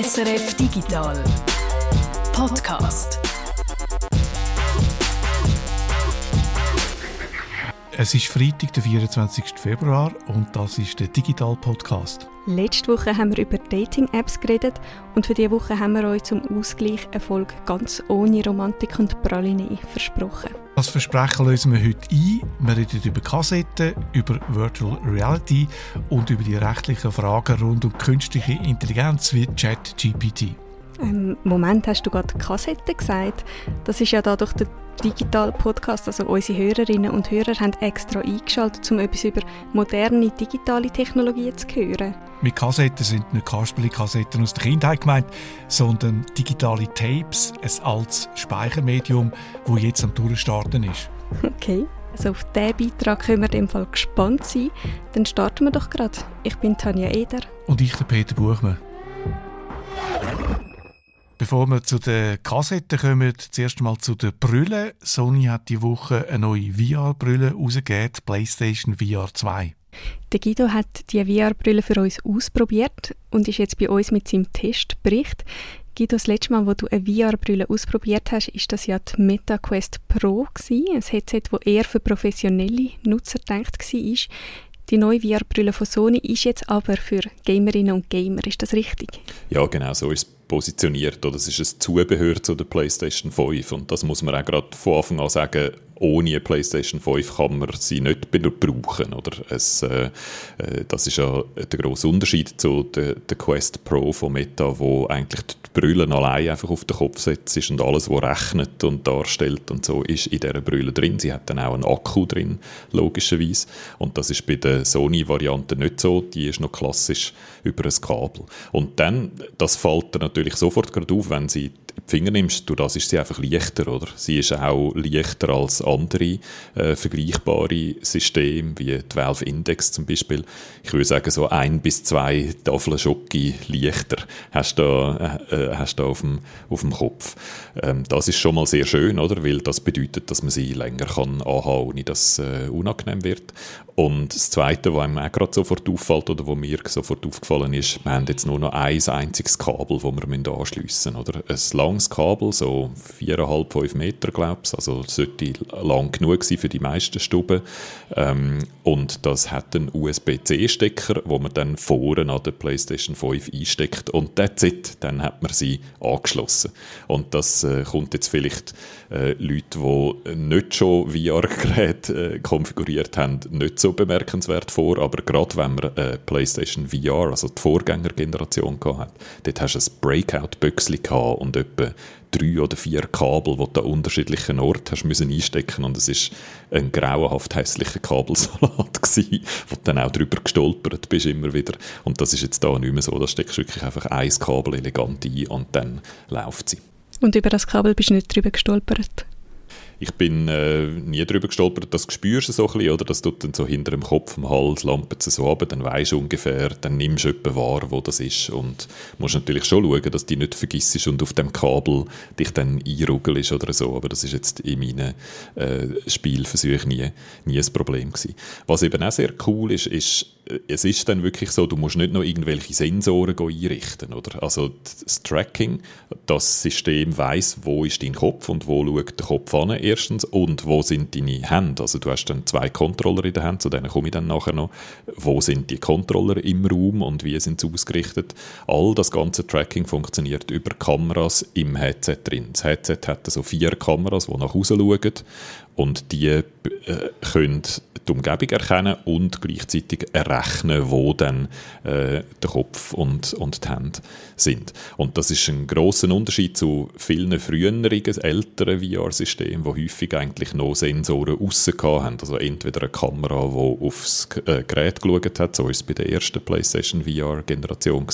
SRF Digital Podcast. Es ist Freitag, der 24. Februar und das ist der Digital Podcast. Letzte Woche haben wir über Dating-Apps geredet und für diese Woche haben wir euch zum Ausgleich eine Folge ganz ohne Romantik und Praline versprochen. Das Versprechen lösen wir heute ein. Wir reden über Kassetten, über Virtual Reality und über die rechtlichen Fragen rund um künstliche Intelligenz wie ChatGPT. Im Moment hast du gerade Kassette gesagt. Das ist ja da durch den Digital Podcast, also unsere Hörerinnen und Hörer haben extra eingeschaltet, um etwas über moderne digitale Technologien zu hören. Mit Kassetten sind nicht Kasperli-Kassetten aus der Kindheit gemeint, sondern digitale Tapes, ein altes Speichermedium, wo jetzt am Durchstarten ist. Okay. Also auf diesen Beitrag können wir in dem Fall gespannt sein. Dann starten wir doch gerade. Ich bin Tanja Eder. Und ich, der Peter Buchmann. Bevor wir zu den Kassetten kommen, zuerst mal zu den Brüllen. Sony hat die Woche eine neue VR-Brille rausgegeben, PlayStation VR 2. Der Guido hat die VR-Brille für uns ausprobiert und ist jetzt bei uns mit seinem Testbericht. Guido, das letzte Mal, wo du eine VR-Brille ausprobiert hast, ist das ja die MetaQuest Pro gewesen, ein Headset, das eher für professionelle Nutzer gedacht war. Die neue VR-Brille von Sony ist jetzt aber für Gamerinnen und Gamer. Ist das richtig? Ja, genau so ist es positioniert. Oder es ist ein Zubehör zu der PlayStation 5 und das muss man auch gerade von Anfang an sagen, ohne eine PlayStation 5 kann man sie nicht brauchen. Oder? Es, äh, äh, das ist ja der grosse Unterschied zu der, der, Quest Pro von Meta, wo eigentlich die Brille allein einfach auf den Kopf setzt und alles, was rechnet und darstellt und so, ist in dieser Brille drin. Sie hat dann auch einen Akku drin, logischerweise. Und das ist bei der Sony-Variante nicht so. Die ist noch klassisch über ein Kabel. Und dann, das fällt dir natürlich sofort gerade auf, wenn sie Finger nimmst, durch das ist sie einfach leichter, oder? Sie ist auch leichter als andere äh, vergleichbare Systeme, wie die Valve Index zum Beispiel. Ich würde sagen, so ein bis zwei Tafeln Schoki leichter hast du da, äh, äh, hast du auf, dem, auf dem Kopf. Ähm, das ist schon mal sehr schön, oder? Weil das bedeutet, dass man sie länger kann anhaben, ohne dass es äh, unangenehm wird. Und das Zweite, was einem auch gerade sofort auffällt oder was mir sofort aufgefallen ist, wir haben jetzt nur noch ein einziges Kabel, das wir anschliessen müssen. Oder? Ein langes Kabel, so 4,5, 5 Meter, glaube ich. Also sollte lang genug sein für die meisten Stuben. Ähm, und das hat einen USB-C-Stecker, wo man dann vorne an der PlayStation 5 einsteckt. Und that's it. Dann hat man sie angeschlossen. Und das äh, kommt jetzt vielleicht äh, Leute, die nicht schon VR-Geräte äh, konfiguriert haben, nicht so bemerkenswert vor. Aber gerade wenn man äh, PlayStation VR, also die Vorgängergeneration, hat, dort hast du ein Breakout-Büchsli und etwa drei oder vier Kabel, die du an unterschiedlichen Orten hast müssen einstecken und es ist ein grauenhaft hässlicher Kabelsalat gewesen, wo du dann auch drüber gestolpert bist immer wieder und das ist jetzt da nicht mehr so, da steckst du wirklich einfach ein Kabel elegant ein und dann läuft sie. Und über das Kabel bist du nicht drüber gestolpert? Ich bin äh, nie darüber gestolpert, das spürst du so ein bisschen, oder? Das tut dann so hinter dem Kopf, am Hals, lampet es so ab, dann weisst du ungefähr, dann nimmst du etwa wahr, wo das ist und musst natürlich schon schauen, dass du nicht vergisst und auf dem Kabel dich dann einrugelst oder so, aber das ist jetzt in meinen äh, Spielversuchen nie, nie ein Problem gewesen. Was eben auch sehr cool ist, ist, äh, es ist dann wirklich so, du musst nicht noch irgendwelche Sensoren einrichten, oder? Also das Tracking, das System weiß, wo ist dein Kopf und wo schaut der Kopf an erstens und wo sind deine Hände? Also du hast dann zwei Controller in der Hand, zu denen komme ich dann nachher noch. Wo sind die Controller im Raum und wie sind sie ausgerichtet? All das ganze Tracking funktioniert über Kameras im Headset drin. Das Headset hat also vier Kameras, die nach Hause schauen und die äh, können die Umgebung erkennen und gleichzeitig errechnen, wo dann äh, der Kopf und, und die Hände sind. Und das ist ein großer Unterschied zu vielen früheren, älteren VR-Systemen, die häufig eigentlich noch Sensoren aussen haben. Also entweder eine Kamera, die aufs äh, Gerät geschaut hat, so war es bei der ersten PlayStation VR-Generation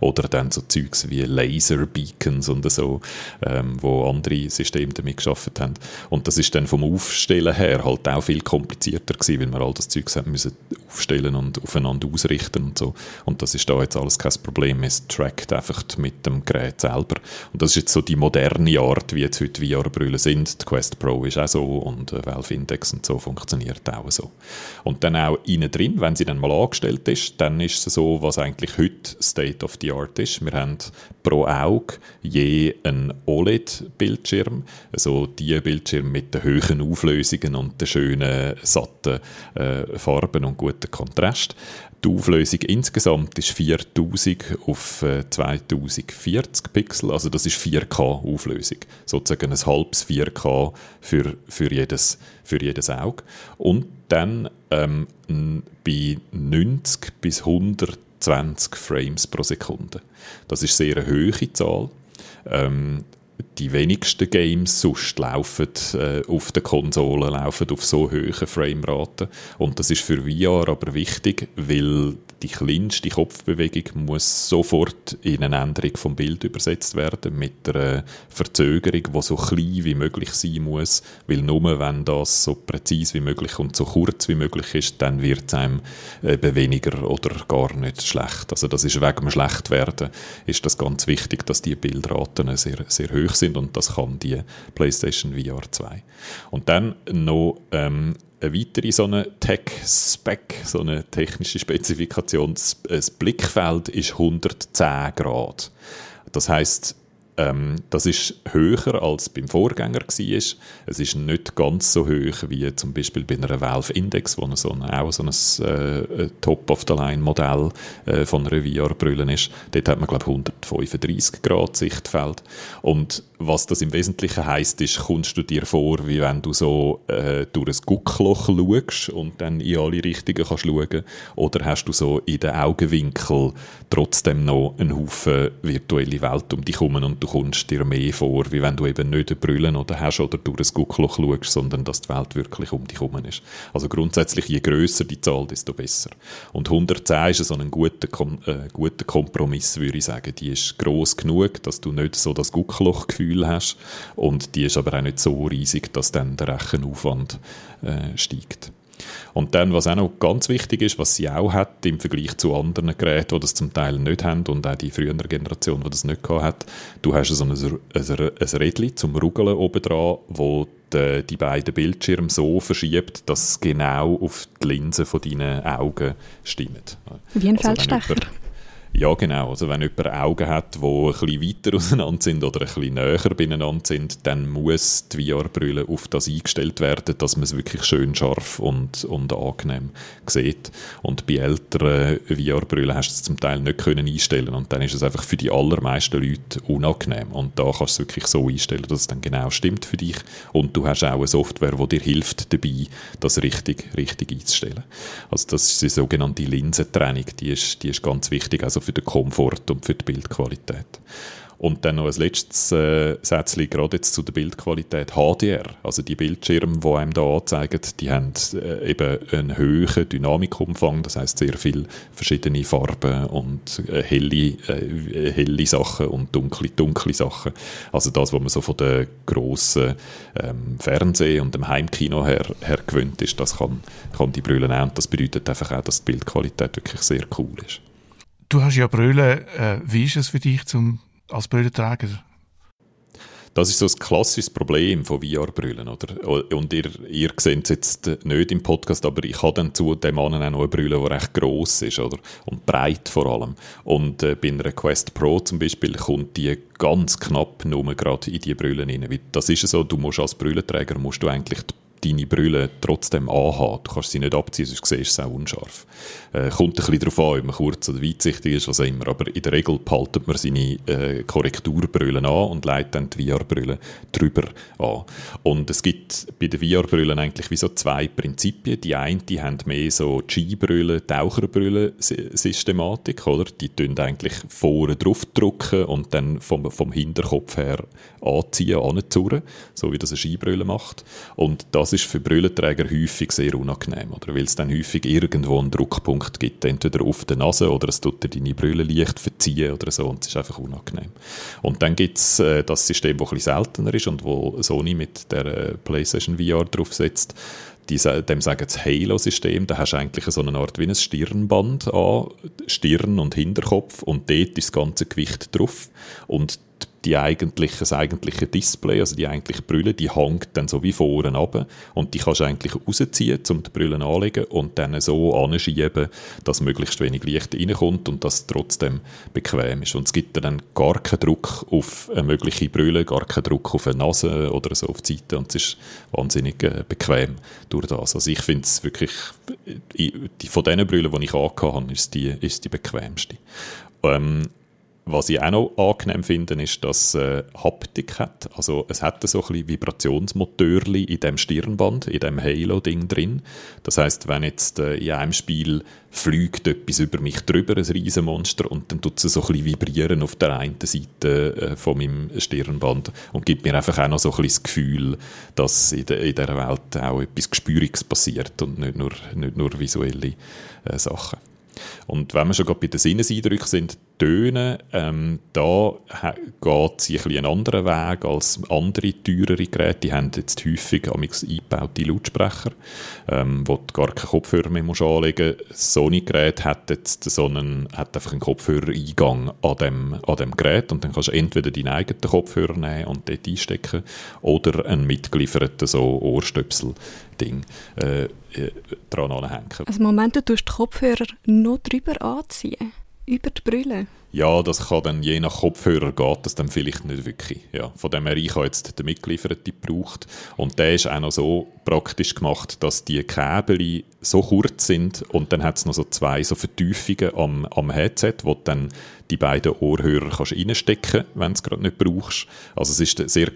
oder dann so Zeugs wie Laser-Beacons und so, ähm, wo andere Systeme damit geschaffen haben. Und das ist dann vom Aufstellen her halt auch viel komplizierter gewesen, weil man all das Zeugs müssen aufstellen und aufeinander ausrichten und so. Und das ist da jetzt alles kein Problem. Es trackt einfach mit dem Gerät selber. Und das ist jetzt so die moderne Art, wie jetzt heute VR-Brüllen sind. Die Quest Pro ist auch so und äh, Valve Index und so funktioniert auch so. Und dann auch innen drin, wenn sie dann mal angestellt ist, dann ist es so, was eigentlich heute State of the Art ist. Wir haben pro Auge je ein OLED-Bildschirm. Also die Bildschirme mit den höheren Auflösungen und den schönen, satten äh, Farben und guten Kontrast. Die Auflösung insgesamt ist 4000 auf äh, 2040 Pixel, also das ist 4K Auflösung. Sozusagen ein halbes 4K für, für, jedes, für jedes Auge. Und dann ähm, bei 90 bis 120 Frames pro Sekunde. Das ist sehr eine hohe Zahl. Ähm, die wenigsten Games sonst laufen äh, auf den Konsolen laufen auf so hohen Frameraten und das ist für VR aber wichtig, weil die kleinste Kopfbewegung muss sofort in eine Änderung vom Bild übersetzt werden mit einer Verzögerung, die so klein wie möglich sein muss, weil nur wenn das so präzise wie möglich und so kurz wie möglich ist, dann wird es einem eben weniger oder gar nicht schlecht. Also das ist wegen dem Schlechtwerden ist das ganz wichtig, dass die Bildraten sehr, sehr hoch sind und das kann die PlayStation VR 2. Und dann noch ähm, eine weitere so eine Tech-Spec, so eine technische Spezifikation. Das Blickfeld ist 110 Grad. Das heißt, ähm, das ist höher als beim Vorgänger war. Es ist nicht ganz so hoch wie zum Beispiel bei einer Valve Index, wo so ein, auch so ein äh, Top-of-the-Line-Modell äh, von einer VR-Brille ist. Dort hat man, glaube ich, 135 Grad Sichtfeld. Und was das im Wesentlichen heisst, ist, kommst du dir vor, wie wenn du so äh, durch ein Guckloch schaust und dann in alle Richtungen kannst schauen, oder hast du so in den Augenwinkel trotzdem noch einen Haufen virtuelle Welt um dich herum und du kommst dir mehr vor, wie wenn du eben nicht Brille oder hast oder durch ein Guckloch schaust, sondern dass die Welt wirklich um dich herum ist. Also grundsätzlich, je grösser die Zahl, desto besser. Und 110 ist so ein guter, Kom äh, guter Kompromiss, würde ich sagen. Die ist gross genug, dass du nicht so das Gucklochgefühl hast und die ist aber auch nicht so riesig, dass dann der Rechenaufwand äh, steigt. Und dann, was auch noch ganz wichtig ist, was sie auch hat im Vergleich zu anderen Geräten, die das zum Teil nicht haben und auch die frühere Generation, die das nicht gehabt hat, du hast so ein, ein, ein Rädchen zum Rugeln oben dran, wo die, die beiden Bildschirme so verschiebt, dass es genau auf die Linse von deinen Augen stimmt. Wie ein also Feldstecher. Ja, genau. Also wenn jemand Augen hat, die ein bisschen weiter auseinander sind oder ein bisschen näher beieinander sind, dann muss die VR-Brille auf das eingestellt werden, dass man es wirklich schön scharf und, und angenehm sieht. Und bei älteren VR-Brillen hast du es zum Teil nicht können einstellen und dann ist es einfach für die allermeisten Leute unangenehm. Und da kannst du es wirklich so einstellen, dass es dann genau stimmt für dich und du hast auch eine Software, die dir hilft dabei, das richtig, richtig einzustellen. Also das ist die sogenannte Linsentrennung, die ist, die ist ganz wichtig. Also für den Komfort und für die Bildqualität. Und dann noch ein letztes äh, Sätzchen, gerade jetzt zu der Bildqualität HDR. Also die Bildschirme, die einem da anzeigen, die haben äh, eben einen hohen Dynamikumfang, das heißt sehr viele verschiedene Farben und äh, helle, äh, helle Sachen und dunkle, dunkle Sachen. Also das, was man so von den grossen ähm, Fernseh- und dem Heimkino her, her gewöhnt ist, das kann, kann die Brille nehmen. Das bedeutet einfach auch, dass die Bildqualität wirklich sehr cool ist. Du hast ja Brille. Äh, wie ist es für dich zum, als Brillenträger? Das ist so ein klassisches Problem von VR-Brillen, oder? Und ihr, ihr seht es jetzt nicht im Podcast, aber ich habe dann zu dem Mann auch noch eine Brille, die recht gross ist, oder? Und breit vor allem. Und äh, bei einer Quest Pro zum Beispiel kommt die ganz knapp nur gerade in die Brille rein. Das ist so, du musst als Brillenträger musst du eigentlich die deine Brille trotzdem anhaben. Du kannst sie nicht abziehen, sonst siehst du es auch unscharf. Äh, kommt ein bisschen darauf an, ob man kurz oder weitsichtig ist, was auch immer. Aber in der Regel behaltet man seine äh, Korrekturbrillen an und leitet dann die VR-Brille drüber an. Und es gibt bei den VR-Brillen eigentlich wie so zwei Prinzipien. Die eine, die haben mehr so Ski-Brille, Taucherbrillen-Systematik, oder? Die tun eigentlich vorne drauf drücken und dann vom, vom Hinterkopf her anziehen, anzurren, so wie das eine Skibrille macht. Und das ist für Brillenträger häufig sehr unangenehm, oder? Weil es dann häufig irgendwo einen Druckpunkt gibt, entweder auf der Nase oder es tut dir deine Brille leicht verziehen oder so und es ist einfach unangenehm. Und dann gibt es äh, das System, das bisschen seltener ist und wo Sony mit der äh, PlayStation VR draufsetzt, die, dem sagen das Halo-System, da hast du eigentlich so eine Art wie ein Stirnband an, Stirn und Hinterkopf und dort ist das ganze Gewicht drauf und die eigentliche, das eigentliche Display, also die eigentliche Brille, die hängt dann so wie vorne ab und die kannst du eigentlich rausziehen, um die Brille anzulegen und dann so anschieben, dass möglichst wenig Licht reinkommt und das trotzdem bequem ist. Und es gibt dann gar keinen Druck auf eine mögliche Brille, gar keinen Druck auf eine Nase oder so auf die Seite und es ist wahnsinnig äh, bequem durch das. Also ich finde es wirklich, die, von diesen Brillen, die ich angehabt habe, ist die, ist die bequemste. Ähm, was ich auch noch angenehm finde, ist, dass es äh, Haptik hat. Also es hat so ein bisschen Vibrationsmotörli in dem Stirnband, in dem Halo-Ding drin. Das heißt, wenn jetzt äh, in einem Spiel fliegt etwas über mich drüber, ein Riesenmonster, und dann tut es so ein bisschen vibrieren auf der einen Seite äh, von meinem Stirnband und gibt mir einfach auch noch so ein bisschen das Gefühl, dass in, de, in dieser Welt auch etwas Gespüriges passiert und nicht nur, nicht nur visuelle äh, Sachen. Und wenn wir schon gerade bei den Sinneseindrücken sind, Töne, ähm, da geht es ein einen anderen Weg als andere teurere Geräte. Die haben jetzt häufig eingebaute Lautsprecher, ähm, wo du gar keinen Kopfhörer mehr musst anlegen musst. Sony-Gerät hat jetzt so einen, hat einfach einen Kopfhörereingang an dem, an dem Gerät und dann kannst du entweder deinen eigenen Kopfhörer nehmen und dort einstecken oder einen mitgelieferten so Ohrstöpsel-Ding äh, äh dran anhängen. Also Moment, du tust die Kopfhörer noch drüber anziehen? Über die Brille? Ja, das kann dann je nach Kopfhörer geht das dann vielleicht nicht wirklich. Ja, von dem her, ich habe jetzt den mitgelieferten gebraucht und der ist auch noch so praktisch gemacht, dass die Kabel so kurz sind und dann hat es noch so zwei so Vertiefungen am, am Headset, wo dann die beiden Ohrhörer kannst reinstecken wenn du es gerade nicht brauchst. Also es ist sehr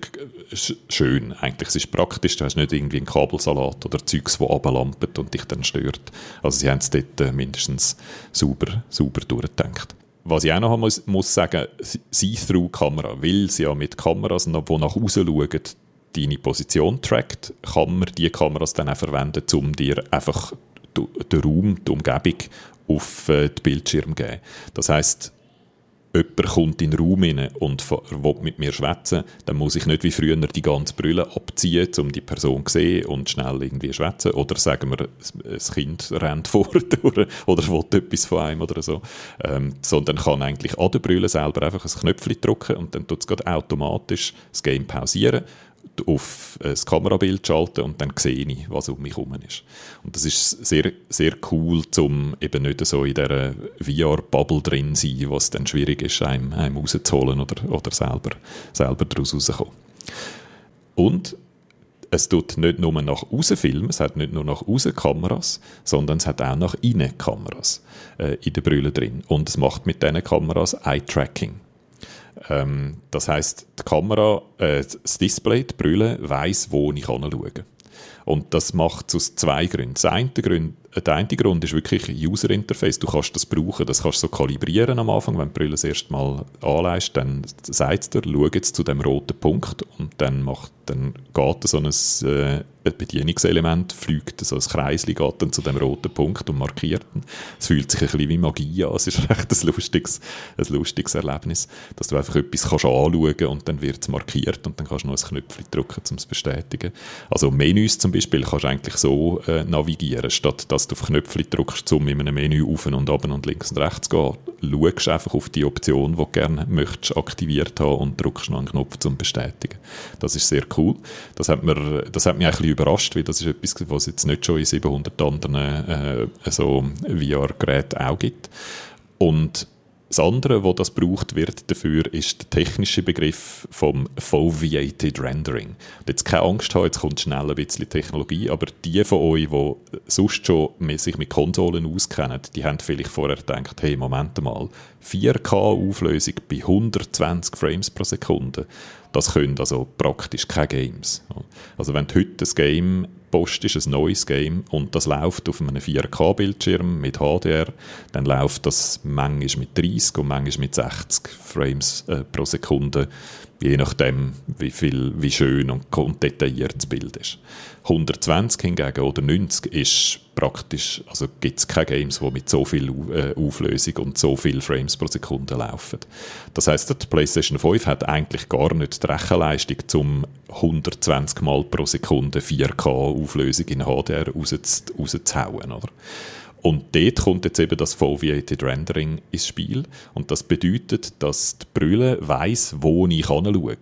schön eigentlich. Es ist praktisch, du hast nicht irgendwie einen Kabelsalat oder Zeugs, das ablampen und dich dann stört. Also sie haben es dort äh, mindestens sauber, sauber durchgedacht. Was ich auch noch muss, muss sagen, See-Through-Kamera, weil sie ja mit Kameras, die nach außen schauen, deine Position trackt, kann man diese Kameras dann auch verwenden, um dir einfach den Raum, die Umgebung auf äh, den Bildschirm zu geben. Das heißt, jemand kommt in den Raum rein und will mit mir schwätzen, dann muss ich nicht wie früher die ganze Brille abziehen, um die Person zu sehen und schnell irgendwie schwätzen. Oder sagen wir, das Kind rennt vor oder, oder will etwas von einem oder so. Ähm, sondern kann eigentlich an der Brille selber einfach ein Knöpfchen drücken und dann tut es automatisch das Game pausieren auf das Kamerabild schalten und dann sehe ich, was um mich herum ist. Und das ist sehr, sehr cool, um eben nicht so in dieser VR-Bubble drin zu sein, was dann schwierig ist, einem, einem rauszuholen oder, oder selber, selber daraus rauszukommen. Und es tut nicht nur nach außen filmen, es hat nicht nur nach außen Kameras, sondern es hat auch nach innen Kameras äh, in der Brille drin. Und es macht mit diesen Kameras Eye-Tracking. Ähm, das heißt, die Kamera, äh, das Display, die Brille, weiß, wo ich anschaue. Und das macht es aus zwei Gründen. Der eine Grund, der eine Grund ist wirklich User Interface. Du kannst das brauchen, das kannst du so kalibrieren am Anfang. Wenn die Brille das erste Mal anleist, dann sagt es dir, schau jetzt zu dem roten Punkt und dann, macht, dann geht so ein äh, Bedienungselement, fliegt so ein Kreisli, geht dann zu dem roten Punkt und markiert ihn. Es fühlt sich ein bisschen wie Magie an. Es ist recht ein lustiges, ein lustiges Erlebnis, dass du einfach etwas kannst anschauen und dann wird es markiert und dann kannst du noch ein Knöpfchen drücken, um es zu bestätigen. Also Menüs zum Beispiel kannst du eigentlich so äh, navigieren, statt dass du auf Knöpfchen drückst, um in einem Menü auf und ab und links und rechts zu gehen. Schaust einfach auf die Option, die du gerne möchtest, aktiviert haben und drückst noch einen Knopf zum Bestätigen. Das ist sehr cool. Das hat, mir, das hat mich ein bisschen überrascht, weil das ist etwas, was es jetzt nicht schon in 700 anderen äh, so VR-Geräten auch gibt. Und das andere, was das braucht wird dafür, ist der technische Begriff vom Foveated Rendering. Und jetzt keine Angst haben, jetzt kommt schnell ein bisschen Technologie, aber die von euch, die sonst schon sich mit Konsolen auskennen, die haben vielleicht vorher gedacht, hey, Moment mal, 4K-Auflösung bei 120 Frames pro Sekunde, das können also praktisch keine Games. Also wenn heute ein Game Post ist ein neues Game und das läuft auf einem 4K-Bildschirm mit HDR, dann läuft das manchmal mit 30 und manchmal mit 60 Frames äh, pro Sekunde je nachdem, wie, viel, wie schön und, und detailliert das Bild ist. 120 hingegen oder 90 ist praktisch, also gibt es keine Games, die mit so viel äh, Auflösung und so viel Frames pro Sekunde laufen. Das heißt, die PlayStation 5 hat eigentlich gar nicht die Rechenleistung, um 120 Mal pro Sekunde 4K Auflösung in HDR rauszuhauen, oder? Und dort kommt jetzt eben das Foveated Rendering ins Spiel. Und das bedeutet, dass die Brille weiss, wo ich hinschaue.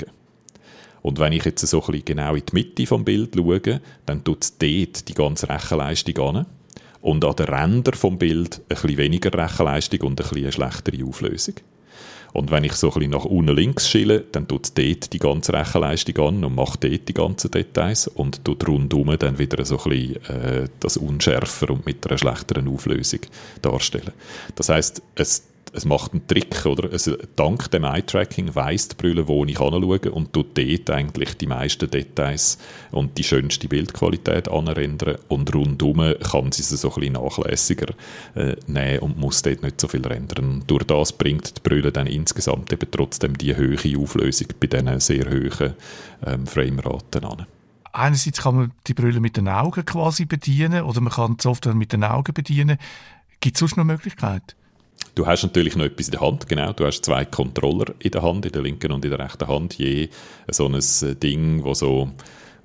Und wenn ich jetzt so ein bisschen genau in die Mitte vom Bild schaue, dann tut es dort die ganze Rechenleistung an. Und an den Rändern vom Bild ein bisschen weniger Rechenleistung und ein bisschen eine schlechtere Auflösung. Und wenn ich so ein bisschen nach unten links schiele, dann tut es dort die ganze Rechenleistung an und macht dort die ganzen Details und tut rundum dann wieder so ein bisschen äh, das unschärfer und mit einer schlechteren Auflösung darstellen. Das heißt, es es macht einen Trick, oder? Es, dank dem Eye-Tracking weiss die Brille, wo ich anschaue und tut dort eigentlich die meisten Details und die schönste Bildqualität anrendern und rundum kann sie sie so ein bisschen nachlässiger äh, nehmen und muss dort nicht so viel rendern. Durch das bringt die Brille dann insgesamt eben trotzdem die hohe Auflösung bei diesen sehr hohen ähm, Frameraten an einerseits kann man die Brille mit den Augen quasi bedienen oder man kann die Software mit den Augen bedienen. Gibt es sonst noch Möglichkeiten? Du hast natürlich noch etwas in der Hand, genau. Du hast zwei Controller in der Hand, in der linken und in der rechten Hand, je so ein äh, Ding, wo so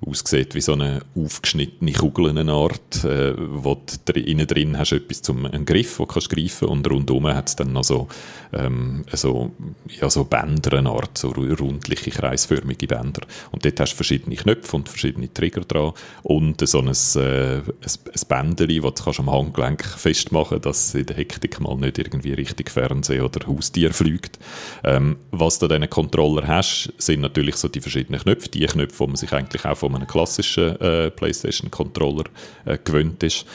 aussieht wie so eine aufgeschnittene Kugel, eine Art, äh, wo du innen drin hast etwas zum einen Griff, wo kannst greifen und rundum hat es dann noch so, ähm, so, ja, so Bänder, eine Art, so rundliche, kreisförmige Bänder. Und dort hast du verschiedene Knöpfe und verschiedene Trigger dran und so ein, äh, ein, ein Bändeli, das du kannst am Handgelenk festmachen dass in der Hektik mal nicht irgendwie richtig Fernsehen oder Haustier fliegt. Ähm, was du diesen Controller hast, sind natürlich so die verschiedenen Knöpfe, die Knöpfe, die man sich eigentlich auch von einem klassischen äh, PlayStation-Controller äh, gewöhnt ist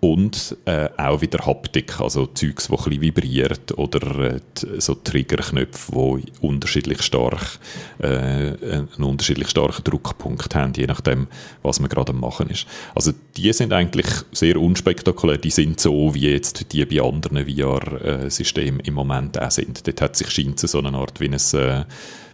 und äh, auch wieder Haptik, also Zeugs, wo ein vibriert oder äh, so Triggerknöpfe, die unterschiedlich stark äh, einen unterschiedlich starken Druckpunkt haben, je nachdem, was man gerade am machen ist. Also die sind eigentlich sehr unspektakulär, die sind so, wie jetzt die bei anderen VR-Systemen im Moment auch sind. Dort hat sich scheint so eine Art wie ein äh,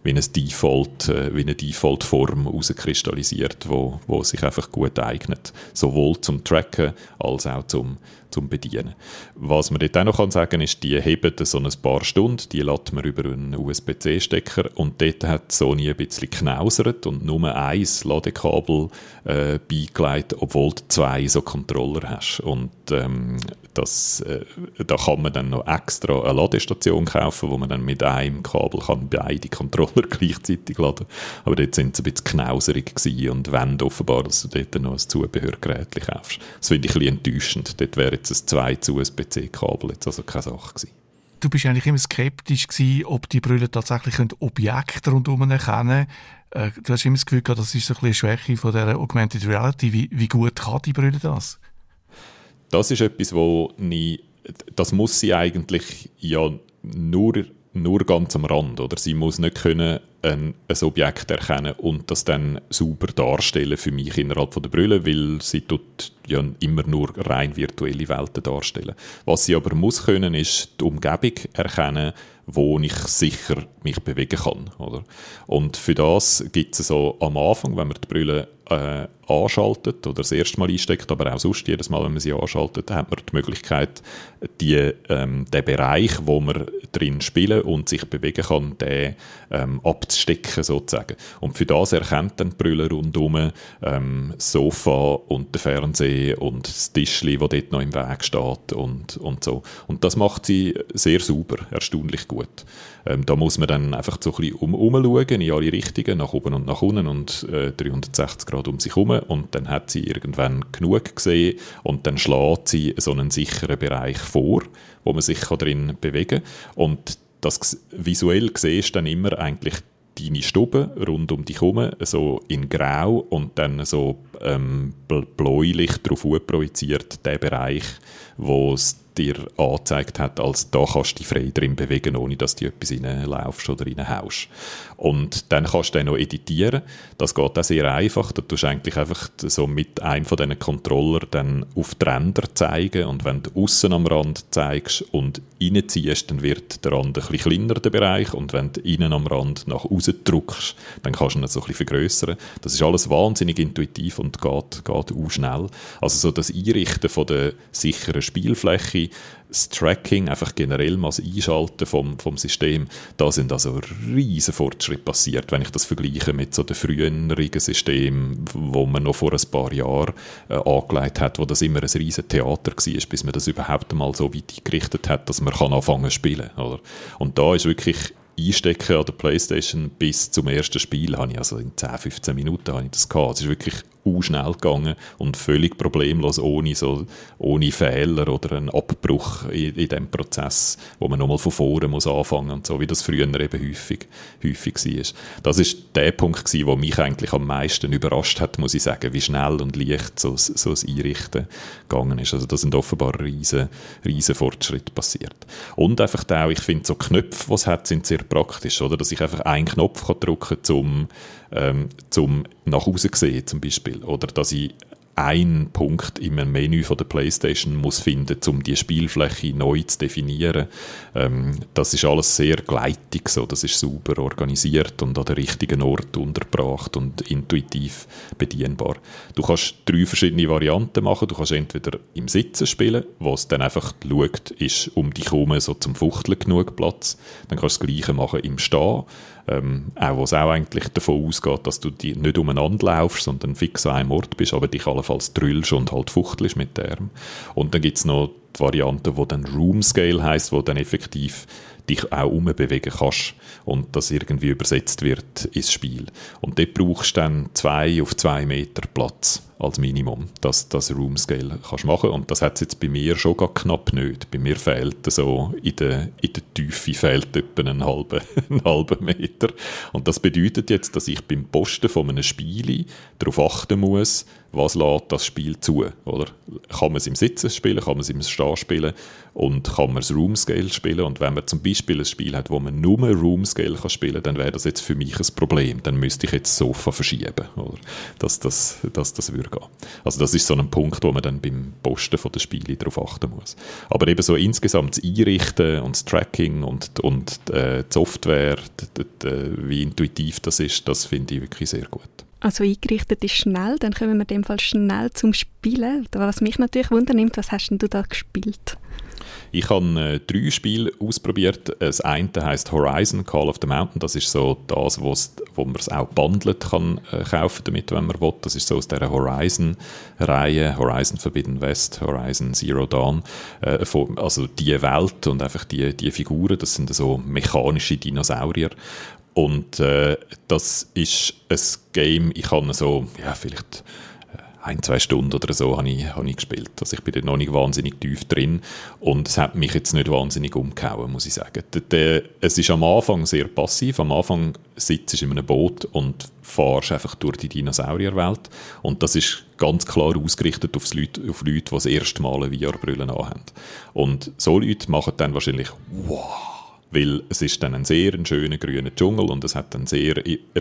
wie, ein Default, äh, wie eine Default-Form herauskristallisiert, wo, wo sich einfach gut eignet. Sowohl zum Tracken als auch zum, zum Bedienen. Was man dort auch noch sagen kann, ist, die heben so ein paar Stunden, die lädt man über einen USB-C-Stecker und dort hat Sony ein bisschen knausert und nur ein Ladekabel äh, beigelegt, obwohl du zwei so Controller hast. Und ähm, das, äh, da kann man dann noch extra eine Ladestation kaufen, wo man dann mit einem Kabel kann beide Controller gleichzeitig laden Aber dort sind sie ein bisschen knauserig gewesen und wollen offenbar, dass du dort noch ein Zubehörgerät kaufst. Das finde ich ein bisschen enttäuschend. Dort wäre jetzt ein zweites USB-C-Kabel jetzt also keine Sache gewesen. Du bist eigentlich immer skeptisch gewesen, ob die Brille tatsächlich Objekte rundherum erkennen äh, Du hast immer das Gefühl gehabt, das ist so ein bisschen eine Schwäche von der Augmented Reality. Wie, wie gut kann die Brille das? Das ist etwas, wo nie, das muss sie eigentlich ja nur, nur ganz am Rand, oder? Sie muss nicht können ein, ein Objekt erkennen und das dann sauber darstellen für mich innerhalb von der Brille, weil sie tut ja immer nur rein virtuelle Welten darstellen. Was sie aber muss können, ist die Umgebung erkennen, wo ich sicher mich bewegen kann, oder? Und für das gibt es so am Anfang, wenn man die Brille äh, anschaltet oder das erste Mal einsteckt, aber auch sonst jedes Mal, wenn man sie anschaltet, hat man die Möglichkeit, die, ähm, den Bereich, wo man drin spielen und sich bewegen kann, den ähm, abzustecken sozusagen. Und für das erkennt dann die Brille rundum ähm, das Sofa und der Fernseher und das Tischli, das dort noch im Weg steht und, und so. Und das macht sie sehr sauber, erstaunlich gut. Ähm, da muss man dann einfach so ein bisschen um, umschauen, in alle Richtungen, nach oben und nach unten und äh, 360 Grad um sich herum und dann hat sie irgendwann genug gesehen und dann schlägt sie so einen sicheren Bereich vor, wo man sich drin bewegen kann. Und das visuell siehst dann immer eigentlich deine Stube rund um dich herum, so in grau und dann so ähm, bläulich darauf projiziert, der Bereich, wo es dir angezeigt hat, als da kannst du dich frei drin bewegen, ohne dass du etwas reinlaufst oder reinhaust. Und dann kannst du den noch editieren. Das geht auch sehr einfach. Da tust du eigentlich einfach so mit einem von diesen Controller dann auf die Ränder zeigen und wenn du außen am Rand zeigst und reinziehst, dann wird der Rand ein bisschen kleiner, der Bereich, und wenn du innen am Rand nach außen drückst, dann kannst du ihn so ein bisschen vergrößern. Das ist alles wahnsinnig intuitiv und geht, geht auch schnell. Also so das Einrichten von der sicheren Spielfläche Das Tracking, einfach generell mal das Einschalten vom, vom System, da sind also riesen Fortschritte passiert, wenn ich das vergleiche mit so den früheren Systemen, wo man noch vor ein paar Jahren äh, angelegt hat, wo das immer ein riesen Theater war, bis man das überhaupt mal so weit gerichtet hat, dass man kann anfangen spielen. Oder? Und da ist wirklich Einstecken an der Playstation bis zum ersten Spiel habe ich, also in 10, 15 Minuten habe ich das gehabt. Es ist wirklich schnell gegangen und völlig problemlos, ohne, so, ohne Fehler oder einen Abbruch in, in dem Prozess, wo man nochmal von vorne muss anfangen und so, wie das früher eben häufig, häufig war. Das ist der Punkt gewesen, der mich eigentlich am meisten überrascht hat, muss ich sagen, wie schnell und leicht so, so das Einrichten gegangen ist. Also da sind offenbar riesen, riesen Fortschritte passiert. Und einfach auch, ich finde, so Knöpfe, die es hat, sind sehr praktisch, oder? Dass ich einfach einen Knopf kann drücken kann, um ähm, zum nach Hause sehen zum Beispiel oder dass ich einen Punkt im Menü von der PlayStation muss finden, um die Spielfläche neu zu definieren. Ähm, das ist alles sehr gleitig so, das ist super organisiert und an den richtigen Ort untergebracht und intuitiv bedienbar. Du kannst drei verschiedene Varianten machen. Du kannst entweder im Sitzen spielen, was dann einfach schaut, ist um dich herum so zum Fuchteln genug Platz. Dann kannst du das Gleiche machen im Stehen ähm, auch was auch eigentlich davon ausgeht, dass du die nicht umeinander laufst, sondern fix an einem Ort bist, aber dich allenfalls drüllst und halt fuchtelst mit dem. Und dann gibt es noch die Variante, die dann Room Scale heisst, wo dann effektiv dich auch umbewegen kannst und das irgendwie übersetzt wird ins Spiel. Und dort brauchst du dann zwei auf zwei Meter Platz als Minimum, dass das Room Scale kannst machen und das hat es jetzt bei mir schon gar knapp nicht. Bei mir fehlt so in der, in der Tiefe fehlt etwa einen halben, einen halben Meter und das bedeutet jetzt, dass ich beim Posten von einem Spiel darauf achten muss, was lädt das Spiel zu, oder? Kann man es im Sitzen spielen, kann man es im Stehen spielen und kann man das Room Scale spielen und wenn man zum Beispiel ein Spiel hat, wo man nur Room Scale kann spielen, dann wäre das jetzt für mich ein Problem. Dann müsste ich jetzt das Sofa verschieben, oder? Dass das, dass das würde gehen. Also das ist so ein Punkt, wo man dann beim Posten von den Spielen darauf achten muss. Aber eben so insgesamt das Einrichten und das Tracking und, und äh, die Software, die, die, wie intuitiv das ist, das finde ich wirklich sehr gut. Also eingerichtet ist schnell, dann kommen wir in dem Fall schnell zum Spielen. Was mich natürlich wundernimmt, was hast denn du da gespielt? Ich habe äh, drei Spiele ausprobiert. Das eine heißt Horizon Call of the Mountain. Das ist so das, wo man es auch bundelt kann äh, kaufen damit, wenn man will. Das ist so aus der Horizon-Reihe, Horizon Forbidden West, Horizon Zero Dawn. Äh, also die Welt und einfach die, die Figuren, das sind so mechanische Dinosaurier. Und äh, das ist ein Game, ich habe so, ja, vielleicht äh, ein, zwei Stunden oder so habe ich, habe ich gespielt. Also ich bin da noch nicht wahnsinnig tief drin und es hat mich jetzt nicht wahnsinnig umgehauen, muss ich sagen. Es ist am Anfang sehr passiv. Am Anfang sitzt du in einem Boot und fahrst einfach durch die Dinosaurierwelt und das ist ganz klar ausgerichtet auf Leute, auf Leute die das erste Mal eine VR-Brille haben. Und so Leute machen dann wahrscheinlich «Wow!» Weil es ist dann ein sehr schöner grüner Dschungel und es hat dann sehr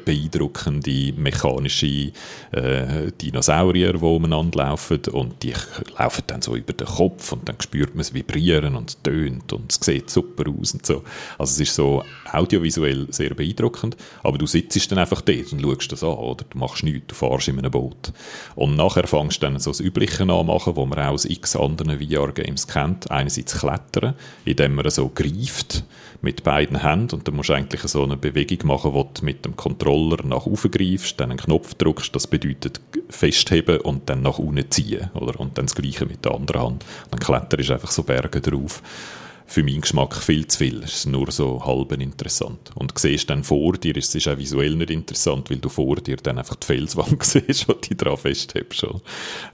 beeindruckende mechanische äh, Dinosaurier, die umeinander laufen und die laufen dann so über den Kopf und dann spürt man es vibrieren und es tönt und es sieht super aus und so. Also es ist so audiovisuell sehr beeindruckend, aber du sitzt dann einfach dort und schaust das an, oder? Du machst nichts, du fahrst in einem Boot. Und nachher fängst du dann so das Übliche an machen, wo man auch aus x anderen VR-Games kennt. Einerseits klettern, indem man so greift, mit beiden Händen und dann musst du eigentlich so eine Bewegung machen, wo du mit dem Controller nach oben greifst, dann einen Knopf drückst, das bedeutet festheben und dann nach unten ziehen, oder? Und dann das Gleiche mit der anderen Hand. Dann kletterst du einfach so Berge drauf für meinen Geschmack viel zu viel. Es ist nur so halb interessant. Und du siehst dann vor dir, es ist auch visuell nicht interessant, weil du vor dir dann einfach die Felswand siehst, die dich daran festhebst.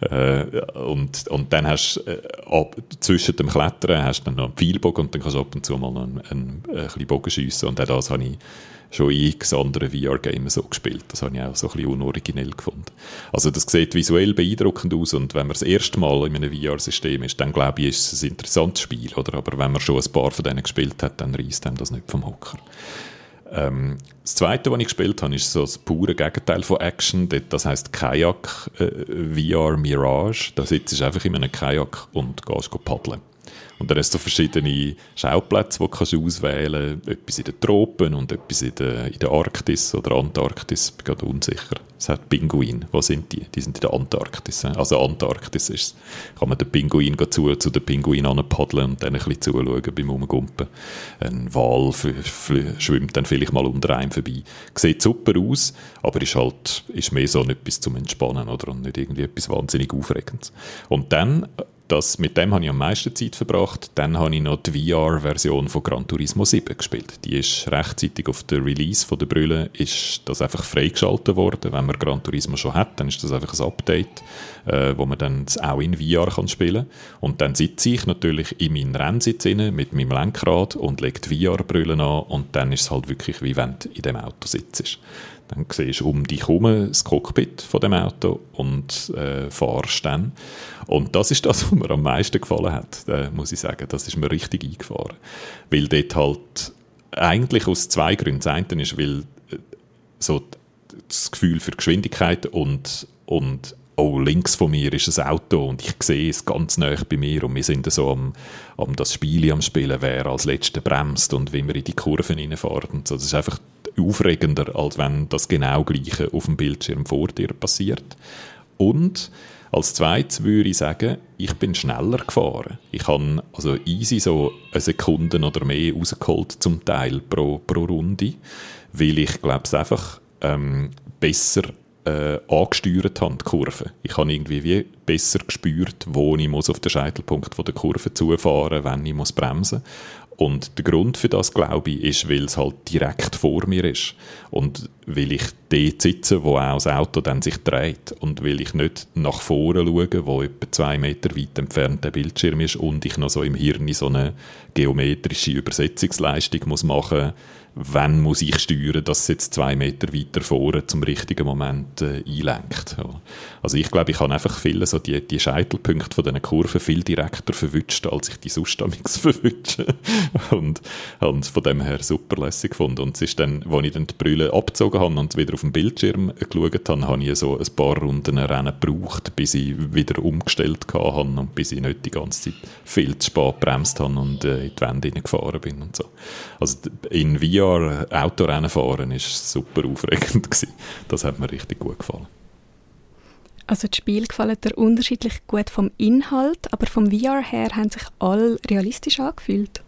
Äh, und, und dann hast du, äh, zwischen dem Klettern hast du dann noch einen Pfeilbogen und dann kannst du ab und zu mal einen, einen, einen, einen Bogen schiessen. Und auch das habe ich schon x anderen VR-Games so gespielt. Das habe ich auch so ein bisschen unoriginell gefunden. Also das sieht visuell beeindruckend aus und wenn man das erste Mal in einem VR-System ist, dann glaube ich, ist es ein interessantes Spiel. Oder? Aber wenn man schon ein paar von denen gespielt hat, dann reißt einem das nicht vom Hocker. Ähm, das zweite, was ich gespielt habe, ist so das pure Gegenteil von Action. Das heißt Kajak äh, VR Mirage. Da sitzt du einfach in einem Kajak und gehst paddeln. Und dann hast du verschiedene Schauplätze, die du auswählen kannst. Etwas in den Tropen und etwas in der, in der Arktis oder Antarktis. Ich bin gerade unsicher. Es hat Pinguine. Wo sind die? Die sind in der Antarktis. Also Antarktis ist kann man den Pinguin zu, zu den Pinguinen paddeln und dann ein bisschen zuschauen beim Umgumpen. Ein Wal schwimmt dann vielleicht mal unter einem vorbei. Sieht super aus, aber ist halt ist mehr so etwas zum Entspannen oder? und nicht irgendwie etwas wahnsinnig Aufregendes. Und dann das, mit dem habe ich am meisten Zeit verbracht. Dann habe ich noch die VR-Version von Gran Turismo 7 gespielt. Die ist rechtzeitig auf der Release von der Brille ist das einfach freigeschaltet worden. Wenn man Gran Turismo schon hat, dann ist das einfach ein Update, äh, wo man dann auch in VR kann spielen Und dann sitze ich natürlich in meinem Rennsitz mit meinem Lenkrad und lege die VR-Brille an und dann ist es halt wirklich wie wenn du in dem Auto sitzt. Dann siehst du um dich herum das Cockpit von dem Auto und äh, fahrst dann. Und das ist das, was mir am meisten gefallen hat, äh, muss ich sagen. Das ist mir richtig eingefahren. Weil dort halt eigentlich aus zwei Gründen. Das eine ist, weil äh, so das Gefühl für Geschwindigkeit und, und oh, links von mir ist ein Auto und ich sehe es ganz nah bei mir und wir sind so am, am das Spiel am Spielen, wer als Letzter bremst und wie wir in die Kurven reinfahren. So. Das ist einfach aufregender, als wenn das genau Gleiche auf dem Bildschirm vor dir passiert. Und als zweites würde ich sagen, ich bin schneller gefahren. Ich habe also easy so eine Sekunde oder mehr rausgeholt zum Teil pro, pro Runde, weil ich glaube es einfach ähm, besser äh, angesteuert habe, die Kurve. Ich habe irgendwie wie besser gespürt, wo ich muss auf den Scheitelpunkt der Kurve zufahren, wenn ich muss bremsen und der Grund für das, glaube ich, ist, weil es halt direkt vor mir ist. Und weil ich dort sitze, wo auch das Auto dann sich dreht. Und weil ich nicht nach vorne schaue, wo etwa zwei Meter weit entfernt der Bildschirm ist und ich noch so im Hirn so eine geometrische Übersetzungsleistung muss machen muss, wann muss ich steuern, dass es jetzt zwei Meter weiter vorne zum richtigen Moment äh, einlenkt. Also ich glaube, ich habe einfach viele so die, die Scheitelpunkte von diesen Kurven viel direkter verwünscht, als ich die sonst verwünsche. und habe es von dem her super lässig gefunden. Und es ist dann, als ich dann die Brille abgezogen habe und wieder auf dem Bildschirm geschaut habe, habe ich so ein paar Runden Rennen gebraucht, bis ich wieder umgestellt habe und bis ich nicht die ganze Zeit viel zu spät bremst habe und äh, in die Wände gefahren bin und so. Also in VR Jahr Autorennen fahren ist super aufregend gewesen. Das hat mir richtig gut gefallen. Also das Spiel gefallen dir unterschiedlich gut vom Inhalt, aber vom VR her haben sich alle realistisch angefühlt.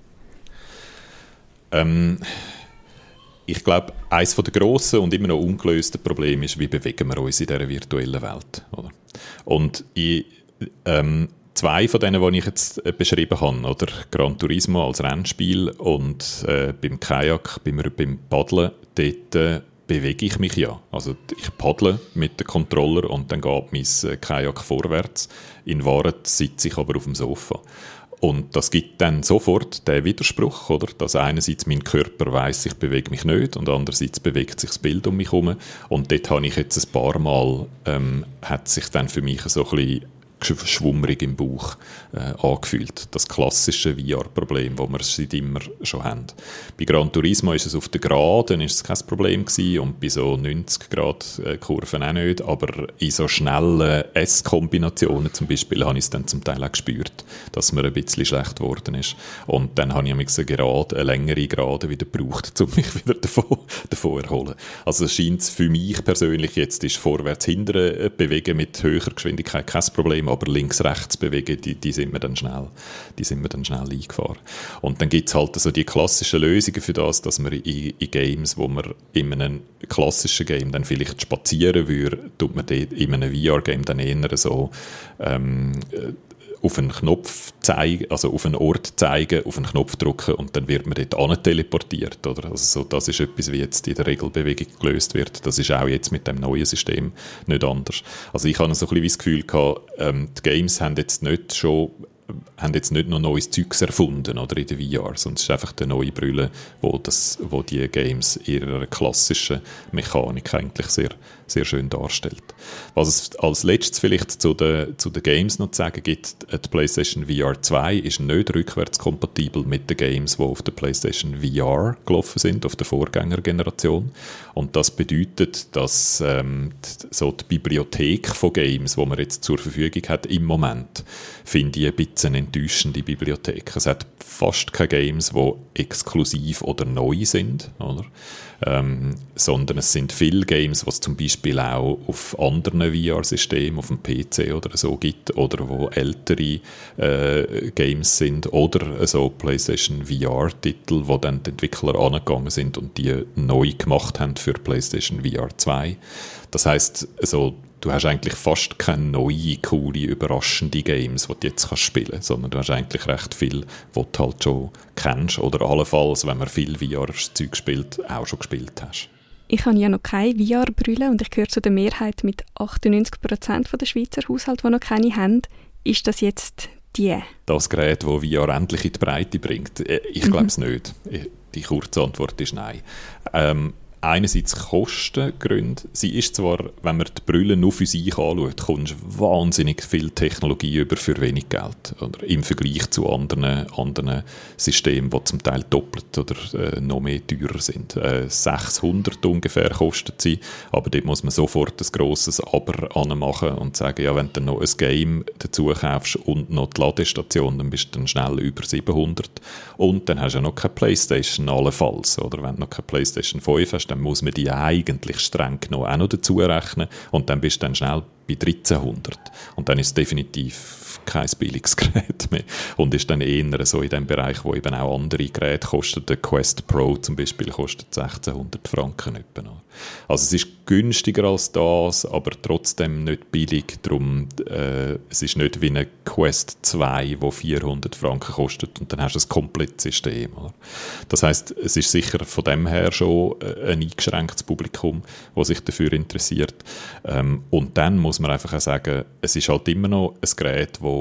Ähm, ich glaube, eines der grossen und immer noch ungelösten Probleme ist, wie bewegen wir uns in dieser virtuellen Welt. Oder? Und ich, ähm, zwei von denen, die ich jetzt äh, beschrieben habe, oder Gran Turismo als Rennspiel und äh, beim Kajak, beim, beim Paddeln, dort äh, bewege ich mich ja. Also ich paddle mit dem Controller und dann geht mein äh, Kajak vorwärts. In Wahrheit sitze ich aber auf dem Sofa. Und das gibt dann sofort den Widerspruch, oder? Dass einerseits mein Körper weiß, ich bewege mich nicht und andererseits bewegt sich das Bild um mich herum. Und dort habe ich jetzt ein paar Mal, ähm, hat sich dann für mich so ein bisschen schwummrig im Bauch äh, angefühlt. Das klassische VR-Problem, das wir seit immer schon haben. Bei Gran Turismo ist es auf der Geraden ist es kein Problem gewesen und bei so 90 Grad äh, Kurven auch nicht, aber in so schnellen S-Kombinationen zum Beispiel habe ich es dann zum Teil auch gespürt, dass mir ein bisschen schlecht geworden ist. Und dann habe ich mich eine, Gerade, eine längere Gerade wieder gebraucht, um mich wieder davon, davon erholen. Also es scheint für mich persönlich jetzt ist vorwärts hinten äh, bewegen mit höherer Geschwindigkeit kein Problem, aber links-rechts bewegen, die, die sind wir dann schnell, die sind wir dann schnell eingefahren. Und dann gibt es halt so die klassischen Lösungen für das, dass man in, in, Games, wo man in einem klassischen Game dann vielleicht spazieren würde, tut man in einem VR-Game dann eher so ähm, auf einen Knopf zeigen, also auf einen Ort zeigen, auf einen Knopf drücken und dann wird man dort teleportiert, oder? Also so, das ist etwas, wie jetzt in der Regelbewegung gelöst wird. Das ist auch jetzt mit dem neuen System nicht anders. Also ich habe so ein bisschen das Gefühl gehabt, ähm, die Games haben jetzt nicht schon haben jetzt nicht noch neues Zeugs erfunden oder in der VR, sondern es ist einfach die neue Brille, wo, das, wo die Games ihrer klassischen Mechanik eigentlich sehr, sehr schön darstellt. Was es als letztes vielleicht zu den, zu den Games noch zu sagen gibt, die PlayStation VR 2 ist nicht rückwärtskompatibel mit den Games, die auf der PlayStation VR gelaufen sind, auf der Vorgängergeneration. Und das bedeutet, dass ähm, so die Bibliothek von Games, die man jetzt zur Verfügung hat im Moment, finde ich ein bisschen bisschen enttäuschende Bibliothek. Es hat fast keine Games, die exklusiv oder neu sind, oder? Ähm, sondern es sind viele Games, was zum Beispiel auch auf anderen VR-Systemen, auf dem PC oder so gibt, oder wo ältere äh, Games sind, oder so PlayStation VR-Titel, wo dann die Entwickler angegangen sind und die neu gemacht haben für PlayStation VR 2. Das heißt, also du hast eigentlich fast keine neue, coole, überraschende Games, die du jetzt kannst spielen kannst, sondern du hast eigentlich recht viel, was du halt schon kennst oder allenfalls, wenn man viel VR-Zeug spielt, auch schon gespielt hast. Ich habe ja noch keine VR-Brille und ich gehöre zu der Mehrheit mit 98% der Schweizer Haushalte, die noch keine haben. Ist das jetzt die? Das Gerät, das VR endlich in die Breite bringt? Äh, ich glaube es mhm. nicht. Die kurze Antwort ist nein. Ähm, einerseits Kostengründe. Sie ist zwar, wenn man die Brille nur für sich anschaut, kommst wahnsinnig viel Technologie über für wenig Geld. Oder im Vergleich zu anderen, anderen Systemen, die zum Teil doppelt oder äh, noch mehr teurer sind. Äh, 600 ungefähr kostet sie, aber dort muss man sofort ein grosses Aber anmachen und sagen, ja, wenn du noch ein Game dazu kaufst und noch die Ladestation, dann bist du dann schnell über 700 und dann hast du ja noch keine Playstation allenfalls. Oder wenn du noch keine Playstation 5 hast, dann muss man die eigentlich streng genommen auch noch dazu rechnen. Und dann bist du dann schnell bei 1300 und dann ist es definitiv kein billiges Gerät mehr und ist dann eher so in dem Bereich, wo eben auch andere Geräte kosten. Der Quest Pro zum Beispiel kostet 1600 Franken etwa. Also es ist günstiger als das, aber trotzdem nicht billig. Darum, äh, es ist nicht wie eine Quest 2, wo 400 Franken kostet und dann hast du ein komplettes System. Oder? Das heißt, es ist sicher von dem her schon äh, ein eingeschränktes Publikum, das sich dafür interessiert. Ähm, und dann muss man einfach auch sagen, es ist halt immer noch ein Gerät, wo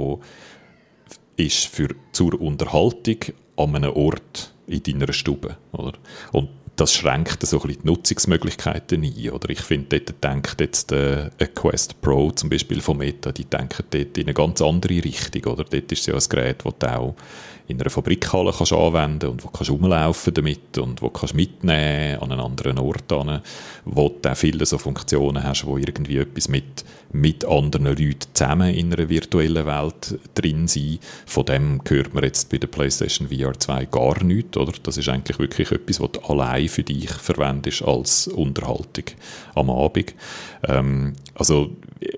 ist für zur Unterhaltung an einem Ort in deiner Stube, oder? Und das schränkt so ein die Nutzungsmöglichkeiten ein. Oder ich finde, dort denkt jetzt äh, ein Quest Pro zum Beispiel von Meta, die denken dort in eine ganz andere Richtung. Oder dort ist es ja ein Gerät, das du auch in einer Fabrikhalle kannst anwenden und wo kannst rumlaufen damit und wo kannst mitnehmen an einen anderen Ort an, wo du auch viele so Funktionen hast, wo irgendwie etwas mit, mit anderen Leuten zusammen in einer virtuellen Welt drin sind. Von dem hört man jetzt bei der PlayStation VR 2 gar nichts, oder? Das ist eigentlich wirklich etwas, was du allein für dich verwendest als Unterhaltung am Abend. Ähm, also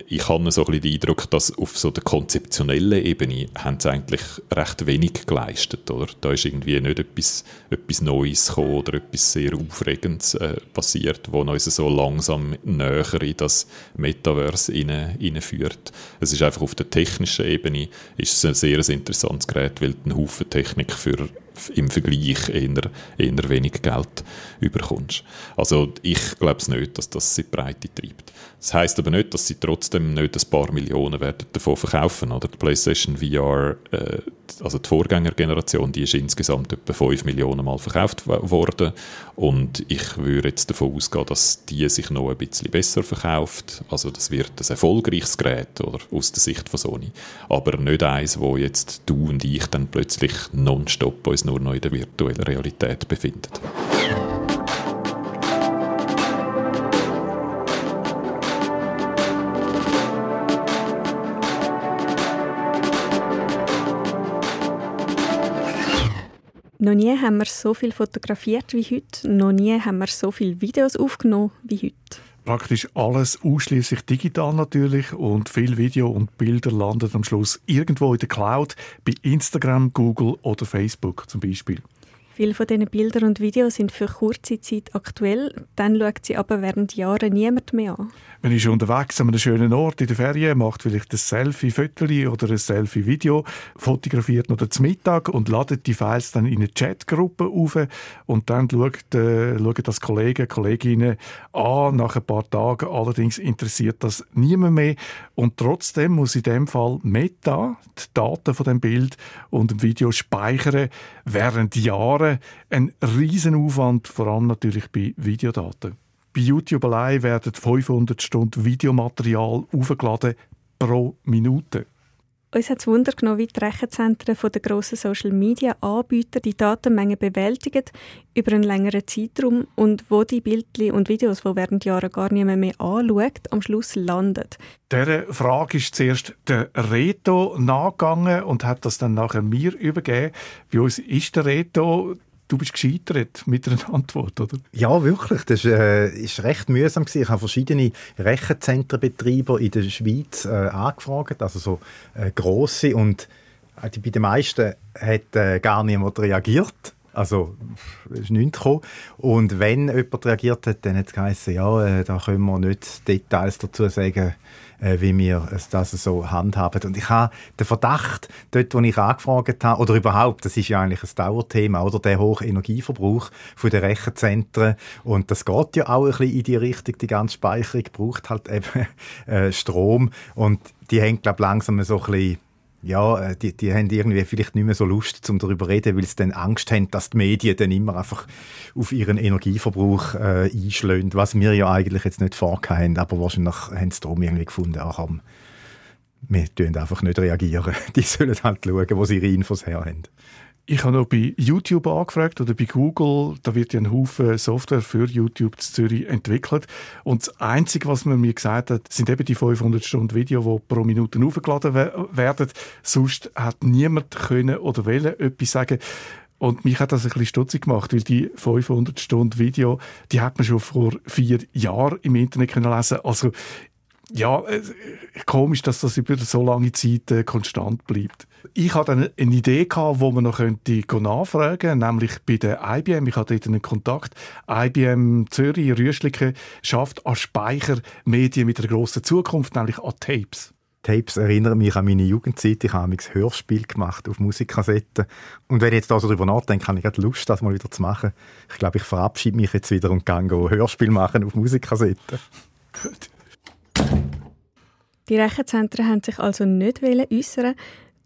ich habe so ein den Eindruck, dass auf so der konzeptionellen Ebene haben sie eigentlich recht wenig geleistet. Oder? Da ist irgendwie nicht etwas, etwas Neues gekommen oder etwas sehr Aufregendes äh, passiert, wo uns so langsam näher in das Metaverse hineinführt. Es ist einfach auf der technischen Ebene ist es ein sehr interessantes Gerät, weil einen Haufen Technik für im Vergleich eher, eher wenig Geld überkommst. Also ich glaube es nicht, dass das sie Breite treibt. Das heißt aber nicht, dass sie trotzdem nicht ein paar Millionen werden davon verkaufen. Oder die PlayStation VR, äh, also die Vorgängergeneration, die ist insgesamt etwa 5 Millionen Mal verkauft worden. Und ich würde jetzt davon ausgehen, dass die sich noch ein bisschen besser verkauft. Also das wird ein erfolgreiches Gerät oder, aus der Sicht von Sony. Aber nicht eins, wo jetzt du und ich dann plötzlich nonstop uns nur noch in der virtuellen Realität befinden. Noch nie haben wir so viel fotografiert wie heute. Noch nie haben wir so viele Videos aufgenommen wie heute. Praktisch alles ausschließlich digital natürlich und viel Video und Bilder landen am Schluss irgendwo in der Cloud, bei Instagram, Google oder Facebook zum Beispiel. Viele von diesen Bildern und Videos sind für kurze Zeit aktuell, dann schaut sie aber während Jahren niemand mehr an. Man ist unterwegs an einem schönen Ort in der Ferien, macht vielleicht ein Selfie-Foto oder ein Selfie-Video, fotografiert noch zum Mittag und ladet die Files dann in eine Chatgruppe auf und dann schaut, äh, schauen das Kollegen, Kolleginnen an. Nach ein paar Tagen allerdings interessiert das niemand mehr und trotzdem muss in dem Fall Meta die Daten von dem Bild und dem Video speichern während Jahren. Ein Riesenaufwand, vor allem natürlich bei Videodaten. Bei YouTube allein werden 500 Stunden Videomaterial aufgeladen pro Minute. Uns hat es Wunder genommen, wie die Rechenzentren der grossen Social-Media-Anbieter die Datenmenge bewältigen über einen längeren Zeitraum und wo die Bildchen und Videos, die während Jahren gar niemand mehr anschaut, am Schluss landen. Dieser Frage ist zuerst der Reto nachgegangen und hat das dann nachher mir übergeben. Bei uns ist der Reto Du bist gescheitert mit einer Antwort, oder? Ja, wirklich. Das war äh, ist recht mühsam. Gewesen. Ich habe verschiedene Rechenzentrenbetreiber in der Schweiz äh, angefragt, also so äh, grosse. Und äh, bei den meisten hat äh, gar niemand reagiert. Also, es ist nichts gekommen. Und wenn jemand reagiert hat, dann hat es geheißen, ja, äh, da können wir nicht Details dazu sagen, äh, wie wir das so handhaben. Und ich habe den Verdacht, dort, wo ich angefragt habe, oder überhaupt, das ist ja eigentlich ein Dauerthema, oder der hohe Energieverbrauch von den Rechenzentren. Und das geht ja auch ein bisschen in die Richtung, die ganze Speicherung braucht halt eben äh, Strom. Und die hängt, glaube ich, langsam so ein bisschen ja, äh, die, die haben irgendwie vielleicht nicht mehr so Lust, um darüber zu reden, weil sie dann Angst haben, dass die Medien dann immer einfach auf ihren Energieverbrauch äh, einschlägen, was wir ja eigentlich jetzt nicht vorhaben, aber wahrscheinlich haben sie darum irgendwie gefunden, ach komm, wir tun einfach nicht reagieren. Die sollen halt schauen, wo sie ihre Infos her haben. Ich habe noch bei YouTube angefragt oder bei Google. Da wird ja ein Haufen Software für YouTube in Zürich entwickelt. Und das Einzige, was man mir gesagt hat, sind eben die 500 Stunden Video, die pro Minute aufgeladen werden. Sonst hat niemand können oder wollen etwas sagen. Und mich hat das ein bisschen stutzig gemacht, weil die 500 Stunden Video, die hat man schon vor vier Jahren im Internet können lesen. Also ja, äh, komisch, dass das über so lange Zeit äh, konstant bleibt. Ich hatte eine, eine Idee gehabt, wo man noch könnte nachfragen, nämlich bei der IBM. Ich hatte dort einen Kontakt. IBM Zürich Rüschliche schafft an Speichermedien mit einer grossen Zukunft, nämlich an Tapes. Tapes erinnern mich an meine Jugendzeit. Ich habe ein Hörspiel gemacht auf Musikkassetten. Und wenn ich jetzt also darüber nachdenke, habe ich gerade Lust, das mal wieder zu machen. Ich glaube, ich verabschiede mich jetzt wieder und gehe Hörspiel machen auf Musikkassetten. Gut. Die Rechenzentren haben sich also nicht äußern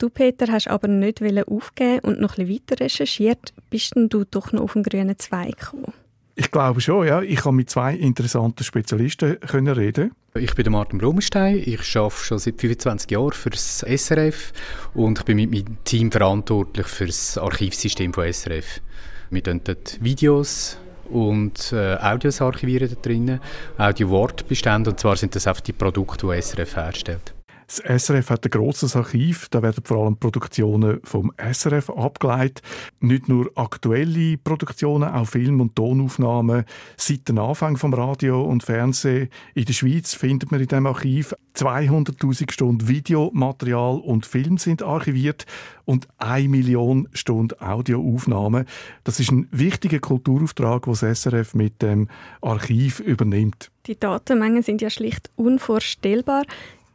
Du, Peter, hast aber nicht aufgeben und noch ein bisschen weiter recherchiert. Bist denn du doch noch auf den grünen Zweig gekommen? Ich glaube schon, ja. Ich habe mit zwei interessanten Spezialisten können reden. Ich bin Martin Blumenstein. Ich arbeite schon seit 25 Jahren für das SRF und ich bin mit meinem Team verantwortlich für das Archivsystem von SRF. Wir dort Videos und äh, Audios archivieren da drinnen, Audio-Wortbestände, und zwar sind das auch die Produkte, die SRF herstellt. Das SRF hat ein grosses Archiv, da werden vor allem Produktionen vom SRF abgeleitet. Nicht nur aktuelle Produktionen, auch Film- und Tonaufnahmen seit dem Anfang vom Radio und Fernsehen. In der Schweiz findet man in diesem Archiv 200'000 Stunden Videomaterial und Film sind archiviert und 1 Million Stunden Audioaufnahmen. Das ist ein wichtiger Kulturauftrag, den das SRF mit dem Archiv übernimmt. Die Datenmengen sind ja schlicht unvorstellbar.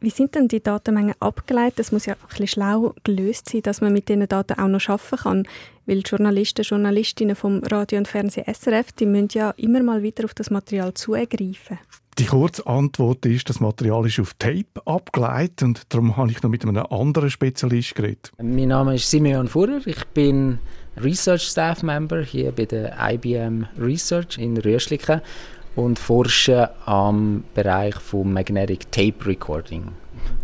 Wie sind denn die Datenmengen abgeleitet? Das muss ja ein bisschen schlau gelöst sein, dass man mit diesen Daten auch noch arbeiten kann. Weil Journalisten, Journalistinnen vom Radio und Fernsehen SRF, die müssen ja immer mal wieder auf das Material zugreifen. Die kurze Antwort ist, das Material ist auf Tape abgeleitet und darum habe ich noch mit einem anderen Spezialist geredet. Mein Name ist Simeon Fuhrer, ich bin Research Staff Member hier bei der IBM Research in Röschliken und forsche am Bereich von Magnetic Tape Recording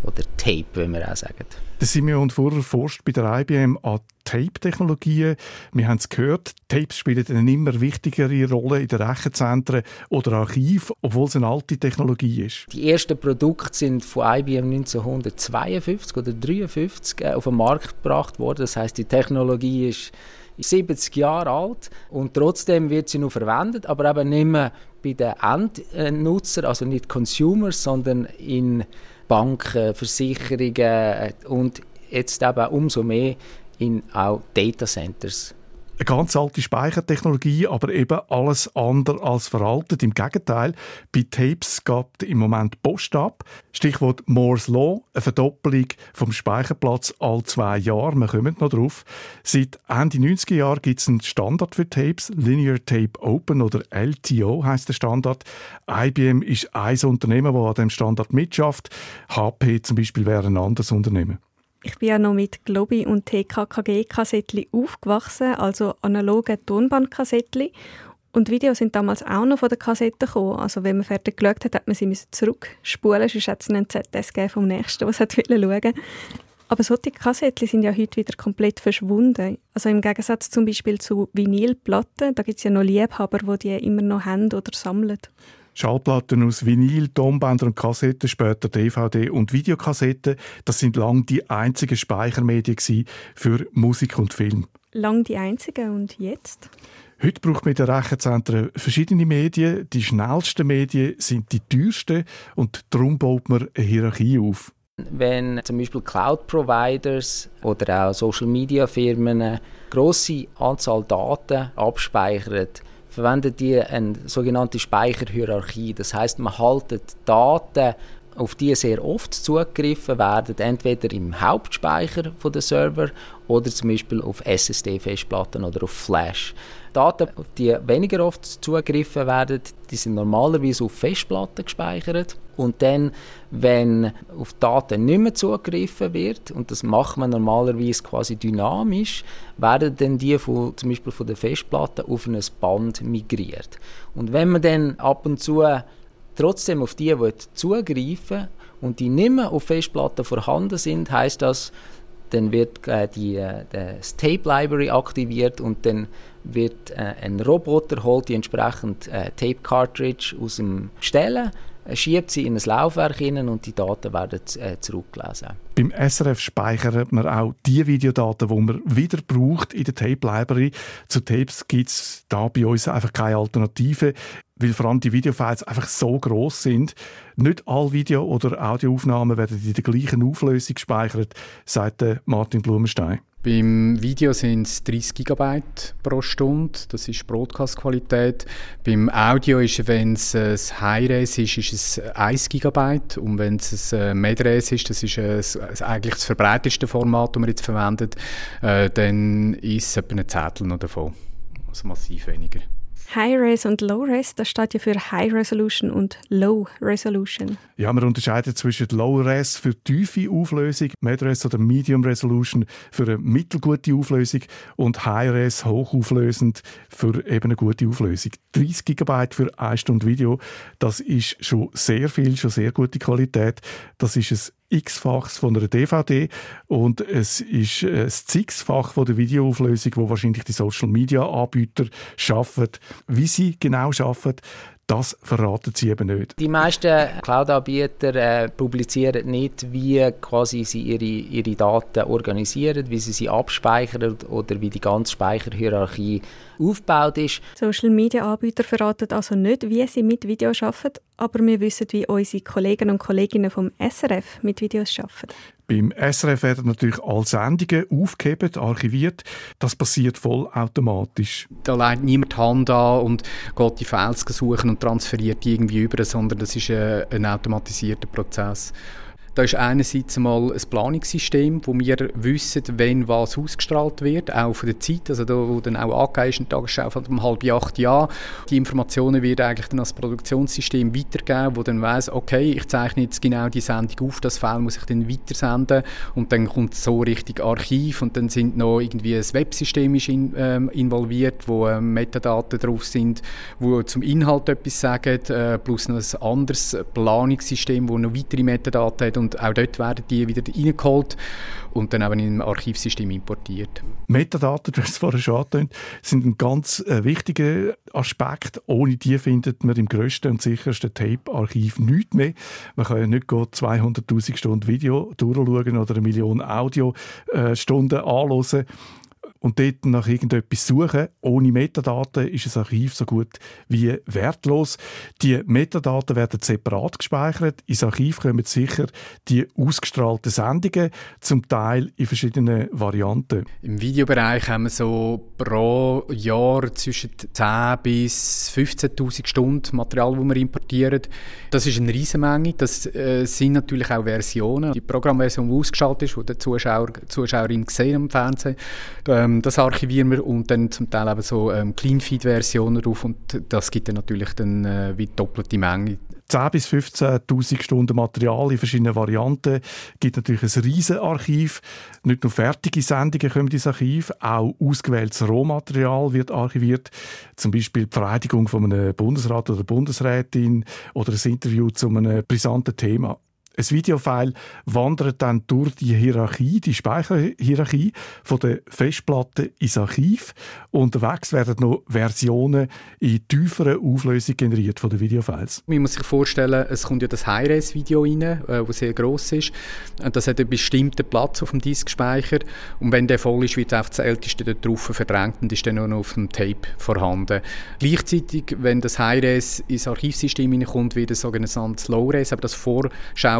oder Tape, wie wir auch sagen. Der Simeon Furrer forscht bei der IBM an Tape-Technologien. Wir haben es gehört, Tapes spielen eine immer wichtigere Rolle in den Rechenzentren oder Archiven, obwohl es eine alte Technologie ist. Die ersten Produkte sind von IBM 1952 oder 1953 äh, auf den Markt gebracht worden. Das heißt, die Technologie ist 70 Jahre alt und trotzdem wird sie noch verwendet, aber eben nicht mehr bei den Endnutzern, also nicht Consumers, sondern in Banken, Versicherungen und jetzt eben umso mehr in auch Data Centers. Eine ganz alte Speichertechnologie, aber eben alles andere als veraltet. Im Gegenteil, bei Tapes gab im Moment Post ab. Stichwort Moore's Law, eine Verdoppelung vom Speicherplatz all zwei Jahre. Wir kommen noch drauf. Seit Ende 90er Jahren gibt es einen Standard für Tapes, Linear Tape Open oder LTO heißt der Standard. IBM ist ein Unternehmen, das an dem Standard mitschafft. HP zum Beispiel wäre ein anderes Unternehmen. Ich bin ja noch mit Globi und TKKG-Kassettchen aufgewachsen, also analoge Tonbandkassettchen. Und Videos sind damals auch noch von der Kassette gekommen. Also wenn man fertig geschaut hat, hat man sie zurückspulen, sonst hat es einen ZS vom Nächsten, was schauen wollte. Aber solche Kassetten sind ja heute wieder komplett verschwunden. Also im Gegensatz zum Beispiel zu Vinylplatten, da gibt es ja noch Liebhaber, die die immer noch haben oder sammeln. Schallplatten aus Vinyl, Tonbänder und Kassetten, später DVD und Videokassetten, das sind lang die einzigen Speichermedien für Musik und Film. Lang die einzigen und jetzt? Heute braucht man in den Rechenzentren verschiedene Medien. Die schnellsten Medien sind die teuersten und darum baut man eine Hierarchie auf. Wenn zum Beispiel Cloud-Providers oder auch Social-Media-Firmen eine grosse Anzahl Daten abspeichern, verwenden die eine sogenannte Speicherhierarchie. Das heißt, man haltet Daten, auf die sehr oft zugegriffen werden, entweder im Hauptspeicher der Server oder zum Beispiel auf SSD-Festplatten oder auf Flash. Daten, auf die weniger oft zugegriffen werden, die sind normalerweise auf Festplatten gespeichert. Und dann, wenn auf Daten nicht mehr zugegriffen wird, und das macht man normalerweise quasi dynamisch, werden dann die von, zum Beispiel von der Festplatte auf ein Band migriert. Und wenn man dann ab und zu trotzdem auf die zugreifen und die nicht mehr auf Festplatten vorhanden sind, heißt das, dann wird äh, die, äh, das Tape Library aktiviert und dann wird äh, ein Roboter holt die entsprechend äh, Tape Cartridge aus dem Stellen schiebt sie in ein Laufwerk hinein und die Daten werden äh, zurückgelesen. Beim SRF speichert man auch die Videodaten, die man wieder braucht in der Tape Library. Zu Tapes gibt es da bei uns einfach keine Alternative, weil vor allem die Videofiles einfach so groß sind. Nicht alle Video- oder Audioaufnahmen werden in der gleichen Auflösung gespeichert, sagt Martin Blumenstein. Beim Video sind es 30 GB pro Stunde, das ist Broadcast-Qualität. Beim Audio ist, wenn es ein High-Res ist, ist es 1 GB und wenn es ein Mid-Res ist, das ist ein, eigentlich das verbreiteste Format, das wir jetzt verwenden, äh, dann ist es etwa ein Zettel noch davon, also massiv weniger. High-Res und Low-Res, das steht ja für High Resolution und Low Resolution. Ja, man unterscheidet zwischen Low-Res für tiefe Auflösung, Mid-Res oder Medium Resolution für eine mittelgute Auflösung und High-Res hochauflösend für eben eine gute Auflösung. 30 GB für eine Stunde Video, das ist schon sehr viel, schon sehr gute Qualität. Das ist ein x-faches von einer DVD und es ist ein x-fach von der Videoauflösung, wo wahrscheinlich die Social-Media-Anbieter schaffen. Wie sie genau schaffen, das verraten sie eben nicht. Die meisten Cloud-Anbieter äh, publizieren nicht, wie quasi sie ihre, ihre Daten organisieren, wie sie sie abspeichern oder wie die ganze Speicherhierarchie aufgebaut ist. Social-Media-Anbieter verraten also nicht, wie sie mit Videos arbeiten, aber wir wissen, wie unsere Kollegen und Kolleginnen vom SRF mit Videos arbeiten. Beim SRF werden natürlich alle Sendungen aufgehoben, archiviert. Das passiert vollautomatisch. Da legt niemand die Hand an und geht die Files suchen und transferiert die irgendwie über, sondern das ist ein, ein automatisierter Prozess. Da ist einerseits mal ein Planungssystem, wo wir wissen, wenn was ausgestrahlt wird, auch von der Zeit, also da, wo dann auch angegeben ist, eine Tagesschau von um halb acht Jahr. Die Informationen werden eigentlich dann als Produktionssystem weitergeben, wo dann weiss, okay, ich zeichne jetzt genau die Sendung auf, das File muss ich dann weitersenden und dann kommt so richtig Archiv und dann sind noch irgendwie ein Websystem ist in, ähm, involviert, wo ähm, Metadaten drauf sind, wo zum Inhalt etwas sagen, äh, plus noch ein anderes Planungssystem, wo noch weitere Metadaten hat und auch dort werden die wieder reingeholt und dann eben im Archivsystem importiert. Metadaten, du hast es vorher schon angetönt, sind ein ganz äh, wichtiger Aspekt. Ohne die findet man im grössten und sichersten Tape-Archiv nichts mehr. Man kann ja nicht 200'000 Stunden Video durchschauen oder eine Million Audiostunden äh, anhören und dort nach irgendetwas suchen. Ohne Metadaten ist das Archiv so gut wie wertlos. Die Metadaten werden separat gespeichert. Ins Archiv kommen sicher die ausgestrahlten Sendungen, zum Teil in verschiedenen Varianten. Im Videobereich haben wir so pro Jahr zwischen 10 bis 15.000 Stunden Material, das wir importieren. Das ist eine Riesenmenge. Das äh, sind natürlich auch Versionen. Die Programmversion, die ausgeschaltet ist, die der Zuschauer, Zuschauerin gesehen am Fernsehen, ähm, ähm, das archivieren wir und dann zum Teil eben so ähm, Clean-Feed-Versionen drauf und das gibt dann natürlich dann äh, wie doppelte Menge 10.000 bis 15.000 Stunden Material in verschiedenen Varianten. Es gibt natürlich ein Riesenarchiv. Nicht nur fertige Sendungen kommen ins Archiv, auch ausgewähltes Rohmaterial wird archiviert. Zum Beispiel die Vereidigung von einem Bundesrat oder Bundesrätin oder ein Interview zu einem brisanten Thema. Ein Videofile wandert dann durch die Hierarchie, die Speicherhierarchie von der Festplatte ins Archiv. Unterwegs werden noch Versionen in tieferer Auflösung generiert von den Videofiles. Man muss sich vorstellen, es kommt ja das High-Res-Video rein, äh, das sehr gross ist. Und das hat einen bestimmten Platz auf dem Diskspeicher. Und wenn der voll ist, wird einfach das Älteste dort drauf verdrängt und ist dann nur noch auf dem Tape vorhanden. Gleichzeitig, wenn das High-Res ins Archivsystem hineinkommt, wird ein sogenanntes Low-Res, aber das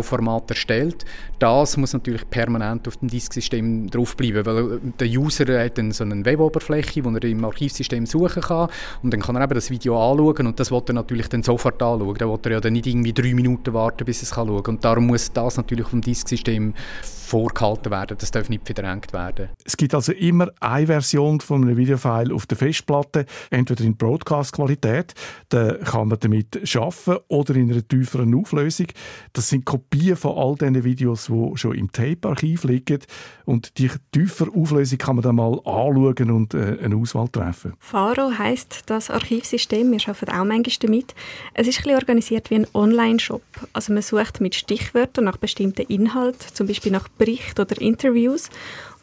Vorschauformat erstellt. Das muss natürlich permanent auf dem Disksystem draufbleiben, weil der User hat dann so eine Weboberfläche, wo er im Archivsystem suchen kann und dann kann er eben das Video anschauen und das wird er natürlich dann sofort anschauen. Da wird er ja dann nicht irgendwie drei Minuten warten, bis er es schauen kann. Und darum muss das natürlich dem Disksystem vorgehalten werden. Das darf nicht verdrängt werden. Es gibt also immer eine Version von einem Videofile auf der Festplatte, entweder in Broadcast-Qualität, da kann man damit arbeiten, oder in einer tieferen Auflösung. Das sind Kopien von all diesen Videos, die schon im Tape-Archiv liegen. Und die tiefere Auflösung kann man dann mal anschauen und äh, eine Auswahl treffen. Faro heisst das Archivsystem. Wir arbeiten auch manchmal damit. Es ist ein organisiert wie ein Online-Shop. Also man sucht mit Stichwörtern nach bestimmten Inhalten, zum Beispiel nach Berichten oder Interviews.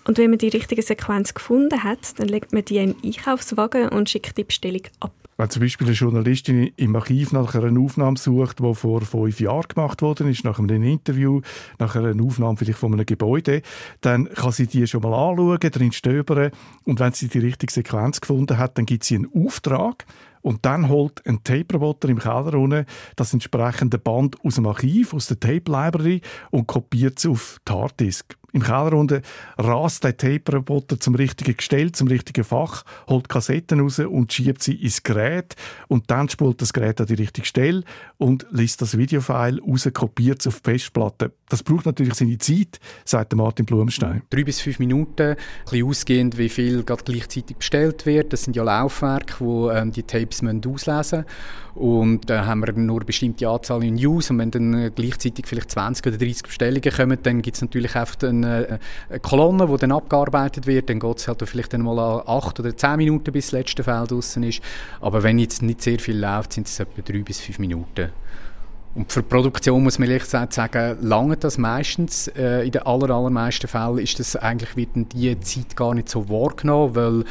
Und wenn man die richtige Sequenz gefunden hat, dann legt man die in den Einkaufswagen und schickt die Bestellung ab. Wenn zum Beispiel eine Journalistin im Archiv nach einer Aufnahme sucht, die vor fünf Jahren gemacht worden ist, nach einem Interview, nach einer Aufnahme vielleicht von einem Gebäude, dann kann sie die schon mal anschauen, drin stöbern und wenn sie die richtige Sequenz gefunden hat, dann gibt sie einen Auftrag und dann holt ein Tape-Roboter im Keller unten das entsprechende Band aus dem Archiv, aus der Tape-Library und kopiert es auf die Harddisk. Im Keller unten rast der Tape-Roboter zum richtigen Gestell, zum richtigen Fach, holt Kassetten raus und schiebt sie ins Gerät und dann spult das Gerät an die richtige Stelle und liest das Videofile raus, kopiert es auf die Festplatte. Das braucht natürlich seine Zeit, sagt Martin Blumstein. Drei bis fünf Minuten, ein bisschen ausgehend, wie viel gerade gleichzeitig bestellt wird. Das sind ja Laufwerke, wo ähm, die Tapes auslesen müssen. Und da haben wir nur eine bestimmte Anzahl in News und wenn dann gleichzeitig vielleicht 20 oder 30 Bestellungen kommen, dann gibt es natürlich einfach eine, eine, Kolonne, die dann abgearbeitet wird. Dann geht es halt vielleicht dann mal 8 oder 10 Minuten, bis das letzte Feld draußen ist. Aber wenn jetzt nicht sehr viel läuft, sind es etwa 3 bis 5 Minuten. Und für die Produktion muss man ehrlich gesagt sagen, lange das meistens. Äh, in den aller, allermeisten Fällen ist das eigentlich wird die Zeit gar nicht so wahrgenommen, weil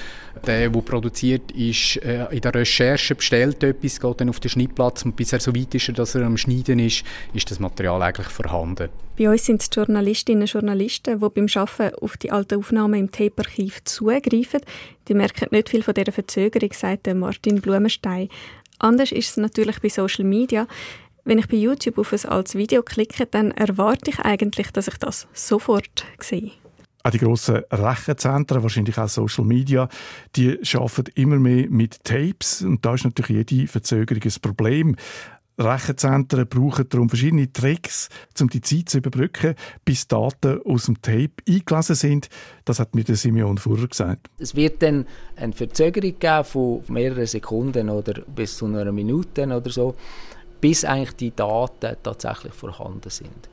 der, der produziert, ist äh, in der Recherche bestellt etwas, geht dann auf den Schnittplatz und bis er so weit ist, dass er am Schneiden ist, ist das Material eigentlich vorhanden. Bei uns sind es Journalistinnen und Journalisten, die beim Arbeiten auf die alten Aufnahmen im Tape-Archiv zugreifen. Die merken nicht viel von dieser Verzögerung, sagt Martin Blumenstein. Anders ist es natürlich bei Social Media. Wenn ich bei YouTube auf ein altes Video klicke, dann erwarte ich eigentlich, dass ich das sofort sehe. Auch die grossen Rechenzentren, wahrscheinlich auch Social Media, die arbeiten immer mehr mit Tapes und da ist natürlich jede Verzögerung ein Problem. Rechenzentren brauchen darum verschiedene Tricks, um die Zeit zu überbrücken, bis Daten aus dem Tape eingelesen sind. Das hat mir der Simeon vorher gesagt. Es wird dann eine Verzögerung geben von mehreren Sekunden oder bis zu einer Minute oder so bis eigentlich die Daten tatsächlich vorhanden sind.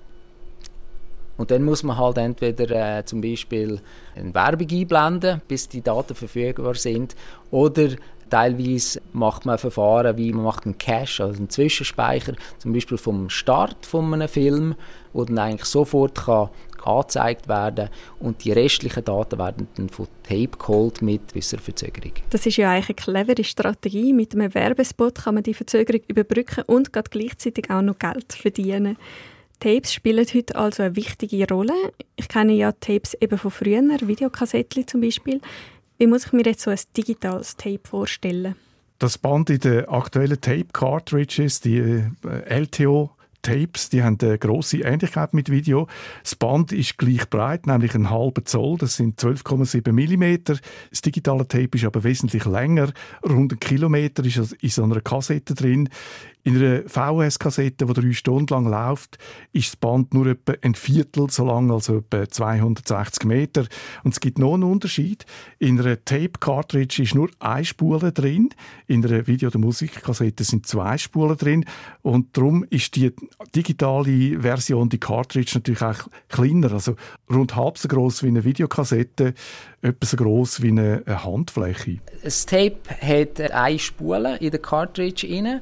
Und dann muss man halt entweder äh, zum Beispiel eine Werbung einblenden, bis die Daten verfügbar sind, oder teilweise macht man Verfahren wie man macht einen Cache, also einen Zwischenspeicher, zum Beispiel vom Start von einem Film, wo dann eigentlich sofort kann angezeigt werden und die restlichen Daten werden dann von Tape geholt mit gewisser Verzögerung. Das ist ja eigentlich eine clevere Strategie. Mit einem Werbespot kann man die Verzögerung überbrücken und gleichzeitig auch noch Geld verdienen. Tapes spielen heute also eine wichtige Rolle. Ich kenne ja Tapes eben von früher, Videokassettchen zum Beispiel. Wie muss ich mir jetzt so ein digitales Tape vorstellen? Das Band in den aktuellen Tape-Cartridges, die äh, LTO Tapes, die haben eine grosse Ähnlichkeit mit Video. Das Band ist gleich breit, nämlich einen halben Zoll, das sind 12,7 mm. Das digitale Tape ist aber wesentlich länger, rund einen Kilometer ist in so einer Kassette drin. In einer VHS-Kassette, die drei Stunden lang läuft, ist das Band nur etwa ein Viertel so lang, also etwa 260 Meter. Und es gibt noch einen Unterschied. In einer Tape-Cartridge ist nur eine Spule drin. In einer Video- oder Musikkassette sind zwei Spulen drin. Und darum ist die digitale Version, die Cartridge, natürlich auch kleiner. Also rund halb so groß wie eine Videokassette, etwa so groß wie eine Handfläche. Das Tape hat eine Spule in der Cartridge. Rein.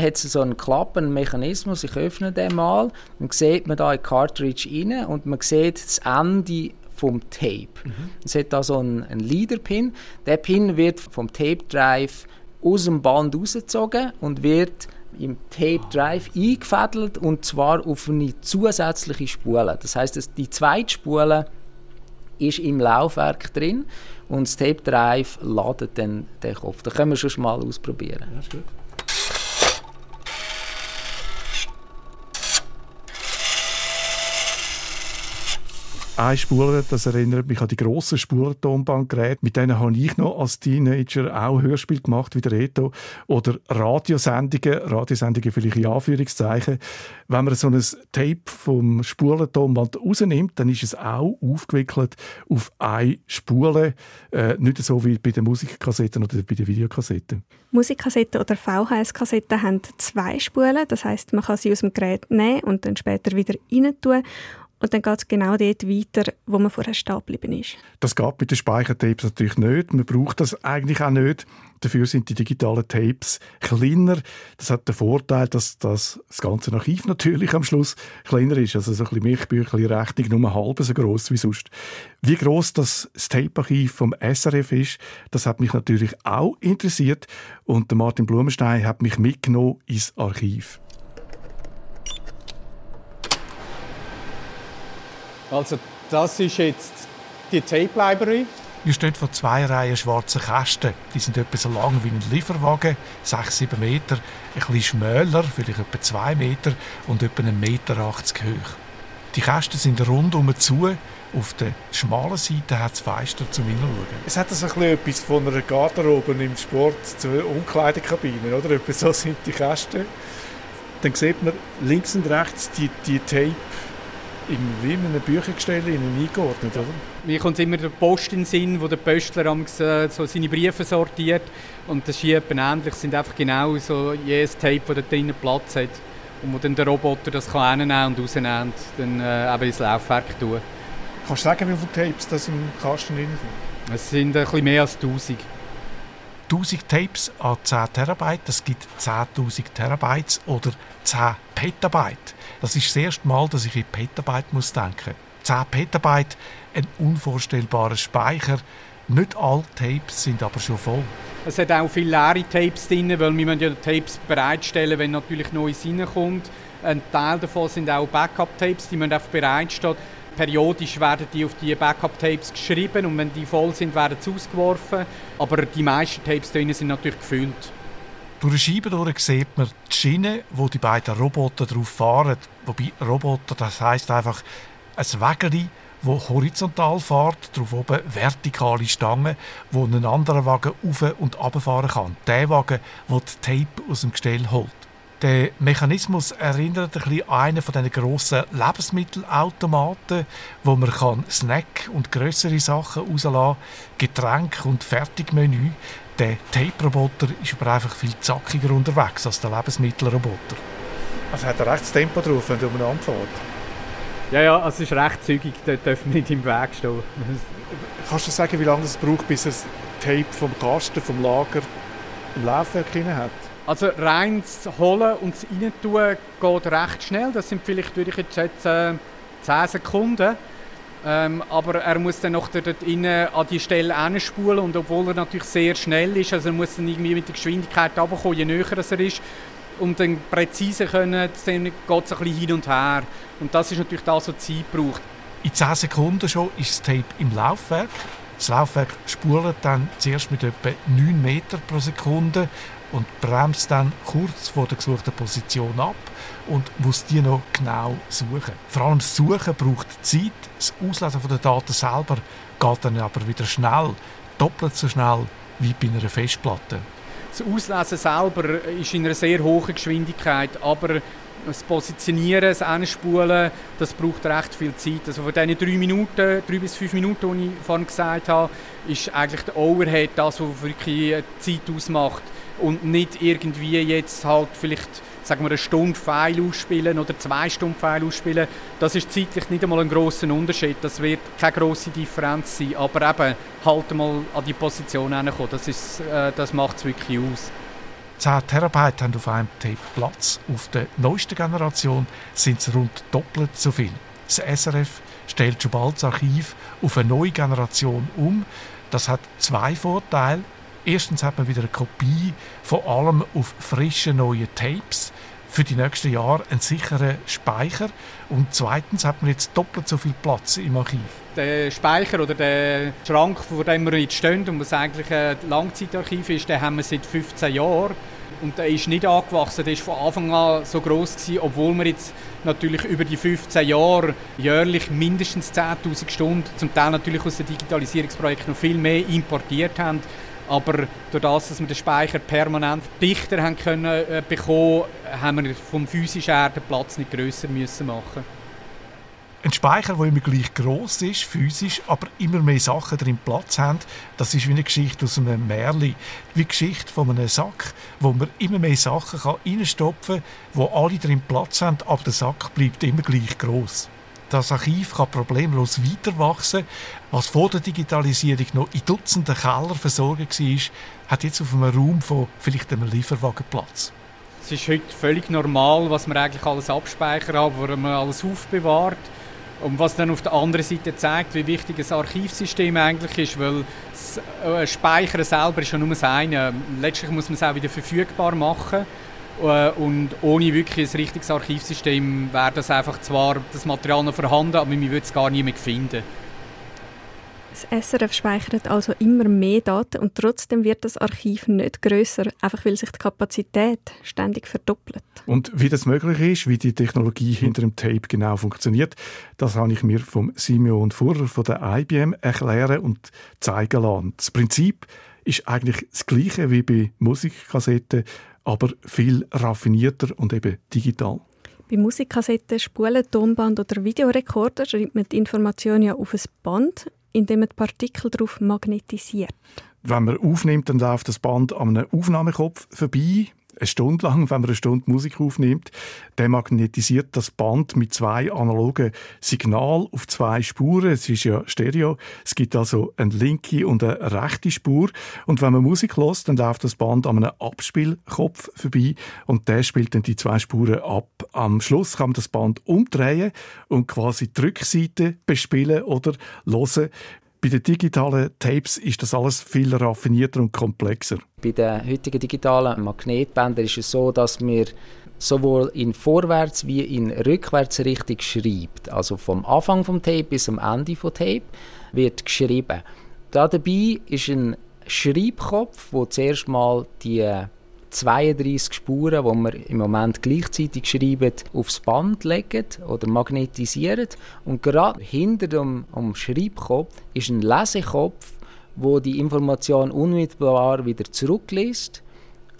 Oben hat so einen Klappen, einen Mechanismus. Ich öffne den mal, dann sieht man da in die Cartridge rein und man sieht das Ende vom Tape. Mhm. Es hat da so einen, einen Leader-Pin. Der Pin wird vom Tape Drive aus dem Band rausgezogen und wird im Tape Drive eingefädelt und zwar auf eine zusätzliche Spule. Das heißt, die zweite Spule ist im Laufwerk drin und das Tape Drive ladet dann den Kopf. Das können wir schon mal ausprobieren. Ja, eine Spur, das erinnert mich an die grossen Spurentonbandgeräte. Mit denen habe ich noch als Teenager auch Hörspiel gemacht, wie der Reto. Oder Radiosendungen, Radiosendungen vielleicht in Anführungszeichen. Wenn man so ein Tape vom Spurentonband rausnimmt, dann ist es auch aufgewickelt auf eine Spule. Äh, nicht so wie bei den Musikkassetten oder bei den Videokassetten. Musikkassetten oder VHS-Kassetten haben zwei Spulen. Das heißt, man kann sie aus dem Gerät nehmen und dann später wieder rein tun. Und dann geht es genau dort weiter, wo man vorher stehen geblieben ist. Das geht mit den Speichertapes natürlich nicht. Man braucht das eigentlich auch nicht. Dafür sind die digitalen Tapes kleiner. Das hat den Vorteil, dass das, das ganze Archiv natürlich am Schluss kleiner ist. Also so ein bisschen Milchbüchli-Rechnung nur halb so groß wie sonst. Wie groß das, das Tape-Archiv vom SRF ist, das hat mich natürlich auch interessiert. Und der Martin Blumenstein hat mich mitgenommen ins Archiv. Also das ist jetzt die Tape Library. Wir stehen vor zwei Reihen schwarzer Kästen. Die sind etwa so lang wie ein Lieferwagen, 6-7 Meter, ein bisschen schmäler, vielleicht etwa 2 Meter und etwa 1,80 Meter hoch. Die Kästen sind rundum zu. Auf der schmalen Seite hat es Fenster zum Hinschauen. Es hat also ein etwas von einer Garderobe im Sport zur Umkleidekabine, oder? Etwa so sind die Kästen. Dann sieht man links und rechts die, die Tape wie in einem Büchergestell eingeordnet, oder? Mir kommt immer der Post in den Sinn, wo der Postler äh, so seine Briefe sortiert. Und das ist hier ähnlich. Es sind einfach genau so jedes Tape, das da drinnen Platz hat. Und wo dann der Roboter das kann reinnehmen und rausnehmen und dann äh, eben ins Laufwerk tun. Kannst du sagen, wie viele Tapes das im Kasten drin sind? Es sind ein bisschen mehr als 1000. 1000 Tapes an 10 Terabyte, das gibt 10.000 Terabytes oder 10 Petabyte. Das ist das erste Mal, dass ich in Petabyte muss denken muss. 10 Petabyte, ein unvorstellbarer Speicher. Nicht alle Tapes sind aber schon voll. Es hat auch viele leere Tapes drin, weil wir ja Tapes bereitstellen, wenn natürlich Neues reinkommt. Ein Teil davon sind auch Backup-Tapes, die müssen einfach bereitstehen. Periodisch werden die auf die Backup-Tapes geschrieben und wenn die voll sind, werden sie ausgeworfen. Aber die meisten Tapes drin sind natürlich gefüllt. Durch die Scheibe sieht man die Schiene, wo die beiden Roboter drauf fahren. Wobei Roboter, das heißt einfach ein Wägeli, wo horizontal fährt, drauf oben vertikale Stangen, wo ein anderer Wagen auf und abfahren kann. Der Wagen, der die Tape aus dem Gestell holt. Der Mechanismus erinnert ein bisschen an einen von diesen grossen Lebensmittelautomaten, wo man kann Snack und größere Sachen rauslassen, Getränk und Fertigmenü. Der Tape-Roboter ist aber einfach viel zackiger unterwegs als der Lebensmittelroboter. Also hat er recht das Tempo drauf, wenn du umeinander fährt? Ja, ja, also es ist recht zügig, da dürfen nicht im Weg stehen. Kannst du sagen, wie lange es braucht, bis er das Tape vom Kasten, vom Lager im Laufwerk hat? Also rein das Holen und das Reintun geht recht schnell. Das sind vielleicht, würde ich jetzt schätzen, 10 Sekunden. Ähm, aber er muss dann noch dort innen an die Stelle hinspulen und obwohl er natürlich sehr schnell ist, also er muss dann irgendwie mit der Geschwindigkeit runterkommen, je näher er ist, um dann präzise können, dann geht es ein bisschen hin und her. Und das ist natürlich das, was Zeit braucht. In 10 Sekunden schon ist das Tape im Laufwerk. Das Laufwerk spult dann zuerst mit etwa 9 Meter pro Sekunde und bremst dann kurz vor der gesuchten Position ab und muss die noch genau suchen. Vor allem das Suchen braucht Zeit. Das Auslesen der Daten selber geht dann aber wieder schnell, doppelt so schnell wie bei einer Festplatte. Das Auslesen selber ist in einer sehr hohen Geschwindigkeit, aber das Positionieren, das Einspulen, das braucht recht viel Zeit. Also von diesen drei Minuten, drei bis fünf Minuten, die ich vorhin gesagt habe, ist eigentlich der Overhead das, was wirklich Zeit ausmacht und nicht irgendwie jetzt halt vielleicht sagen wir eine Stunde Pfeil ausspielen oder zwei Stunden Pfeil ausspielen. Das ist zeitlich nicht einmal ein großer Unterschied. Das wird keine große Differenz sein. Aber eben halt mal an die Position hinkommen. Das, äh, das macht es wirklich aus. 10 Terabyte haben auf einem Tape Platz. Auf der neuesten Generation sind es rund doppelt so viel. Das SRF stellt schon bald das Archiv auf eine neue Generation um. Das hat zwei Vorteile. Erstens hat man wieder eine Kopie von allem auf frischen neuen Tapes für die nächsten Jahre einen sicheren Speicher und zweitens hat man jetzt doppelt so viel Platz im Archiv. Der Speicher oder der Schrank, vor dem wir jetzt stehen und was eigentlich ein Langzeitarchiv ist, den haben wir seit 15 Jahren und der ist nicht angewachsen, der ist von Anfang an so groß gewesen, obwohl wir jetzt natürlich über die 15 Jahre jährlich mindestens 10.000 Stunden, zum Teil natürlich aus den Digitalisierungsprojekten noch viel mehr importiert haben. Aber durch das, dass wir den Speicher permanent dichter haben können, äh, bekommen, haben wir vom physischen her den Platz nicht grösser müssen machen ein Speicher, der immer gleich groß ist, physisch, aber immer mehr Sachen drin Platz haben, das ist wie eine Geschichte aus einem Märchen. Wie eine Geschichte von einem Sack, wo man immer mehr Sachen reinstopfen kann, wo alle drin Platz haben, aber der Sack bleibt immer gleich groß. Das Archiv kann problemlos weiter wachsen. Was vor der Digitalisierung noch in Dutzenden Keller versorgt war, hat jetzt auf einem Raum von vielleicht einem Lieferwagen Platz. Es ist heute völlig normal, was man eigentlich alles abspeichert, wo man alles aufbewahrt. Und was dann auf der anderen Seite zeigt, wie wichtig ein Archivsystem eigentlich ist, weil das äh, Speichern selber ist ja nur das eine. Letztlich muss man es auch wieder verfügbar machen. Äh, und ohne wirklich ein richtiges Archivsystem wäre das einfach zwar das Material noch vorhanden, aber man würde es gar nie mehr finden. Das SRF speichert also immer mehr Daten und trotzdem wird das Archiv nicht größer, einfach weil sich die Kapazität ständig verdoppelt. Und wie das möglich ist, wie die Technologie hinter dem Tape genau funktioniert, das habe ich mir vom Simeon Furrer von der IBM erklären und zeigen lassen. Das Prinzip ist eigentlich das gleiche wie bei Musikkassetten, aber viel raffinierter und eben digital. Bei Musikkassetten, Spulen, Tonband oder Videorekorder schreibt man die Information ja auf ein Band indem man die Partikel darauf magnetisiert. Wenn man aufnimmt, dann läuft das Band an einem Aufnahmekopf vorbei eine Stunde lang, wenn man eine Stunde Musik aufnimmt, der magnetisiert das Band mit zwei analogen Signalen auf zwei Spuren. Es ist ja Stereo. Es gibt also eine linke und eine rechte Spur. Und wenn man Musik hört, dann läuft das Band an einem Abspielkopf vorbei und der spielt dann die zwei Spuren ab. Am Schluss kann man das Band umdrehen und quasi die Rückseite bespielen oder hören. Bei den digitalen Tapes ist das alles viel raffinierter und komplexer. Bei den heutigen digitalen Magnetbändern ist es so, dass wir sowohl in Vorwärts- wie in Rückwärtsrichtung schreibt. Also vom Anfang vom Tape bis zum Ende vom Tape wird geschrieben. Da dabei ist ein Schreibkopf, wo zuerst mal die 32 Spuren, die wir im Moment gleichzeitig schreiben, aufs Band legen oder magnetisieren. Und gerade hinter dem, dem Schreibkopf ist ein Lesekopf, wo die Information unmittelbar wieder zurückliest,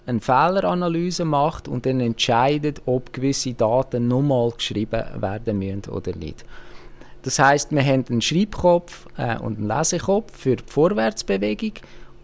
eine Fehleranalyse macht und dann entscheidet, ob gewisse Daten nochmal geschrieben werden müssen oder nicht. Das heißt, wir haben einen Schreibkopf äh, und einen Lesekopf für die Vorwärtsbewegung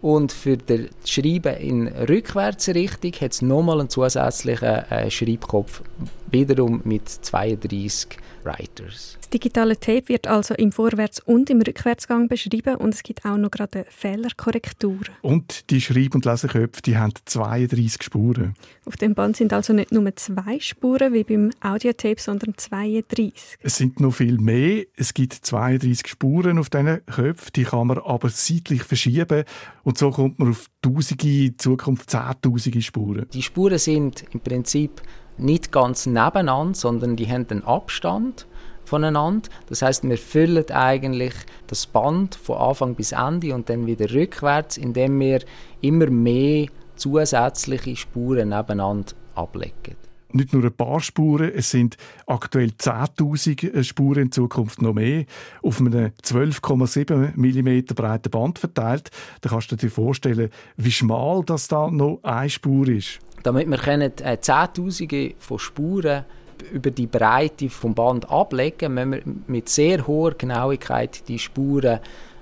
und für das Schreiben in Rückwärtsrichtung hat es nochmal einen zusätzlichen äh, Schreibkopf, wiederum mit 32 Writers. Das digitale Tape wird also im Vorwärts- und im Rückwärtsgang beschrieben und es gibt auch noch gerade Fehlerkorrektur. Und die Schreib- und Leseköpfe die haben 32 Spuren. Auf dem Band sind also nicht nur zwei Spuren wie beim Audiotape, sondern 32. Es sind noch viel mehr. Es gibt 32 Spuren auf diesen Köpfen, die kann man aber seitlich verschieben und so kommt man auf Tausende, in Zukunft Zehntausende Spuren. Die Spuren sind im Prinzip nicht ganz nebeneinander, sondern die haben einen Abstand voneinander. Das heißt, wir füllen eigentlich das Band von Anfang bis Ende und dann wieder rückwärts, indem wir immer mehr zusätzliche Spuren nebeneinander ablegen. Nicht nur ein paar Spuren, es sind aktuell 10.000 Spuren, in Zukunft noch mehr, auf einem 12,7 mm breiten Band verteilt. Da kannst du dir vorstellen, wie schmal das da noch eine Spur ist. Damit wir können, äh, Zehntausende von Spuren über die Breite vom Band ablegen, müssen wir mit sehr hoher Genauigkeit die Spuren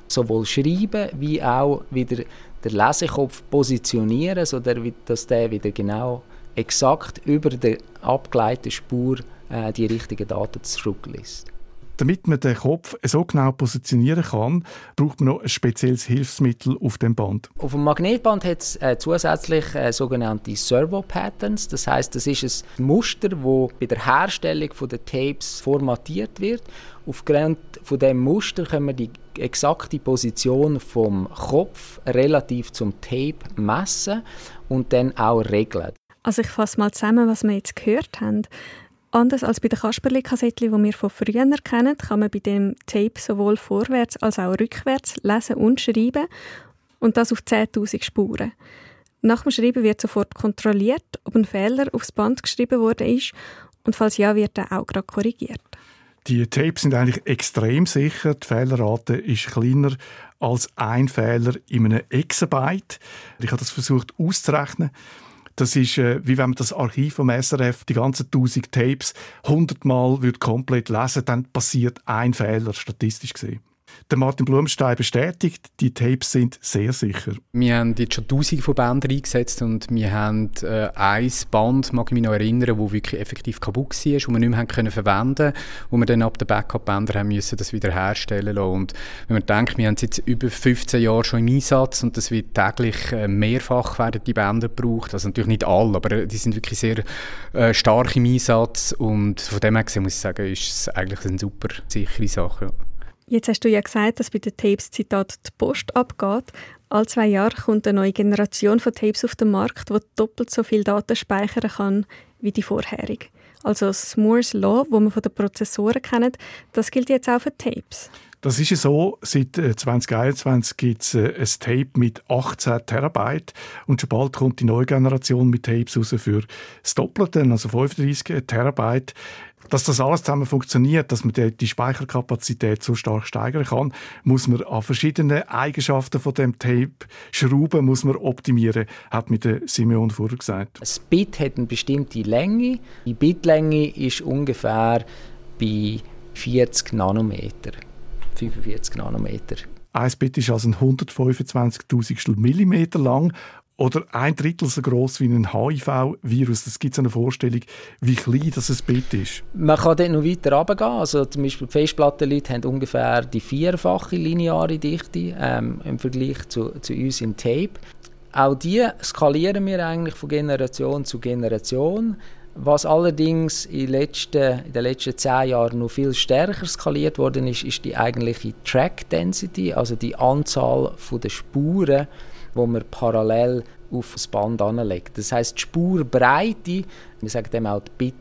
sowohl schreiben wie auch wieder den Lesekopf positionieren, sodass der wieder genau exakt über der abgeleiteten Spur äh, die richtigen Daten zurückliest. Damit man den Kopf so genau positionieren kann, braucht man noch ein spezielles Hilfsmittel auf dem Band. Auf dem Magnetband hat es äh, zusätzlich äh, sogenannte Servo-Patterns. Das heißt, das ist ein Muster, das bei der Herstellung der Tapes formatiert wird. Aufgrund von dem Muster können wir die exakte Position vom Kopf relativ zum Tape messen und dann auch regeln. Also ich fasse mal zusammen, was wir jetzt gehört haben. Anders als bei den Kasperli-Kassettchen, die wir von früher kennen, kann man bei dem Tape sowohl vorwärts als auch rückwärts lesen und schreiben und das auf 10.000 Spuren. Nach dem Schreiben wird sofort kontrolliert, ob ein Fehler aufs Band geschrieben worden ist und falls ja, wird er auch gerade korrigiert. Die Tapes sind eigentlich extrem sicher. Die Fehlerrate ist kleiner als ein Fehler in einem Exabyte. Ich habe das versucht auszurechnen. Das ist, äh, wie wenn man das Archiv vom SRF, die ganzen 1000 Tapes, 100 Mal wird komplett lesen, dann passiert ein Fehler, statistisch gesehen. Der Martin Blumstein bestätigt, die Tapes sind sehr sicher. Wir haben jetzt schon tausende von Bändern eingesetzt und wir haben äh, ein Band, mag ich mich noch erinnern, wo wirklich effektiv kaputt war, wo wir nicht mehr haben können verwenden wo wir dann ab den Backup-Bändern haben müssen das wieder lassen. Und wenn man denkt, wir haben es jetzt über 15 Jahre schon im Einsatz und das wird täglich äh, mehrfach werden die Bänder gebraucht, also natürlich nicht alle, aber die sind wirklich sehr äh, stark im Einsatz und von dem her gesehen muss ich sagen, ist es eigentlich eine super sichere Sache. Jetzt hast du ja gesagt, dass bei den Tapes Zitat die Post abgeht. All zwei Jahre kommt eine neue Generation von Tapes auf den Markt, die doppelt so viel Daten speichern kann wie die vorherige. Also das Moore's Law, wo man von den Prozessoren kennt, das gilt jetzt auch für Tapes. Das ist ja so, seit 2021 gibt es ein Tape mit 18 Terabyte und schon bald kommt die neue Generation mit Tapes raus für das Doppelte, also 35 Terabyte. Dass das alles zusammen funktioniert, dass man die Speicherkapazität so stark steigern kann, muss man an verschiedenen Eigenschaften von dem Tape schrauben, muss man optimieren, hat mir der Simeon vorher gesagt. Das Bit hat eine bestimmte Länge. Die Bitlänge ist ungefähr bei 40 Nanometer, 45 Nanometer. Ein Bit ist also ein 125.000 Millimeter lang oder ein Drittel so groß wie ein HIV-Virus. Das gibt eine Vorstellung, wie klein das ein Bit ist. Man kann dort noch weiter runtergehen. Also zum Beispiel die Festplattenleute haben ungefähr die vierfache lineare Dichte ähm, im Vergleich zu, zu uns im Tape. Auch die skalieren wir eigentlich von Generation zu Generation. Was allerdings in, letzten, in den letzten zehn Jahren noch viel stärker skaliert worden ist, ist die eigentliche Track Density, also die Anzahl der Spuren, wo man parallel auf das Band anlegt. Das heißt, die Spurbreite, wir sagen dem auch die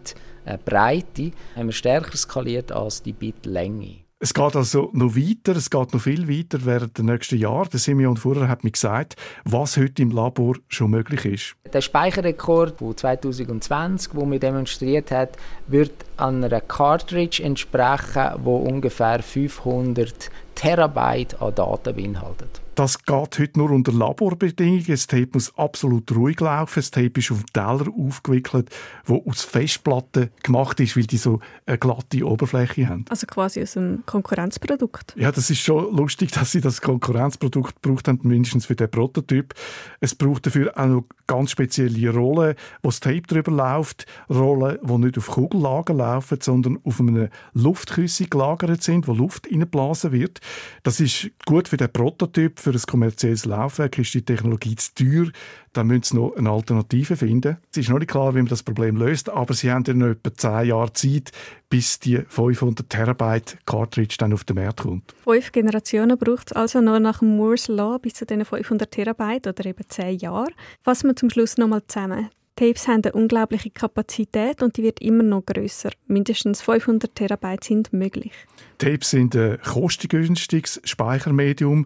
Bitbreite, haben wir stärker skaliert als die Bitlänge. Es geht also noch weiter, es geht noch viel weiter während der nächsten Jahre. Der Simeon Furrer hat mir gesagt, was heute im Labor schon möglich ist. Der Speicherrekord von 2020, wo wir demonstriert hat, wird an einer Cartridge entsprechen, wo ungefähr 500 Terabyte an Daten beinhaltet. Das geht heute nur unter Laborbedingungen. Das Tape muss absolut ruhig laufen. Das Tape ist auf dem Teller aufgewickelt, wo aus Festplatten gemacht ist, weil die so eine glatte Oberfläche haben. Also quasi aus einem Konkurrenzprodukt. Ja, das ist schon lustig, dass sie das Konkurrenzprodukt gebraucht haben, mindestens für den Prototyp. Es braucht dafür auch noch ganz spezielle Rollen, wo das Tape drüber läuft. Rollen, die nicht auf Kugellager laufen, sondern auf einer Luftküsse gelagert sind, wo Luft reingeblasen wird. Das ist gut für den Prototyp, für ein kommerzielles Laufwerk ist die Technologie zu teuer. Da müssen sie noch eine Alternative finden. Es ist noch nicht klar, wie man das Problem löst, aber sie haben noch etwa 10 Jahre Zeit, bis die 500 Terabyte Cartridge dann auf den Markt kommt. Fünf Generationen braucht es also noch nach dem Moore's Law bis zu diesen 500 Terabyte oder eben 10 Jahre. Fassen wir zum Schluss nochmal zusammen. Tapes haben eine unglaubliche Kapazität und die wird immer noch größer. Mindestens 500 Terabyte sind möglich. Tapes sind ein kostengünstiges Speichermedium,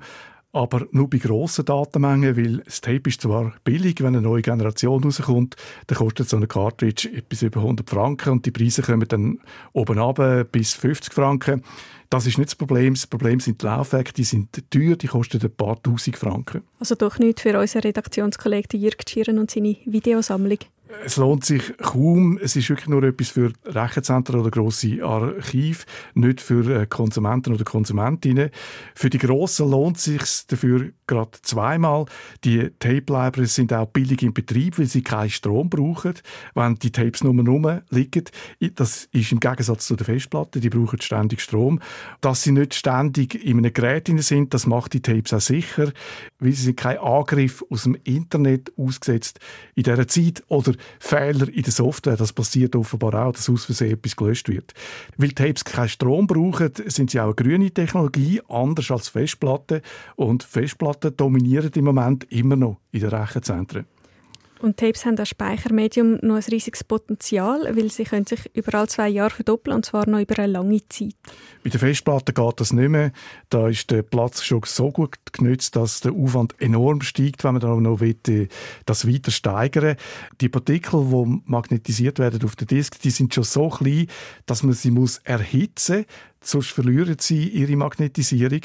aber nur bei grossen Datenmengen, weil das Tape ist zwar billig, wenn eine neue Generation rauskommt, dann kostet so eine Cartridge etwas über 100 Franken und die Preise kommen dann oben runter bis 50 Franken. Das ist nicht das Problem. Das Problem sind die Laufwerke, die sind teuer, die kosten ein paar Tausend Franken. Also doch nicht für unseren Redaktionskollegen Jürg Schieren und seine Videosammlung. Es lohnt sich kaum. Es ist wirklich nur etwas für Rechenzentren oder grosse Archive, nicht für äh, Konsumenten oder Konsumentinnen. Für die Grossen lohnt es sich dafür gerade zweimal. Die Tape-Libraries sind auch billig im Betrieb, weil sie keinen Strom brauchen. Wenn die Tapes nur rumliegen, das ist im Gegensatz zu den Festplatten, die brauchen ständig Strom. Dass sie nicht ständig in einem Gerät sind, das macht die Tapes auch sicher, weil sie sind kein Angriff aus dem Internet ausgesetzt in dieser Zeit oder Fehler in der Software. Das passiert offenbar auch, dass aus Versehen etwas gelöscht wird. Weil Tapes keinen Strom brauchen, sind sie auch eine grüne Technologie, anders als Festplatten. Und Festplatten dominieren im Moment immer noch in den Rechenzentren. Und Tapes haben als Speichermedium noch ein riesiges Potenzial, weil sie können sich über alle zwei Jahre verdoppeln und zwar noch über eine lange Zeit. Bei der Festplatte geht das nicht mehr. Da ist der Platz schon so gut genützt, dass der Aufwand enorm steigt, wenn man dann noch will, äh, das weiter steigern Die Partikel, die magnetisiert werden auf der Disk, die sind schon so klein, dass man sie muss erhitzen muss sonst verlieren sie ihre Magnetisierung.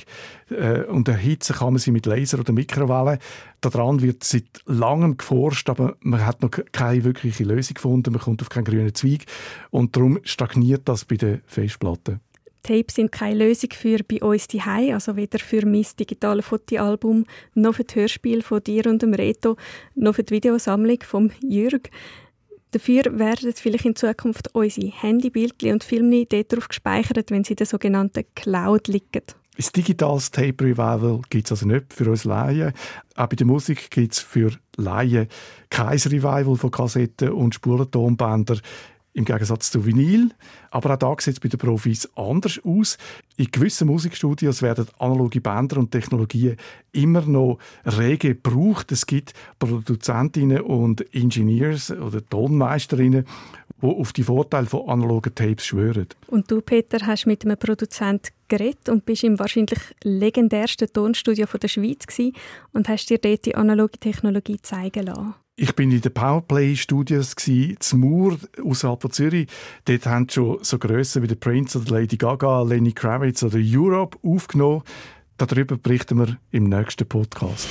Äh, und erhitzen kann man sie mit Laser oder Mikrowellen. Daran wird seit langem geforscht, aber man hat noch keine wirkliche Lösung gefunden. Man kommt auf keinen grünen Zweig. Und darum stagniert das bei den Festplatten. Tapes sind keine Lösung für bei uns die also weder für mein digitales Fotoalbum, noch für das Hörspiel von dir und dem Reto, noch für die Videosammlung von Jürg. Dafür werden vielleicht in Zukunft unsere Handybildchen und Filme dort drauf gespeichert, wenn sie in der sogenannten Cloud liegen. Das digitales Tape Revival gibt es also nicht für uns Laien. Auch bei der Musik gibt es für Laien kein Revival von Kassetten und Spurentonbändern im Gegensatz zu Vinyl. Aber auch da sieht es bei den Profis anders aus. In gewissen Musikstudios werden analoge Bänder und Technologien immer noch rege gebraucht. Es gibt Produzentinnen und Engineers oder Tonmeisterinnen, die auf die Vorteile von analogen Tapes schwören. Und du, Peter, hast mit einem Produzent geredet und bist im wahrscheinlich legendärsten Tonstudio der Schweiz und hast dir dort die analoge Technologie zeigen lassen. Ich bin in den Powerplay Studios zu Mur außerhalb von Zürich. Dort haben schon so Grössen wie der Prince oder Lady Gaga, Lenny Kravitz oder Europe aufgenommen. Darüber berichten wir im nächsten Podcast.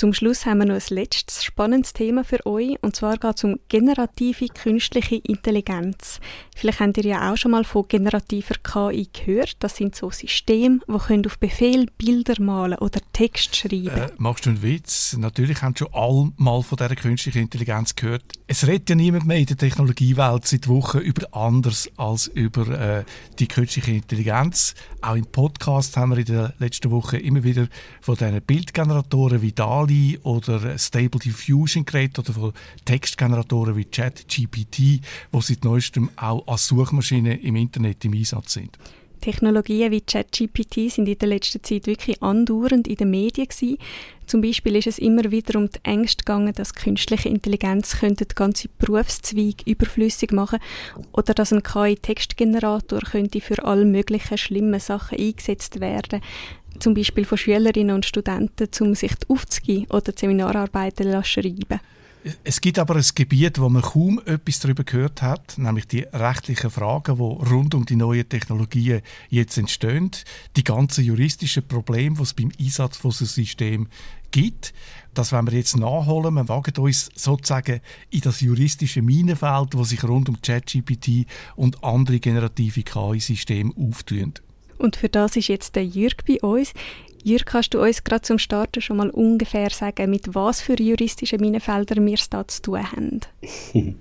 Zum Schluss haben wir noch ein letztes spannendes Thema für euch und zwar geht es um generative künstliche Intelligenz. Vielleicht habt ihr ja auch schon mal von generativer KI gehört. Das sind so Systeme, die auf Befehl Bilder malen oder Text schreiben. Äh, machst du einen Witz? Natürlich haben schon alle mal von dieser künstlichen Intelligenz gehört. Es redet ja niemand mehr in der Technologiewelt seit Wochen über anders als über äh, die künstliche Intelligenz. Auch im Podcast haben wir in der letzten Woche immer wieder von diesen Bildgeneratoren wie DALI DALI oder Stable Diffusion geredet oder von Textgeneratoren wie ChatGPT, die seit neuestem auch als Suchmaschinen im Internet im Einsatz sind. Technologien wie ChatGPT sind in der letzten Zeit wirklich andauernd in den Medien gewesen. Zum Beispiel ist es immer wieder um die Ängste gegangen, dass künstliche Intelligenz könnte ganze Berufszweige überflüssig machen oder dass ein KI-Textgenerator könnte für alle möglichen schlimmen Sachen eingesetzt werden zum Beispiel von Schülerinnen und Studenten, um sich aufzugeben oder Seminararbeiten zu schreiben. Es gibt aber ein Gebiet, wo man kaum etwas darüber gehört hat, nämlich die rechtlichen Fragen, die rund um die neuen Technologien jetzt entstehen, die ganzen juristischen Probleme, die es beim Einsatz von so System gibt. Das wollen wir jetzt nachholen. Wir wagen uns sozusagen in das juristische Minenfeld, das sich rund um ChatGPT und andere generative KI-Systeme auftun. Und für das ist jetzt der Jürg bei uns. Jürg, kannst du uns gerade zum Starten schon mal ungefähr sagen, mit was für juristischen Minenfeldern wir es da zu tun haben?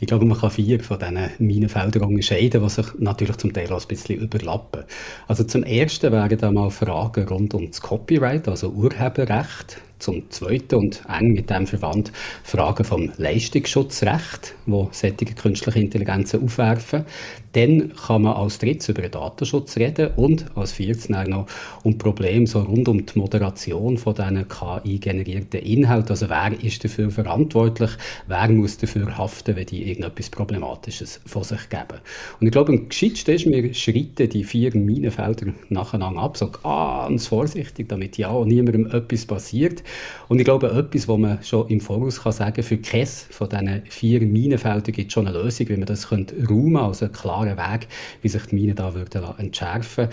ich glaube, man kann vier von diesen Minenfeldern unterscheiden, die sich natürlich zum Teil auch ein bisschen überlappen. Also zum Ersten wären da mal Fragen rund um das Copyright, also Urheberrecht zum Zweiten und eng mit dem verwandt Fragen vom Leistungsschutzrecht, wo solche künstliche Intelligenzen aufwerfen. Dann kann man als drittes über den Datenschutz reden und als viertes noch um Probleme so rund um die Moderation von diesen KI-generierten Inhalten. Also wer ist dafür verantwortlich? Wer muss dafür haften, wenn die irgendetwas Problematisches von sich geben? Und ich glaube, am gescheitsten ist, wir schreiten die vier Minenfelder nacheinander ab, so ganz vorsichtig, damit ja niemandem etwas passiert. Und ich glaube, etwas, was man schon im Voraus kann sagen für keines von diesen vier Minenfeldern gibt es schon eine Lösung, wie man das könnte räumen, also einen klaren Weg, wie sich die Minen da würden entschärfen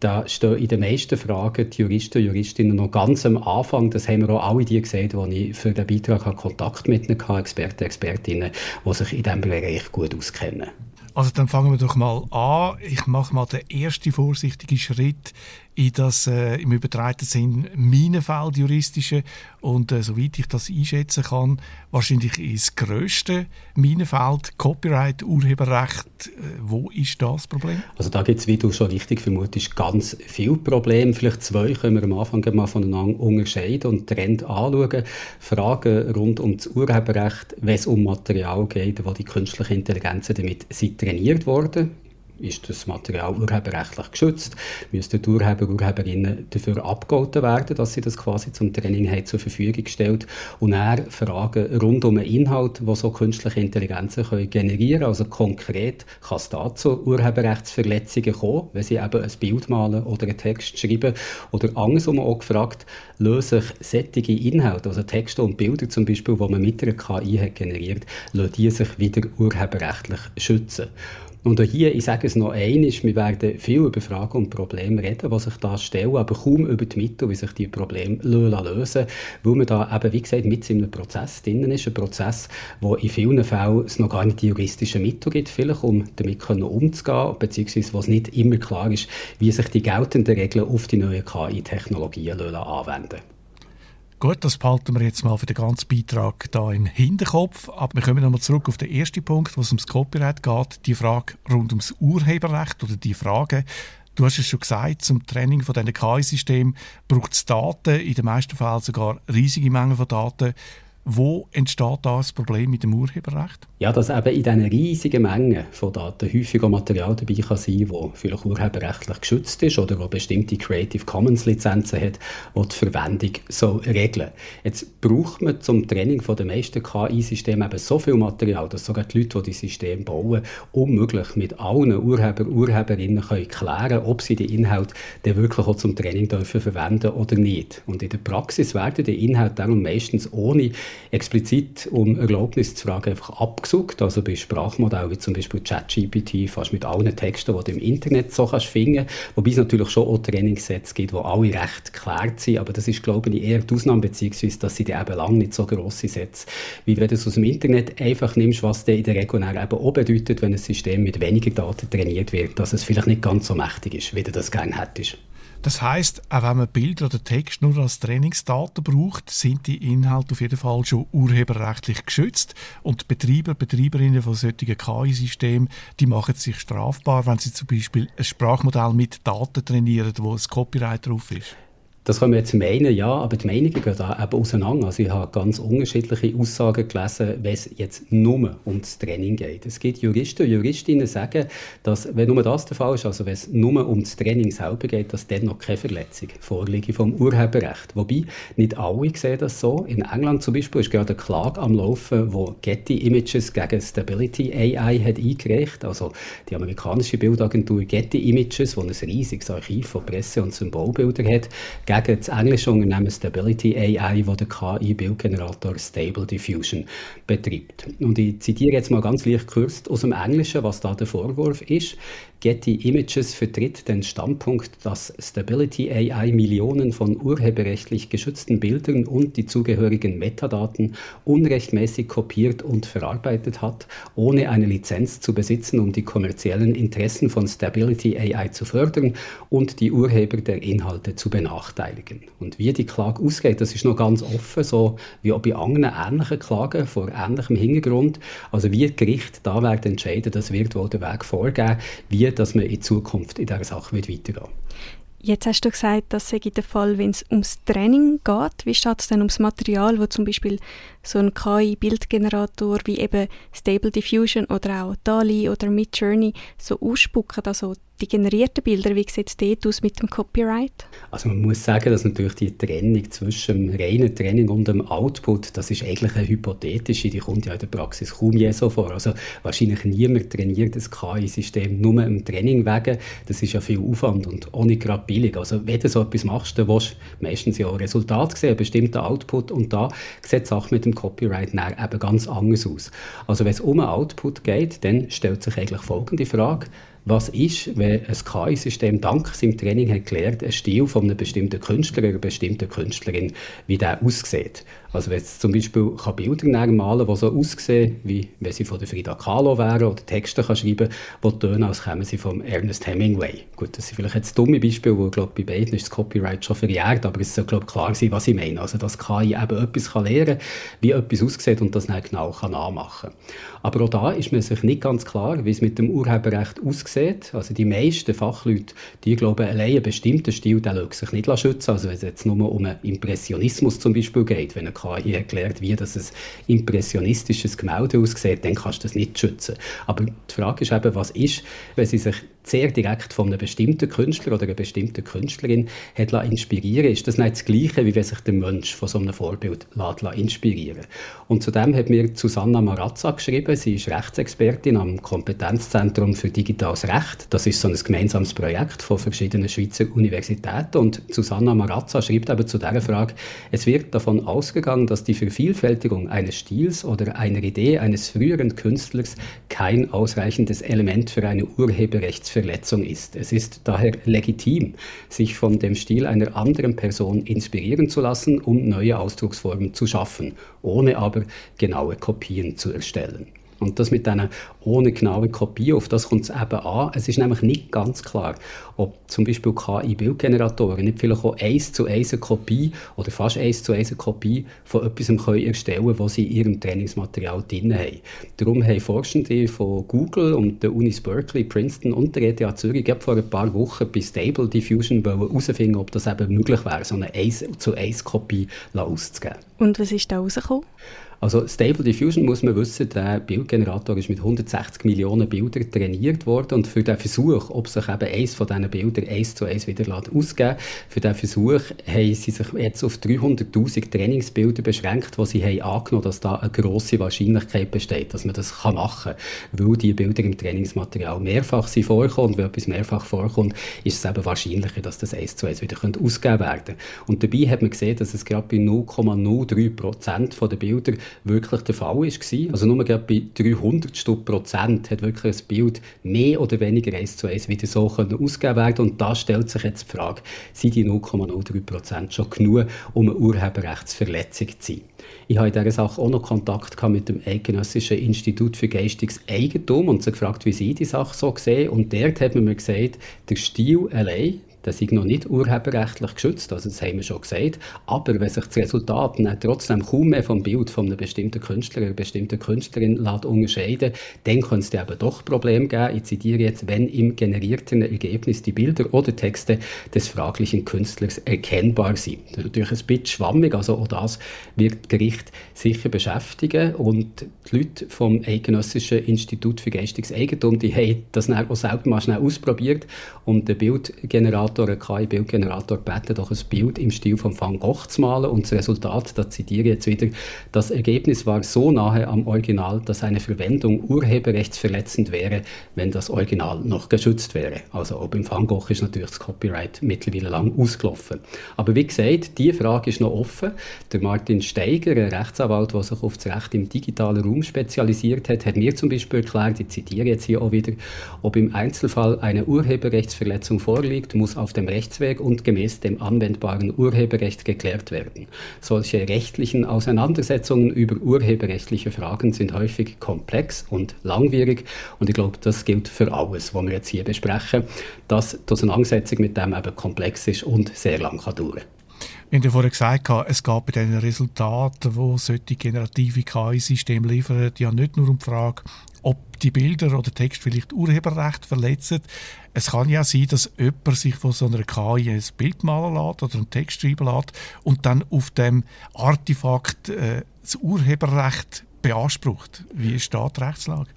da stehen in den meisten Fragen die Juristen und Juristinnen noch ganz am Anfang. Das haben wir auch alle die gesehen, die ich für den Beitrag Kontakt mit ihnen hatte, Experten, Expertinnen, die sich in diesem Bereich gut auskennen. Also dann fangen wir doch mal an. Ich mache mal den ersten vorsichtigen Schritt in das äh, im übertreiten Sinn Minenfeld juristische und äh, soweit ich das einschätzen kann, wahrscheinlich das grösste Minenfeld Copyright, Urheberrecht. Äh, wo ist das Problem? Also da gibt es, wie du schon richtig vermutest, ganz viele Probleme. Vielleicht zwei können wir am Anfang mal voneinander unterscheiden und Trend anschauen. Fragen rund um das Urheberrecht, wenn es um Material geht, wo die künstliche Intelligenz damit sind trainiert worden ist das Material urheberrechtlich geschützt? Müssen die Urheber, Urheberinnen dafür abgehalten werden, dass sie das quasi zum Training haben, zur Verfügung gestellt Und dann Fragen rund um den Inhalt, die so künstliche Intelligenzen können generieren Also konkret kann es da zu Urheberrechtsverletzungen kommen, wenn sie eben ein Bild malen oder einen Text schreiben. Oder andersrum auch gefragt, lösen sich sättige Inhalte, also Texte und Bilder zum Beispiel, die man mit einer KI hat generiert, lassen die sich wieder urheberrechtlich schützen. Und auch hier, ich sage es noch einmal, wir werden viel über Fragen und Probleme reden, die sich da stellen, aber kaum über die Mittel, wie sich diese Probleme lösen lassen, weil man da eben, wie gesagt, mit in einem Prozess drin ist, ein Prozess, wo in vielen Fällen es noch gar nicht die juristischen Mittel gibt, vielleicht, um damit umzugehen, beziehungsweise wo es nicht immer klar ist, wie sich die geltenden Regeln auf die neuen KI-Technologien anwenden. Gut, das behalten wir jetzt mal für den ganzen Beitrag da im Hinterkopf. Aber wir kommen nochmal zurück auf den ersten Punkt, wo es ums Copyright geht. Die Frage rund ums Urheberrecht oder die Frage, Du hast es schon gesagt, zum Training von diesen KI-Systemen braucht es Daten, in den meisten Fällen sogar riesige Mengen von Daten. Wo entsteht da das Problem mit dem Urheberrecht? Ja, dass eben in diesen riesigen Mengen von Daten häufig auch Material dabei kann sein kann, das vielleicht urheberrechtlich geschützt ist oder wo bestimmte Creative Commons Lizenzen hat, die die Verwendung so regeln. Jetzt braucht man zum Training den meisten KI-Systemen eben so viel Material, dass sogar die Leute, die die Systeme bauen, unmöglich mit allen Urheber, Urheberinnen können klären, ob sie die Inhalte dann wirklich auch zum Training dürfen verwenden oder nicht. Und in der Praxis werden die Inhalte darum meistens ohne explizit um Erlaubnis zu fragen, einfach abgesucht. Also bei Sprachmodellen wie zum Beispiel ChatGPT fast mit allen Texten, die du im Internet so kannst finden. Wobei es natürlich schon auch Trainingssätze gibt, wo alle recht geklärt sind. Aber das ist, glaube ich, eher die Ausnahme, beziehungsweise, dass sie eben lange nicht so grosse Sätze, wie wenn du es aus dem Internet einfach nimmst, was der in der Regel eben auch bedeutet, wenn ein System mit weniger Daten trainiert wird, dass es vielleicht nicht ganz so mächtig ist, wie du das gerne hättest. Das heißt, auch wenn man Bilder oder Text nur als Trainingsdaten braucht, sind die Inhalte auf jeden Fall schon urheberrechtlich geschützt und Betreiber, Betreiberinnen von solchen KI-Systemen, die machen sich strafbar, wenn sie zum Beispiel ein Sprachmodell mit Daten trainieren, wo ein Copyright drauf ist. Das können wir jetzt meinen, ja, aber die Meinungen gehen da eben auseinander. Also ich habe ganz unterschiedliche Aussagen gelesen, wenn es jetzt nur um das Training geht. Es gibt Juristen und Juristinnen, die sagen, dass, wenn nur das der Fall ist, also wenn es nur um das Training selber geht, dass dann noch keine Verletzung vorliege vom Urheberrecht. Wobei, nicht alle sehen das so. In England zum Beispiel ist gerade eine Klage am Laufen, wo Getty Images gegen Stability AI hat eingereicht. Also die amerikanische Bildagentur Getty Images, die ein riesiges Archiv von Presse- und Symbolbildern hat, gegen das englische Unternehmen Stability AI, das den KI-Bildgenerator Stable Diffusion betreibt. Und ich zitiere jetzt mal ganz leicht gekürzt aus dem Englischen, was da der Vorwurf ist. Getty Images vertritt den Standpunkt, dass Stability AI Millionen von urheberrechtlich geschützten Bildern und die zugehörigen Metadaten unrechtmäßig kopiert und verarbeitet hat, ohne eine Lizenz zu besitzen, um die kommerziellen Interessen von Stability AI zu fördern und die Urheber der Inhalte zu benachteiligen. Und wie die Klage ausgeht, das ist noch ganz offen, so wie auch bei anderen ähnlichen Klagen vor ähnlichem Hintergrund. Also wie Gericht da wird entscheiden, das wird wohl der Weg vorgeben, wie dass man in Zukunft in dieser Sache weitergehen. Jetzt hast du gesagt, das sei der Fall, wenn es ums Training geht. Wie steht es denn ums Material, das zum Beispiel so ein KI-Bildgenerator wie eben Stable Diffusion oder auch DALI oder Midjourney so ausspucken, also die generierten Bilder, wie sieht es dort aus mit dem Copyright? Also man muss sagen, dass natürlich die Trennung zwischen dem reinen Training und dem Output, das ist eigentlich eine hypothetische, die kommt ja in der Praxis kaum je so vor. Also wahrscheinlich niemand trainiert das KI-System nur im Training wegen. Das ist ja viel Aufwand und auch nicht gerade billig. Also wenn du so etwas machst, dann willst du meistens ja auch Resultat sehen, einen bestimmten Output und da sieht die Sache mit dem Copyright eben ganz anders aus. Also wenn es um einen Output geht, dann stellt sich eigentlich folgende Frage was ist, wenn ein KI-System dank seinem Training hat ein Stil von einem bestimmten Künstler oder einer bestimmten Künstlerin, wie der aussieht. Also wenn es zum Beispiel kann Bilder malen die so aussehen, wie wenn sie von der Frida Kahlo wären oder Texte kann schreiben die tönen, als kämen sie von Ernest Hemingway. Gut, das sind vielleicht jetzt dumme Beispiele, wo glaube bei beiden ist das Copyright schon verjährt, aber es soll glaube klar sein, was ich meine. Also dass KI eben etwas kann lernen kann, wie etwas aussieht und das dann genau kann nachmachen Aber auch da ist man sich nicht ganz klar, wie es mit dem Urheberrecht aussieht. Also die meisten Fachleute, die glauben, allein ein bestimmter Stil, der sich nicht schützen. Also wenn es jetzt nur um Impressionismus zum Beispiel geht, wenn KI erklärt, wie das ein impressionistisches Gemälde aussieht, dann kannst du das nicht schützen. Aber die Frage ist eben, was ist, wenn sie sich sehr direkt von einem bestimmten Künstler oder einer bestimmten Künstlerin hat inspirieren. Ist das nicht das Gleiche, wie wenn sich der Mensch von so einem Vorbild lässt inspirieren? Und zudem hat mir Susanna Marazza geschrieben, sie ist Rechtsexpertin am Kompetenzzentrum für digitales Recht. Das ist so ein gemeinsames Projekt von verschiedenen Schweizer Universitäten. Und Susanna Marazza schreibt eben zu dieser Frage, es wird davon ausgegangen, dass die Vervielfältigung eines Stils oder einer Idee eines früheren Künstlers kein ausreichendes Element für eine Urheberrechtsverletzung Rechtsverletzung ist. Es ist daher legitim, sich von dem Stil einer anderen Person inspirieren zu lassen, um neue Ausdrucksformen zu schaffen, ohne aber genaue Kopien zu erstellen. Und das mit einer ohne genaue Kopie, auf das kommt es eben an. Es ist nämlich nicht ganz klar, ob zum Beispiel KI-Bildgeneratoren nicht vielleicht auch eins zu eins eine Kopie oder fast eins zu eins eine Kopie von etwas erstellen können, was sie in ihrem Trainingsmaterial drin haben. Darum haben Forschende von Google und der Unis Berkeley, Princeton und der ETH Zürich vor ein paar Wochen bei Stable Diffusion herausfinden, ob das eben möglich wäre, so eine 1 zu 1 Kopie auszugeben. Und was ist da rausgekommen? Also Stable Diffusion muss man wissen, der Bildgenerator ist mit 160 Millionen Bildern trainiert worden. Und für den Versuch, ob sich eben eins von diesen Bildern eins zu eins wieder ausgeben für den Versuch haben sie sich jetzt auf 300'000 Trainingsbilder beschränkt, wo sie haben angenommen, dass da eine grosse Wahrscheinlichkeit besteht, dass man das kann machen kann, weil die Bilder im Trainingsmaterial mehrfach sind vorkommen und wenn etwas mehrfach vorkommt, ist es eben wahrscheinlicher, dass das eins zu eins wieder ausgegeben werden. Und dabei hat man gesehen, dass es gerade bei 0,03% der Bilder wirklich der Fall war. Also nur gerade bei 300 Prozent hat wirklich ein Bild mehr oder weniger eins zu eins wieder so ausgegeben werden. Und da stellt sich jetzt die Frage, sind die 0,03 Prozent schon genug, um eine Urheberrechtsverletzung zu sein? Ich habe in dieser Sache auch noch Kontakt mit dem Eidgenössischen Institut für geistiges Eigentum und sie gefragt, wie sie die Sache so sehen. Und dort hat man mir gesagt, der Stil allein, das ist noch nicht urheberrechtlich geschützt, also das haben wir schon gesagt. Aber wenn sich das Resultat trotzdem kaum mehr vom Bild von einem bestimmten Künstler oder bestimmten Künstlerin lässt unterscheiden, dann kann es eben doch Probleme geben. Ich zitiere jetzt, wenn im generierten Ergebnis die Bilder oder Texte des fraglichen Künstlers erkennbar sind. Das ist natürlich ein bisschen schwammig, also auch das wird Gericht sicher beschäftigen und die Leute vom Eidgenössischen Institut für geistiges Eigentum, die haben das auch selber mal schnell ausprobiert und der Bildgenerator Bildgenerator, ein KI-Bildgenerator, gebeten, doch ein Bild im Stil von Van Gogh zu malen. Und das Resultat, da zitiere ich jetzt wieder, das Ergebnis war so nahe am Original, dass eine Verwendung urheberrechtsverletzend wäre, wenn das Original noch geschützt wäre. Also auch beim Van Gogh ist natürlich das Copyright mittlerweile lang ausgelaufen. Aber wie gesagt, die Frage ist noch offen. Der Martin Steiger, ein Rechtsanwalt, der sich auf das Recht im digitalen Raum spezialisiert hat, hat mir zum Beispiel erklärt, ich zitiere jetzt hier auch wieder, ob im Einzelfall eine Urheberrechtsverletzung vorliegt, muss auf dem Rechtsweg und gemäß dem anwendbaren Urheberrecht geklärt werden. Solche rechtlichen Auseinandersetzungen über urheberrechtliche Fragen sind häufig komplex und langwierig und ich glaube, das gilt für alles, was wir jetzt hier besprechen, dass die Auseinandersetzung mit dem eben komplex ist und sehr lang kann dauern. Haben ja vorher gesagt, es geht bei diesen Resultaten, die solche generative KI-Systeme liefern, ja nicht nur um die Frage, ob die Bilder oder Text vielleicht Urheberrecht verletzen. Es kann ja sein, dass jemand sich von so einer KI ein Bild malen lässt oder einen Text schreiben lässt und dann auf dem Artefakt äh, das Urheberrecht beansprucht. Wie ist da die Rechtslage?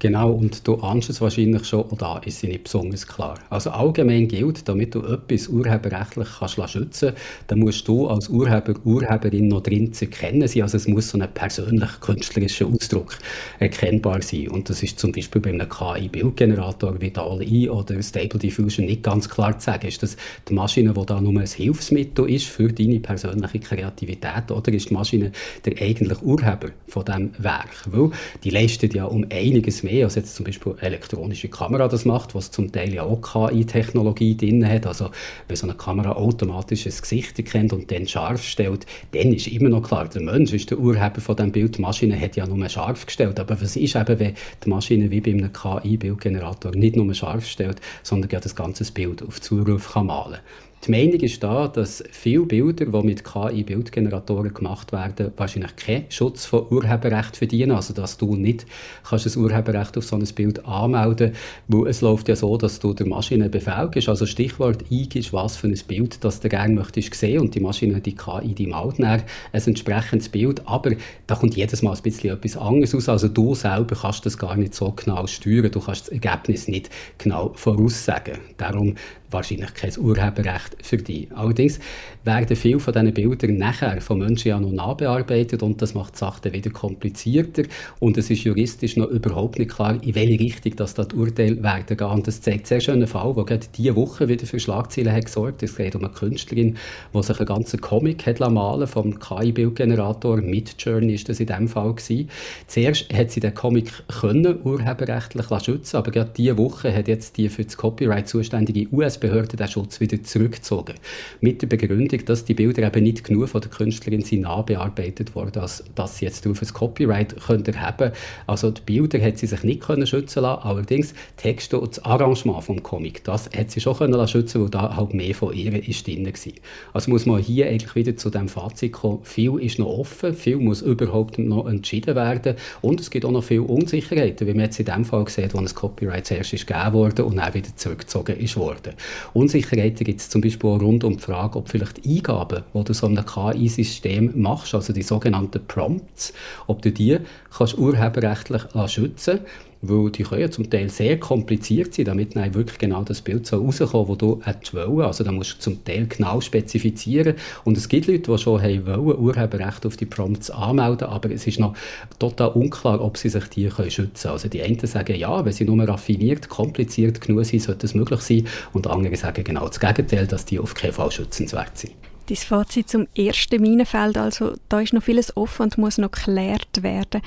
Genau, und du ahnst es wahrscheinlich schon, und da ist sie nicht besonders klar. Also allgemein gilt, damit du etwas urheberrechtlich kannst schützen kannst, dann musst du als Urheber, Urheberin noch drin zu erkennen sein. Also es muss so ein persönlich künstlerischer Ausdruck erkennbar sein. Und das ist zum Beispiel bei einem KI-Bildgenerator wie DALL-E oder Stable Diffusion nicht ganz klar zu sagen. Ist das die Maschine, die da nur ein Hilfsmittel ist für deine persönliche Kreativität, oder ist die Maschine der eigentliche Urheber von diesem Werk? Weil die leistet ja um einiges mehr mehr, als jetzt zum Beispiel eine elektronische Kamera das macht, was zum Teil ja auch KI-Technologie drin hat. Also wenn so eine Kamera automatisch ein Gesicht erkennt und dann scharf stellt, dann ist immer noch klar, der Mensch ist der Urheber von dem Bild. Die Maschine hat ja nur scharf gestellt. Aber was ist eben, wenn die Maschine wie bei einem KI-Bildgenerator nicht nur scharf stellt, sondern ja das ganze Bild auf Zuruf kann malen kann? Die Meinung ist da, dass viele Bilder, die mit KI-Bildgeneratoren gemacht werden, wahrscheinlich keinen Schutz von Urheberrecht verdienen. Also, dass du nicht kannst ein Urheberrecht auf so ein Bild anmelden kannst. Es läuft ja so, dass du der Maschine befähigst, also Stichwort eingibst, was für ein Bild das du gerne möchtest sehen und die Maschine, die KI, die malt dann ein entsprechendes Bild. Aber da kommt jedes Mal ein bisschen etwas anderes aus. Also, du selber kannst das gar nicht so genau steuern. Du kannst das Ergebnis nicht genau voraussagen. Darum wahrscheinlich kein Urheberrecht für dich. Allerdings werden viele von diesen Bildern nachher von Menschen ja noch nachbearbeitet und das macht die Sache dann wieder komplizierter und es ist juristisch noch überhaupt nicht klar, in welche Richtung das das Urteil werden gehen. Und das zeigt sehr schön einen Fall, der gerade diese Woche wieder für Schlagzeilen hat gesorgt. Es geht um eine Künstlerin, die sich einen ganzen Comic hat malen vom KI-Bildgenerator. Midjourney ist das in diesem Fall gewesen. Zuerst hat sie den Comic können urheberrechtlich schützen aber gerade diese Woche hat jetzt die für das Copyright zuständige US Bundesbehörde den Schutz wieder zurückgezogen. Mit der Begründung, dass die Bilder eben nicht genug von der Künstlerin sind nachbearbeitet worden, als dass sie jetzt auf ein Copyright können erheben Also die Bilder hat sie sich nicht können schützen lassen, allerdings Texte und das Arrangement vom Comic, das hat sie schon können schützen, weil da halt mehr von ihr ist drin war. Also muss man hier eigentlich wieder zu dem Fazit kommen, viel ist noch offen, viel muss überhaupt noch entschieden werden und es gibt auch noch viele Unsicherheiten, wie man jetzt in dem Fall sieht, wo ein Copyright zuerst ist gegeben wurde und dann wieder zurückgezogen ist worden. Unsicherheiten gibt es zum Beispiel auch rund um die Frage, ob vielleicht Eingaben, die du so einem KI-System machst, also die sogenannten Prompts, ob du die kannst urheberrechtlich schützen kannst weil die können zum Teil sehr kompliziert sein, damit dann wirklich genau das Bild so rauskommt, das du hättest wollen. Also da musst du zum Teil genau spezifizieren. Und es gibt Leute, die schon haben wollen, Urheberrecht auf die Prompts anmelden, aber es ist noch total unklar, ob sie sich die können schützen können. Also die einen sagen, ja, wenn sie nur raffiniert, kompliziert genug sind, sollte es möglich sein. Und andere sagen genau das Gegenteil, dass die auf keinen Fall schützenswert sind. Dein Fazit zum ersten Minenfeld, also da ist noch vieles offen und muss noch geklärt werden.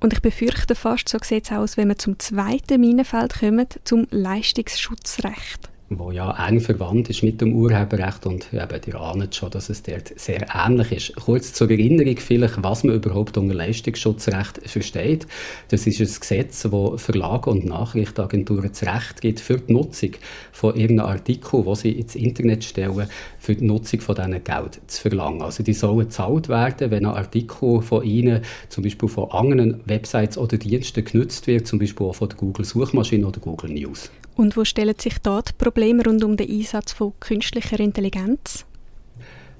Und ich befürchte fast, so sieht es aus, wenn wir zum zweiten Minenfeld kommen, zum Leistungsschutzrecht wo ja eng verwandt ist mit dem Urheberrecht und eben, ihr ahnt schon, dass es dort sehr ähnlich ist. Kurz zur Erinnerung vielleicht, was man überhaupt unter Leistungsschutzrecht versteht. Das ist ein Gesetz, wo Verlage und Nachrichtenagenturen das Recht gibt, für die Nutzung von irgendeinem Artikel, wo sie ins Internet stellen, für die Nutzung von diesen Geld zu verlangen. Also die sollen gezahlt werden, wenn ein Artikel von ihnen zum Beispiel von anderen Websites oder Diensten genutzt wird, zum Beispiel auch von der Google-Suchmaschine oder Google News. Und wo stellen sich die Probleme rund um den Einsatz von künstlicher Intelligenz?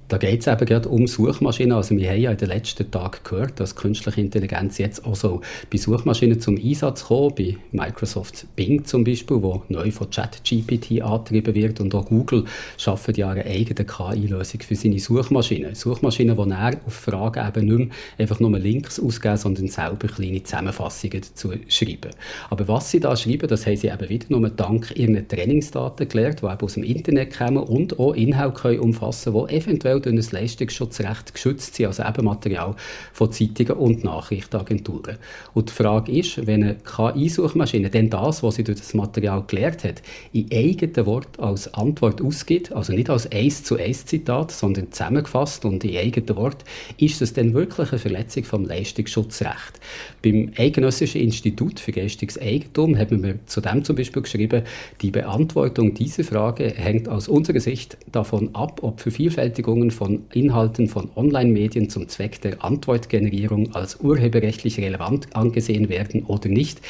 Da geht es eben gerade um Suchmaschinen. Also wir haben ja in den letzten Tagen gehört, dass künstliche Intelligenz jetzt auch so bei Suchmaschinen zum Einsatz kommt, bei Microsoft Bing zum Beispiel, wo neu von ChatGPT angetrieben wird und auch Google schafft ja eine eigene KI-Lösung für seine Suchmaschinen. Suchmaschinen, die näher auf Fragen eben nicht mehr einfach nur Links ausgeben, sondern selber kleine Zusammenfassungen dazu schreiben. Aber was sie da schreiben, das haben sie eben wieder nur dank ihren Trainingsdaten gelernt, die eben aus dem Internet kommen und auch Inhalte umfassen können, die eventuell durch ein Leistungsschutzrecht geschützt sind, also eben Material von Zeitungen und Nachrichtenagenturen. Und die Frage ist, wenn eine KI-Suchmaschine denn das, was sie durch das Material gelernt hat, in eigenen Wort als Antwort ausgibt, also nicht als eins zu eins Zitat, sondern zusammengefasst und in eigenen Wort, ist das denn wirklich eine Verletzung vom Leistungsschutzrecht? Beim Eidgenössischen Institut für geistiges Eigentum haben wir zu dem zum Beispiel geschrieben, die Beantwortung dieser Frage hängt aus unserer Sicht davon ab, ob Vervielfältigungen Verwendungen von Inhalten von Online-Medien zum Zweck der Antwortgenerierung als urheberrechtlich relevant angesehen werden oder nicht.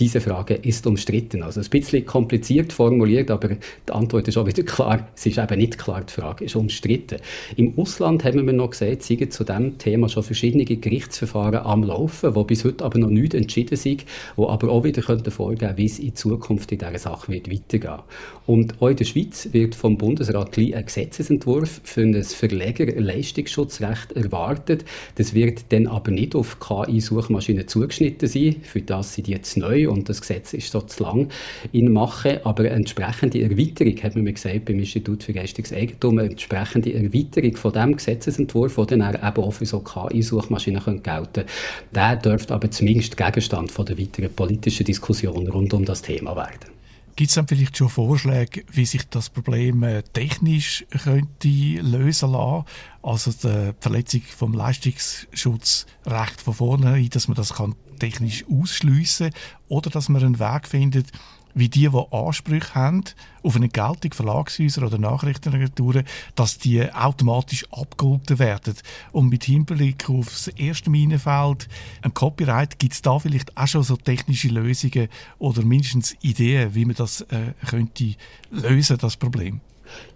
Diese Frage ist umstritten. Also ein bisschen kompliziert formuliert, aber die Antwort ist auch wieder klar. Es ist eben nicht klar, die Frage ist umstritten. Im Ausland haben wir noch gesehen, sind zu diesem Thema schon verschiedene Gerichtsverfahren am Laufen, wo bis heute aber noch nicht entschieden sind, wo aber auch wieder könnten vorgeben, wie es in Zukunft in dieser Sache wird weitergehen. Und auch in der Schweiz wird vom Bundesrat ein Gesetzesentwurf für ein Verlegerleistungsschutzrecht erwartet. Das wird dann aber nicht auf KI-Suchmaschinen zugeschnitten sein. Für das sind die jetzt neu und das Gesetz ist so zu lang in Mache. Aber entsprechende Erweiterung, hat man mir gesagt, beim Institut für geistiges Eigentum, eine entsprechende Erweiterung von dem Gesetzesentwurf, der dann eben auch für so KI-Suchmaschinen gelten könnte, der dürfte aber zumindest Gegenstand von der weiteren politischen Diskussion rund um das Thema werden. Gibt es dann vielleicht schon Vorschläge, wie sich das Problem äh, technisch könnte lösen lassen? Also die Verletzung vom Leistungsschutzrecht von vornherein, dass man das kann technisch ausschliessen oder dass man einen Weg findet, wie die, die Ansprüche haben auf eine Geltung, Verlagshäuser oder Nachrichtenagenturen, dass die automatisch abgeholt werden. Und mit Hinblick auf das erste Minenfeld, ein Copyright, gibt es da vielleicht auch schon so technische Lösungen oder mindestens Ideen, wie man das äh, könnte lösen, das Problem?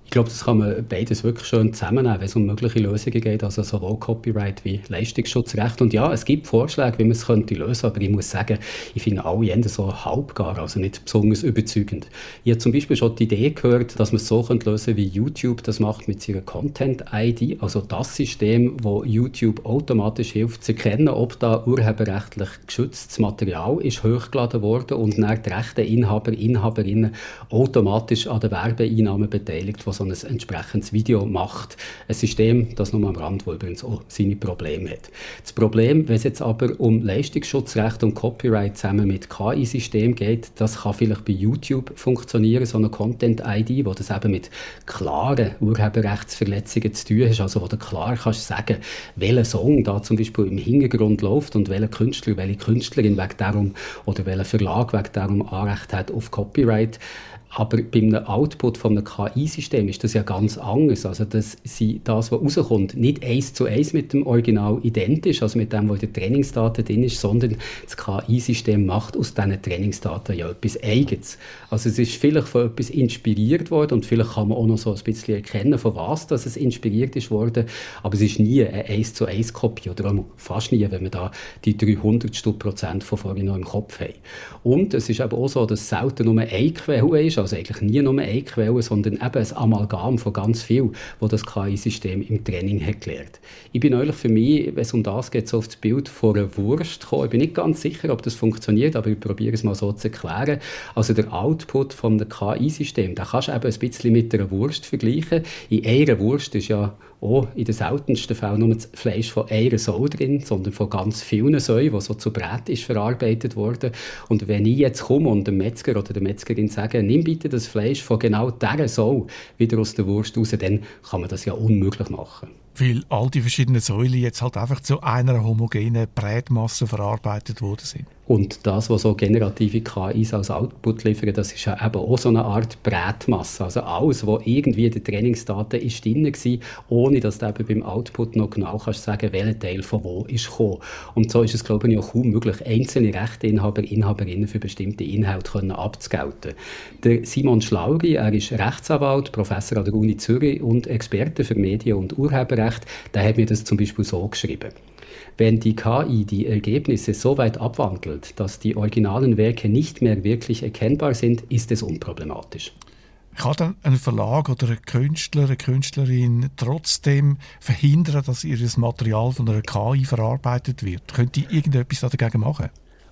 Ich glaube, das kann man beides wirklich schön zusammennehmen, wenn es um mögliche Lösungen geht, also sowohl Copyright wie Leistungsschutzrecht. Und ja, es gibt Vorschläge, wie man es könnte lösen, aber ich muss sagen, ich finde alle Ende so halbgar, also nicht besonders überzeugend. Ich habe zum Beispiel schon die Idee gehört, dass man es so könnte lösen wie YouTube das macht mit seiner Content-ID, also das System, wo YouTube automatisch hilft zu erkennen, ob da urheberrechtlich geschütztes Material ist hochgeladen worden und dann die rechten Inhaber, Inhaberinnen automatisch an den Werbeeinnahmen beteiligt, was so ein entsprechendes Video macht. Ein System, das nur am Rand, wo übrigens auch seine Probleme hat. Das Problem, wenn es jetzt aber um Leistungsschutzrecht und Copyright zusammen mit KI-System geht, das kann vielleicht bei YouTube funktionieren, so eine Content-ID, wo das eben mit klaren Urheberrechtsverletzungen zu tun hat, also wo du klar kannst sagen, welcher Song da zum Beispiel im Hintergrund läuft und welcher Künstler, welche Künstlerin wegen darum oder welcher Verlag wegen darum Anrecht hat auf Copyright. Aber bei einem Output von einem KI-System ist das ja ganz anders. Also, dass sie das, was rauskommt, nicht eins zu eins mit dem Original identisch, also mit dem, was in den Trainingsdaten drin ist, sondern das KI-System macht aus diesen Trainingsdaten ja etwas Eigenes. Also, es ist vielleicht von etwas inspiriert worden und vielleicht kann man auch noch so ein bisschen erkennen, von was dass es inspiriert ist worden, aber es ist nie eine eins zu eins Kopie oder fast nie, wenn wir da die 300 Prozent von vorhin noch im Kopf haben. Und es ist eben auch so, dass selten nur eine Quelle ist, also eigentlich nie nur eine Quelle, sondern eben ein Amalgam von ganz viel, wo das KI-System im Training hat gelernt. Ich bin neulich für mich, wenn es um das geht, so auf das Bild von einer Wurst gekommen. Ich bin nicht ganz sicher, ob das funktioniert, aber ich probiere es mal so zu erklären. Also der Output von einem KI-System, da kannst du eben ein bisschen mit einer Wurst vergleichen. In einer Wurst ist ja auch in den seltensten Fällen nur das Fleisch von einer Sau drin, sondern von ganz vielen Säuen, die so zu Brät ist verarbeitet worden. Und wenn ich jetzt komme und dem Metzger oder der Metzgerin sage, nimm bitte das Fleisch von genau dieser Sau wieder aus der Wurst raus, dann kann man das ja unmöglich machen. Weil all die verschiedenen Säulen jetzt halt einfach zu einer homogenen Brätmasse verarbeitet worden sind. Und das, was so generative KIs als Output liefern, das ist ja eben auch so eine Art Brätmasse. Also alles, was irgendwie in den Trainingsdaten ist drin war, ohne dass du eben beim Output noch genau kannst sagen, welcher Teil von wo ist gekommen. Und so ist es, glaube ich, auch kaum möglich, einzelne Rechteinhaber, Inhaberinnen für bestimmte Inhalte können abzugelten. Der Simon Schlauri, er ist Rechtsanwalt, Professor an der Uni Zürich und Experte für Medien- und Urheberrecht, der hat mir das zum Beispiel so geschrieben. Wenn die KI die Ergebnisse so weit abwandelt, dass die originalen Werke nicht mehr wirklich erkennbar sind, ist es unproblematisch. Kann dann ein Verlag oder ein Künstler, eine Künstlerin trotzdem verhindern, dass ihr Material von einer KI verarbeitet wird? Könnt ihr irgendetwas dagegen machen?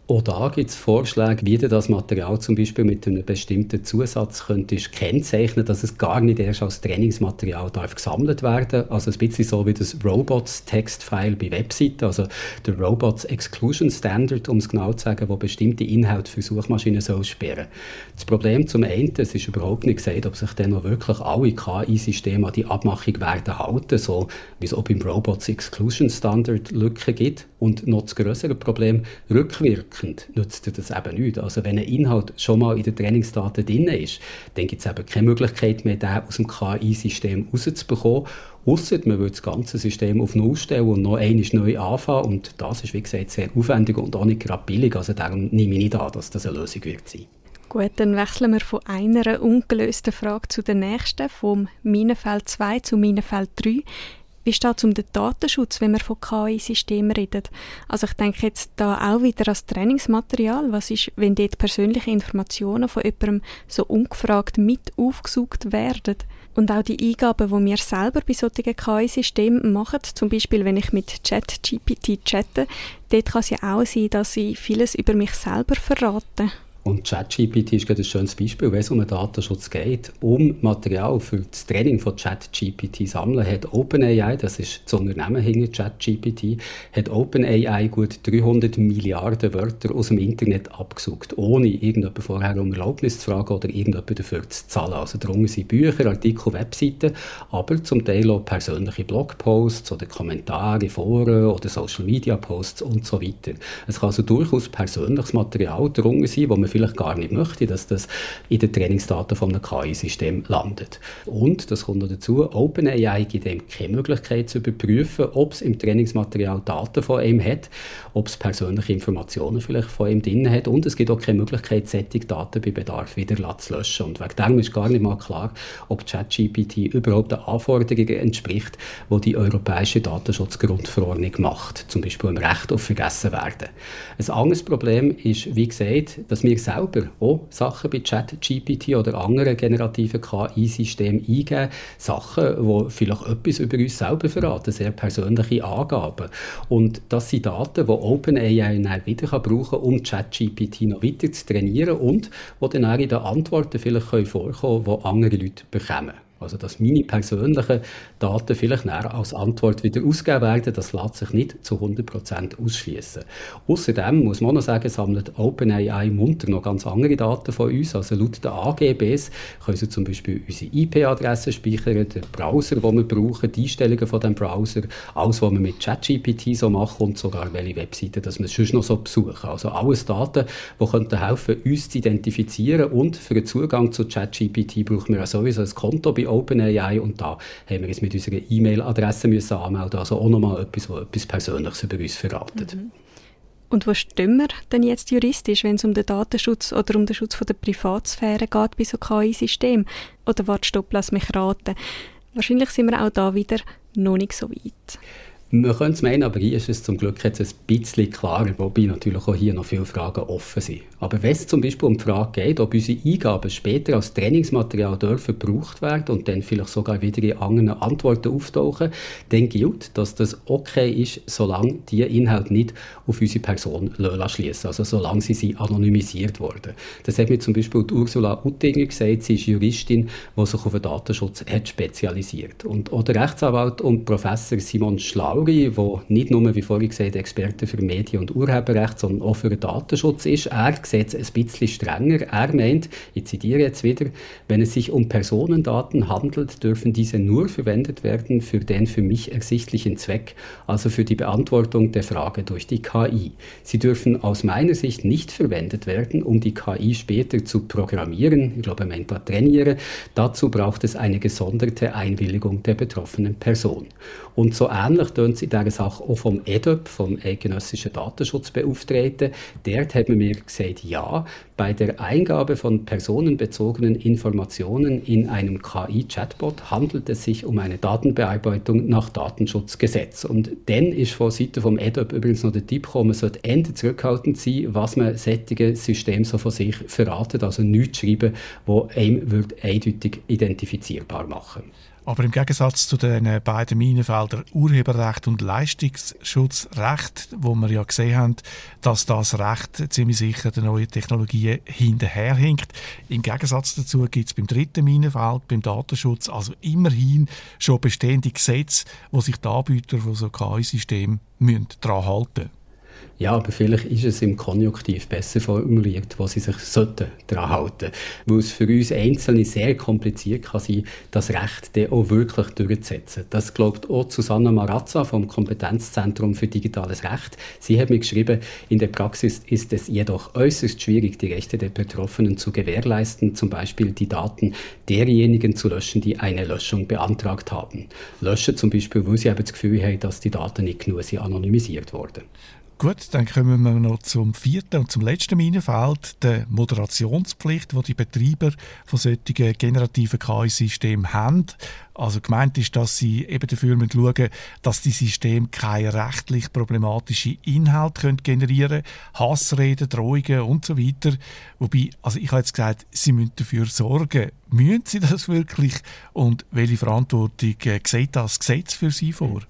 Auch da gibt es Vorschläge, wie du das Material zum Beispiel mit einem bestimmten Zusatz könntest kennzeichnen, dass es gar nicht erst als Trainingsmaterial darf gesammelt werden. Also ein bisschen so wie das Robots-Textfile bei Webseiten, also der Robots Exclusion Standard, um es genau zu sagen, wo bestimmte Inhalte für Suchmaschinen soll sperren. Das Problem zum einen, es ist überhaupt nicht gesagt, ob sich dann noch wirklich alle KI-Systeme an die Abmachung werden halten, so wie es auch beim Robots Exclusion Standard Lücken gibt. Und noch das größere Problem, rückwirkend rückwirkend nützt dir das eben nicht. Also wenn ein Inhalt schon mal in den Trainingsdaten drin ist, dann gibt es eben keine Möglichkeit mehr, den aus dem KI-System rauszubekommen. Ausser man würde das ganze System auf Null stellen und noch einmal neu anfangen. Und das ist, wie gesagt, sehr aufwendig und auch nicht gerade billig. Also darum nehme ich nicht an, dass das eine Lösung wird sein. Gut, dann wechseln wir von einer ungelösten Frage zu der nächsten, vom Minenfeld 2 zu Minenfeld 3. Wie steht es um den Datenschutz, wenn wir von KI-Systemen reden? Also ich denke jetzt da auch wieder als Trainingsmaterial. Was ist, wenn dort persönliche Informationen von jemandem so ungefragt mit aufgesucht werden? Und auch die Eingaben, die wir selber bei solchen KI-Systemen machen, zum Beispiel wenn ich mit ChatGPT chatte, dort kann es ja auch sein, dass sie vieles über mich selber verraten. Und ChatGPT ist gerade ein schönes Beispiel, wenn es um den Datenschutz geht. Um Material für das Training von ChatGPT sammeln, hat OpenAI, das ist das Unternehmen hinter ChatGPT, hat OpenAI gut 300 Milliarden Wörter aus dem Internet abgesucht, ohne irgendjemand vorher um Erlaubnis zu fragen oder irgendjemand dafür zu zahlen. Also darunter sind Bücher, Artikel, Webseiten, aber zum Teil auch persönliche Blogposts oder Kommentare, Foren oder Social Media Posts und so weiter. Es kann also durchaus persönliches Material darunter sein, wo man vielleicht gar nicht möchte, dass das in den Trainingsdaten von einem KI-System landet. Und, das kommt noch dazu, OpenAI gibt ihm keine Möglichkeit zu überprüfen, ob es im Trainingsmaterial Daten von ihm hat, ob es persönliche Informationen vielleicht von ihm drin hat und es gibt auch keine Möglichkeit, solche Daten bei Bedarf wieder zu löschen. Und wegen dem ist gar nicht mal klar, ob ChatGPT überhaupt den Anforderungen entspricht, die die Europäische Datenschutzgrundverordnung macht, zum Beispiel im Recht auf Vergessenwerden. Ein anderes Problem ist, wie gesagt, dass wir selber auch Sachen bei ChatGPT oder anderen generativen KI-Systemen eingeben, Sachen, die vielleicht etwas über uns selber verraten, sehr persönliche Angaben. Und das sind Daten, die OpenAI dann wieder kann brauchen kann, um ChatGPT noch weiter zu trainieren und die dann auch in den Antworten vielleicht vorkommen können, die andere Leute bekommen. Also, dass meine persönlichen Daten vielleicht als Antwort wieder ausgegeben werden, das lässt sich nicht zu 100% ausschließen. Außerdem muss man noch sagen, sammelt OpenAI munter noch ganz andere Daten von uns. Also laut den AGBs können sie zum Beispiel unsere IP-Adresse speichern, den Browser, den wir brauchen, die Einstellungen von dem Browser, alles, was wir mit ChatGPT so machen und sogar welche Webseiten, dass wir sonst noch so besuchen. Also alles Daten, die könnten helfen, uns zu identifizieren und für den Zugang zu ChatGPT brauchen wir sowieso ein Konto bei OpenAI und da haben wir uns mit unserer E-Mail-Adresse müssen anmelden, also auch nochmal etwas, was etwas Persönliches über uns verratet. Mhm. Und wo stehen wir denn jetzt juristisch, wenn es um den Datenschutz oder um den Schutz von der Privatsphäre geht bei so KI-Systemen? Oder warte, stopp, lass mich raten. Wahrscheinlich sind wir auch da wieder noch nicht so weit. Man könnte es meinen, aber hier ist es zum Glück jetzt ein bisschen klarer, wobei natürlich auch hier noch viele Fragen offen sind. Aber wenn es zum Beispiel um die Frage geht, ob unsere Eingaben später als Trainingsmaterial dürfen gebraucht werden und dann vielleicht sogar wieder in anderen Antworten auftauchen, dann gilt, dass das okay ist, solange die Inhalte nicht auf unsere Person schließen, also solange sie, sie anonymisiert wurden. Das hat mir zum Beispiel Ursula Uttinger gesagt, sie ist Juristin, die sich auf den Datenschutz hat spezialisiert. Und auch der Rechtsanwalt und Professor Simon Schlau Lauri, der nicht nur, wie vorhin gesagt, Experte für Medien- und Urheberrecht, sondern auch für den Datenschutz ist. Er es ein bisschen strenger. Er meint, ich zitiere jetzt wieder, wenn es sich um Personendaten handelt, dürfen diese nur verwendet werden für den für mich ersichtlichen Zweck, also für die Beantwortung der Frage durch die KI. Sie dürfen aus meiner Sicht nicht verwendet werden, um die KI später zu programmieren, ich glaube, meint da trainieren. Dazu braucht es eine gesonderte Einwilligung der betroffenen Person. Und so ähnlich tönt es in dieser Sache auch vom EDOP, vom Eidgenössischen Datenschutzbeauftragten. Dort hat man mir gesagt, ja, bei der Eingabe von personenbezogenen Informationen in einem KI-Chatbot handelt es sich um eine Datenbearbeitung nach Datenschutzgesetz. Und dann ist von Seite vom EDOP übrigens noch der Tipp gekommen, man sollte Ende zurückhaltend sein, was man sättige System so von sich verratet, also nichts schreiben, wo einem eindeutig identifizierbar machen würde. Aber im Gegensatz zu den beiden Minenfeldern Urheberrecht und Leistungsschutzrecht, wo wir ja gesehen haben, dass das Recht ziemlich sicher der neuen Technologien hinterherhinkt. Im Gegensatz dazu gibt es beim dritten Minenfeld, beim Datenschutz, also immerhin schon bestehende Gesetze, wo sich die Anbieter von so KI-Systemen daran halten müssen. Ja, aber vielleicht ist es im Konjunktiv besser formuliert, wo sie sich sollten daran halten Weil es für uns Einzelne sehr kompliziert kann sein, das Recht dann auch wirklich durchzusetzen. Das glaubt auch Susanna Marazza vom Kompetenzzentrum für digitales Recht. Sie hat mir geschrieben, in der Praxis ist es jedoch äußerst schwierig, die Rechte der Betroffenen zu gewährleisten, zum Beispiel die Daten derjenigen zu löschen, die eine Löschung beantragt haben. Löschen zum Beispiel, weil sie eben das Gefühl haben, dass die Daten nicht genug anonymisiert wurden. Gut, dann kommen wir noch zum vierten und zum letzten Minenfeld, der Moderationspflicht, die die Betreiber von solchen generativen KI-Systemen haben. Also gemeint ist, dass sie eben dafür schauen müssen, dass die Systeme keine rechtlich problematischen Inhalte generieren können, Hassreden, Drohungen und so weiter. Wobei, also ich habe jetzt gesagt, sie müssen dafür sorgen. Müssen sie das wirklich? Und welche Verantwortung äh, sieht das Gesetz für sie vor?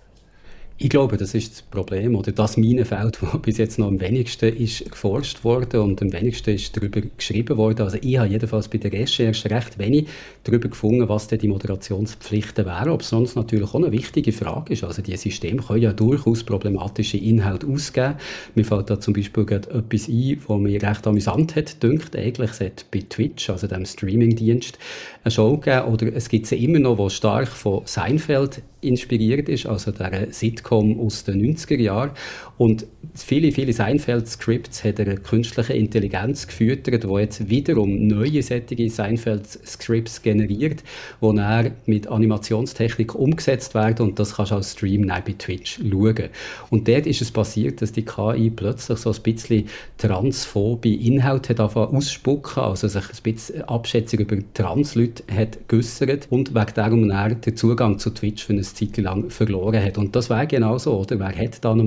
Ich glaube, das ist das Problem oder das Minenfeld, das bis jetzt noch am wenigsten ist geforscht worden und am wenigsten ist darüber geschrieben worden. Also ich habe jedenfalls bei der Recherche recht wenig darüber gefunden, was denn die Moderationspflichten wären, ob sonst natürlich auch eine wichtige Frage ist. Also die Systeme können ja durchaus problematische Inhalte ausgeben. Mir fällt da zum Beispiel gerade etwas ein, was mir recht amüsant hat, dünkt eigentlich, es bei Twitch, also dem Streamingdienst, eine Show gegeben, oder es gibt sie immer noch, die stark von Seinfeld inspiriert ist, also der Sitcom aus den 90er Jahren. Und viele, viele Seinfeld-Scripts hat eine künstliche Intelligenz gefüttert, die jetzt wiederum neue sättige Seinfeld-Scripts generiert, die dann mit Animationstechnik umgesetzt werden und das kannst du als Stream bei Twitch schauen. Und dort ist es passiert, dass die KI plötzlich so ein bisschen transphobe Inhalte hat ausspucken, also sich ein bisschen Abschätzung über Transleute hat geäussert und wegen darum dann den Zugang zu Twitch für ein Zeit lang verloren hat. Und das wäre genau so, oder? Wer hat da eine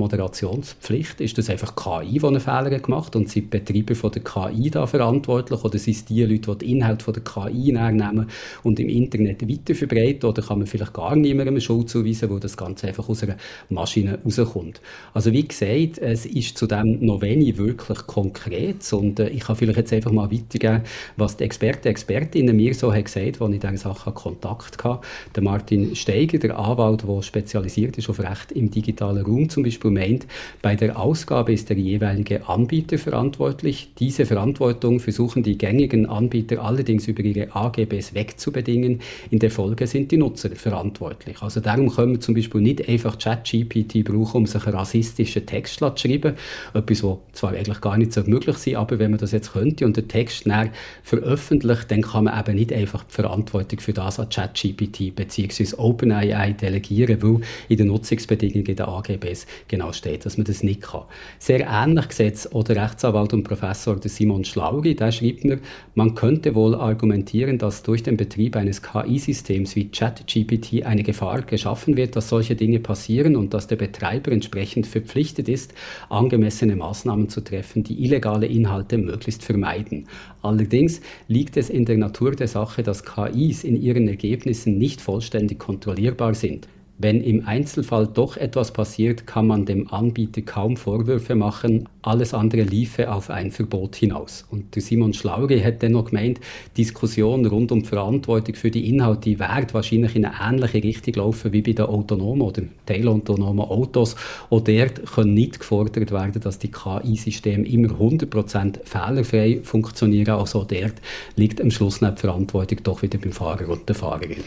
Moderationspflicht? Ist das einfach KI, die einen Fehler gemacht und sind die Betreiber von der KI da verantwortlich? Oder sind es die Leute, die den Inhalt von der KI nehmen und im Internet weiterverbreiten? Oder kann man vielleicht gar niemandem Schuld zuweisen, wo das Ganze einfach aus einer Maschine rauskommt? Also wie gesagt, es ist zudem noch wenig wirklich konkret und äh, ich kann vielleicht jetzt einfach mal weitergeben, was die Experten, Expertinnen mir so haben gesagt, als ich dieser Sache Kontakt hatte. Der Martin Steiger, der Anwalt, der spezialisiert ist auf Recht im digitalen Raum zum Beispiel, meint, bei der Ausgabe ist der jeweilige Anbieter verantwortlich. Diese Verantwortung versuchen die gängigen Anbieter allerdings über ihre AGBs wegzubedingen. In der Folge sind die Nutzer verantwortlich. Also darum können wir zum Beispiel nicht einfach ChatGPT brauchen, um sich einen rassistischen Text zu schreiben. Etwas, was zwar eigentlich gar nicht so möglich ist, aber wenn man das jetzt könnte und den Text dann veröffentlicht, dann kann man eben nicht einfach die Verantwortung für das an ChatGPT bzw. OpenAI delegieren, weil in den Nutzungsbedingungen der AGBs genau steht, dass man das nicht kann. Sehr ähnlich sieht auch der Rechtsanwalt und Professor Simon Schlauri, der schreibt mir, man könnte wohl argumentieren, dass durch den Betrieb eines KI-Systems wie ChatGPT eine Gefahr geschaffen wird, dass solche Dinge passieren und dass der Betreiber entsprechend verpflichtet ist, angemessene Maßnahmen zu treffen, die illegale Inhalte möglichst vermeiden. Allerdings liegt es in der Natur der Sache, dass KIs in ihren Ergebnissen nicht vollständig kontrollierbar sind. Wenn im Einzelfall doch etwas passiert, kann man dem Anbieter kaum Vorwürfe machen. Alles andere liefe auf ein Verbot hinaus. Und der Simon Schlauri hat dennoch gemeint, Diskussion rund um Verantwortung für die Inhalte die wird wahrscheinlich in eine ähnliche Richtung laufen wie bei den autonomen oder teilautonomen Autos. Auch dort kann nicht gefordert werden, dass die KI-Systeme immer 100% fehlerfrei funktionieren. Also dort liegt am Schluss die Verantwortung doch wieder beim Fahrer und der Fahrerin.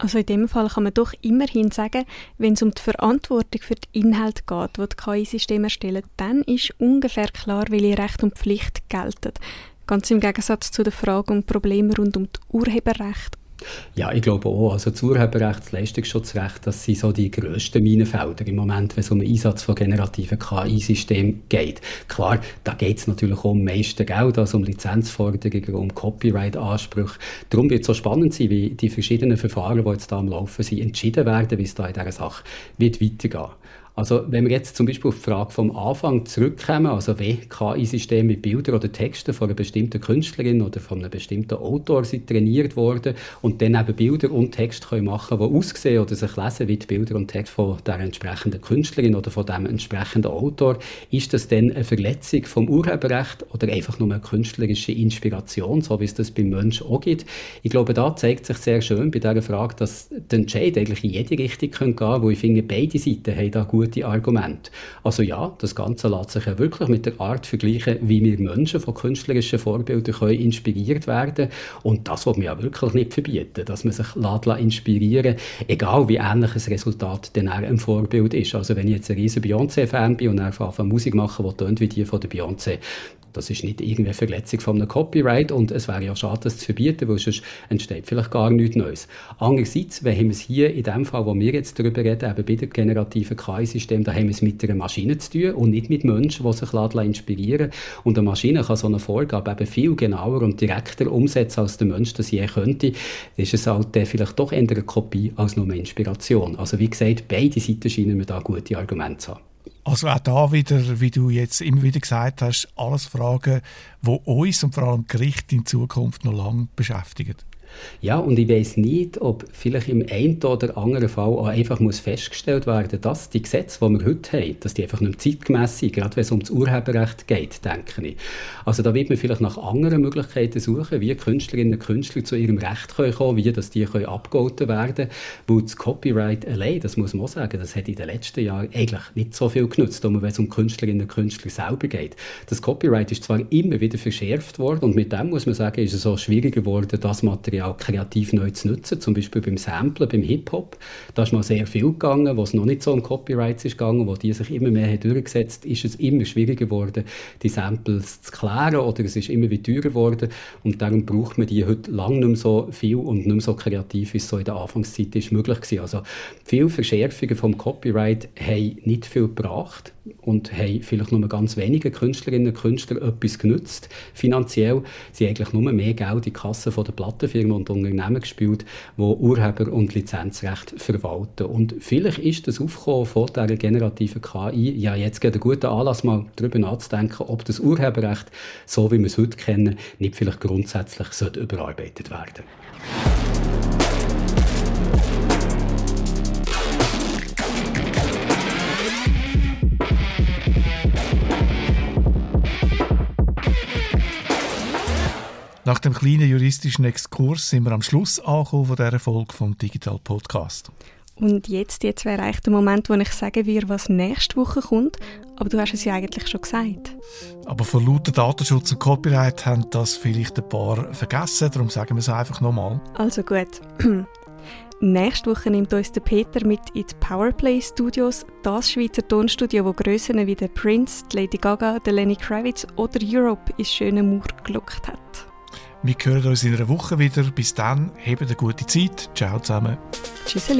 Also in dem Fall kann man doch immerhin sagen, wenn es um die Verantwortung für die Inhalte geht, die die KI-Systeme erstellen, dann ist ungefähr klar, welche Rechte und Pflichten gelten. Ganz im Gegensatz zu der Frage um Probleme rund um die Urheberrechte ja, ich glaube auch. Also das Urheberrecht, das Leistungsschutzrecht, das sind so die grössten Minenfelder im Moment, wenn es um den Einsatz von generativen KI-Systemen geht. Klar, da geht es natürlich auch um meiste Geld, also um Lizenzforderungen, um Copyright-Ansprüche. Darum wird es so spannend sein, wie die verschiedenen Verfahren, die jetzt da am Laufen sind, entschieden werden, wie es da in dieser Sache wird weitergehen also wenn wir jetzt zum Beispiel auf die Frage vom Anfang zurückkommen, also wie KI-Systeme mit Bildern oder Texten von einer bestimmten Künstlerin oder von einem bestimmten Autor sind trainiert worden und dann eben Bilder und Text können machen, die aussehen oder sich lesen wie die Bilder und Text von der entsprechenden Künstlerin oder von dem entsprechenden Autor, ist das dann eine Verletzung vom Urheberrecht oder einfach nur eine künstlerische Inspiration, so wie es das beim Menschen auch gibt? Ich glaube, da zeigt sich sehr schön bei dieser Frage, dass der Entscheid eigentlich in jede Richtung gehen kann, wo ich finde, beide Seiten haben da gut gute Argumente. Also ja, das Ganze lässt sich ja wirklich mit der Art vergleichen, wie wir Menschen von künstlerischen Vorbildern können inspiriert werden und das wird man ja wirklich nicht verbieten, dass man sich inspirieren egal wie ähnlich ein Resultat dann im Vorbild ist. Also wenn ich jetzt ein riesen Beyoncé-Fan bin und einfach Musik machen, tönt wie die von der Beyoncé, das ist nicht irgendeine Verletzung von einem Copyright und es wäre ja schade, das zu verbieten, weil sonst entsteht vielleicht gar nichts Neues. Andererseits, wenn wir es hier in dem Fall, wo wir jetzt darüber reden, eben bei dem generativen KI-System, da haben wir es mit einer Maschine zu tun und nicht mit Menschen, die sich inspirieren Und eine Maschine kann so eine Vorgabe eben viel genauer und direkter umsetzen, als der Mensch das je könnte. Das ist es halt äh, vielleicht doch eher eine Kopie als nur eine Inspiration. Also wie gesagt, beide Seiten scheinen mir da gute Argumente zu haben. Also auch da wieder, wie du jetzt immer wieder gesagt hast, alles Fragen, die uns und vor allem Gericht in Zukunft noch lange beschäftigen. Ja, und ich weiß nicht, ob vielleicht im einen oder anderen Fall auch einfach muss festgestellt werden dass die Gesetze, die wir heute haben, dass die einfach nicht zeitgemäß sind, gerade wenn es um das Urheberrecht geht, denke ich. Also da wird man vielleicht nach anderen Möglichkeiten suchen, wie Künstlerinnen und Künstler zu ihrem Recht kommen können, wie dass die können werden weil das Copyright allein, das muss man auch sagen, das hat in den letzten Jahren eigentlich nicht so viel genutzt, wenn es um Künstlerinnen und Künstler selber geht. Das Copyright ist zwar immer wieder verschärft worden und mit dem muss man sagen, ist es auch schwieriger geworden, das Material auch kreativ neu zu nutzen, zum Beispiel beim Samplen, beim Hip-Hop. Da ist mal sehr viel gegangen, was noch nicht so um Copyrights ist gegangen, wo die sich immer mehr durchgesetzt ist es immer schwieriger geworden, die Samples zu klären oder es ist immer wieder teurer geworden und darum braucht man die heute lange nicht mehr so viel und nicht mehr so kreativ, wie es so in der Anfangszeit ist möglich gewesen. Also viele Verschärfungen vom Copyright haben nicht viel gebracht und haben vielleicht nur ganz wenige Künstlerinnen und Künstler etwas genutzt, finanziell. Sie haben eigentlich nur mehr Geld in die Kasse der Plattenfirmen und Unternehmen gespielt, die Urheber- und Lizenzrecht verwalten. Und vielleicht ist das Aufkommen von dieser generativen KI ja jetzt ein guter Anlass, mal darüber nachzudenken, ob das Urheberrecht, so wie wir es heute kennen, nicht vielleicht grundsätzlich überarbeitet werden sollte. Nach dem kleinen juristischen Exkurs sind wir am Schluss angekommen von dieser Folge vom Digital Podcast. Und jetzt, jetzt wäre eigentlich der Moment, wo ich sagen würde, was nächste Woche kommt. Aber du hast es ja eigentlich schon gesagt. Aber von lauter Datenschutz und Copyright haben das vielleicht ein paar vergessen. Darum sagen wir es einfach nochmal. Also gut. Nächste Woche nimmt uns der Peter mit in die Powerplay Studios, das Schweizer Tonstudio, wo Grössen wie der Prince, Lady Gaga, der Lenny Kravitz oder Europe ins schöne Mur gelockt hat. Wir hören uns in einer Woche wieder. Bis dann, habt eine gute Zeit. Ciao zusammen. Tschüss.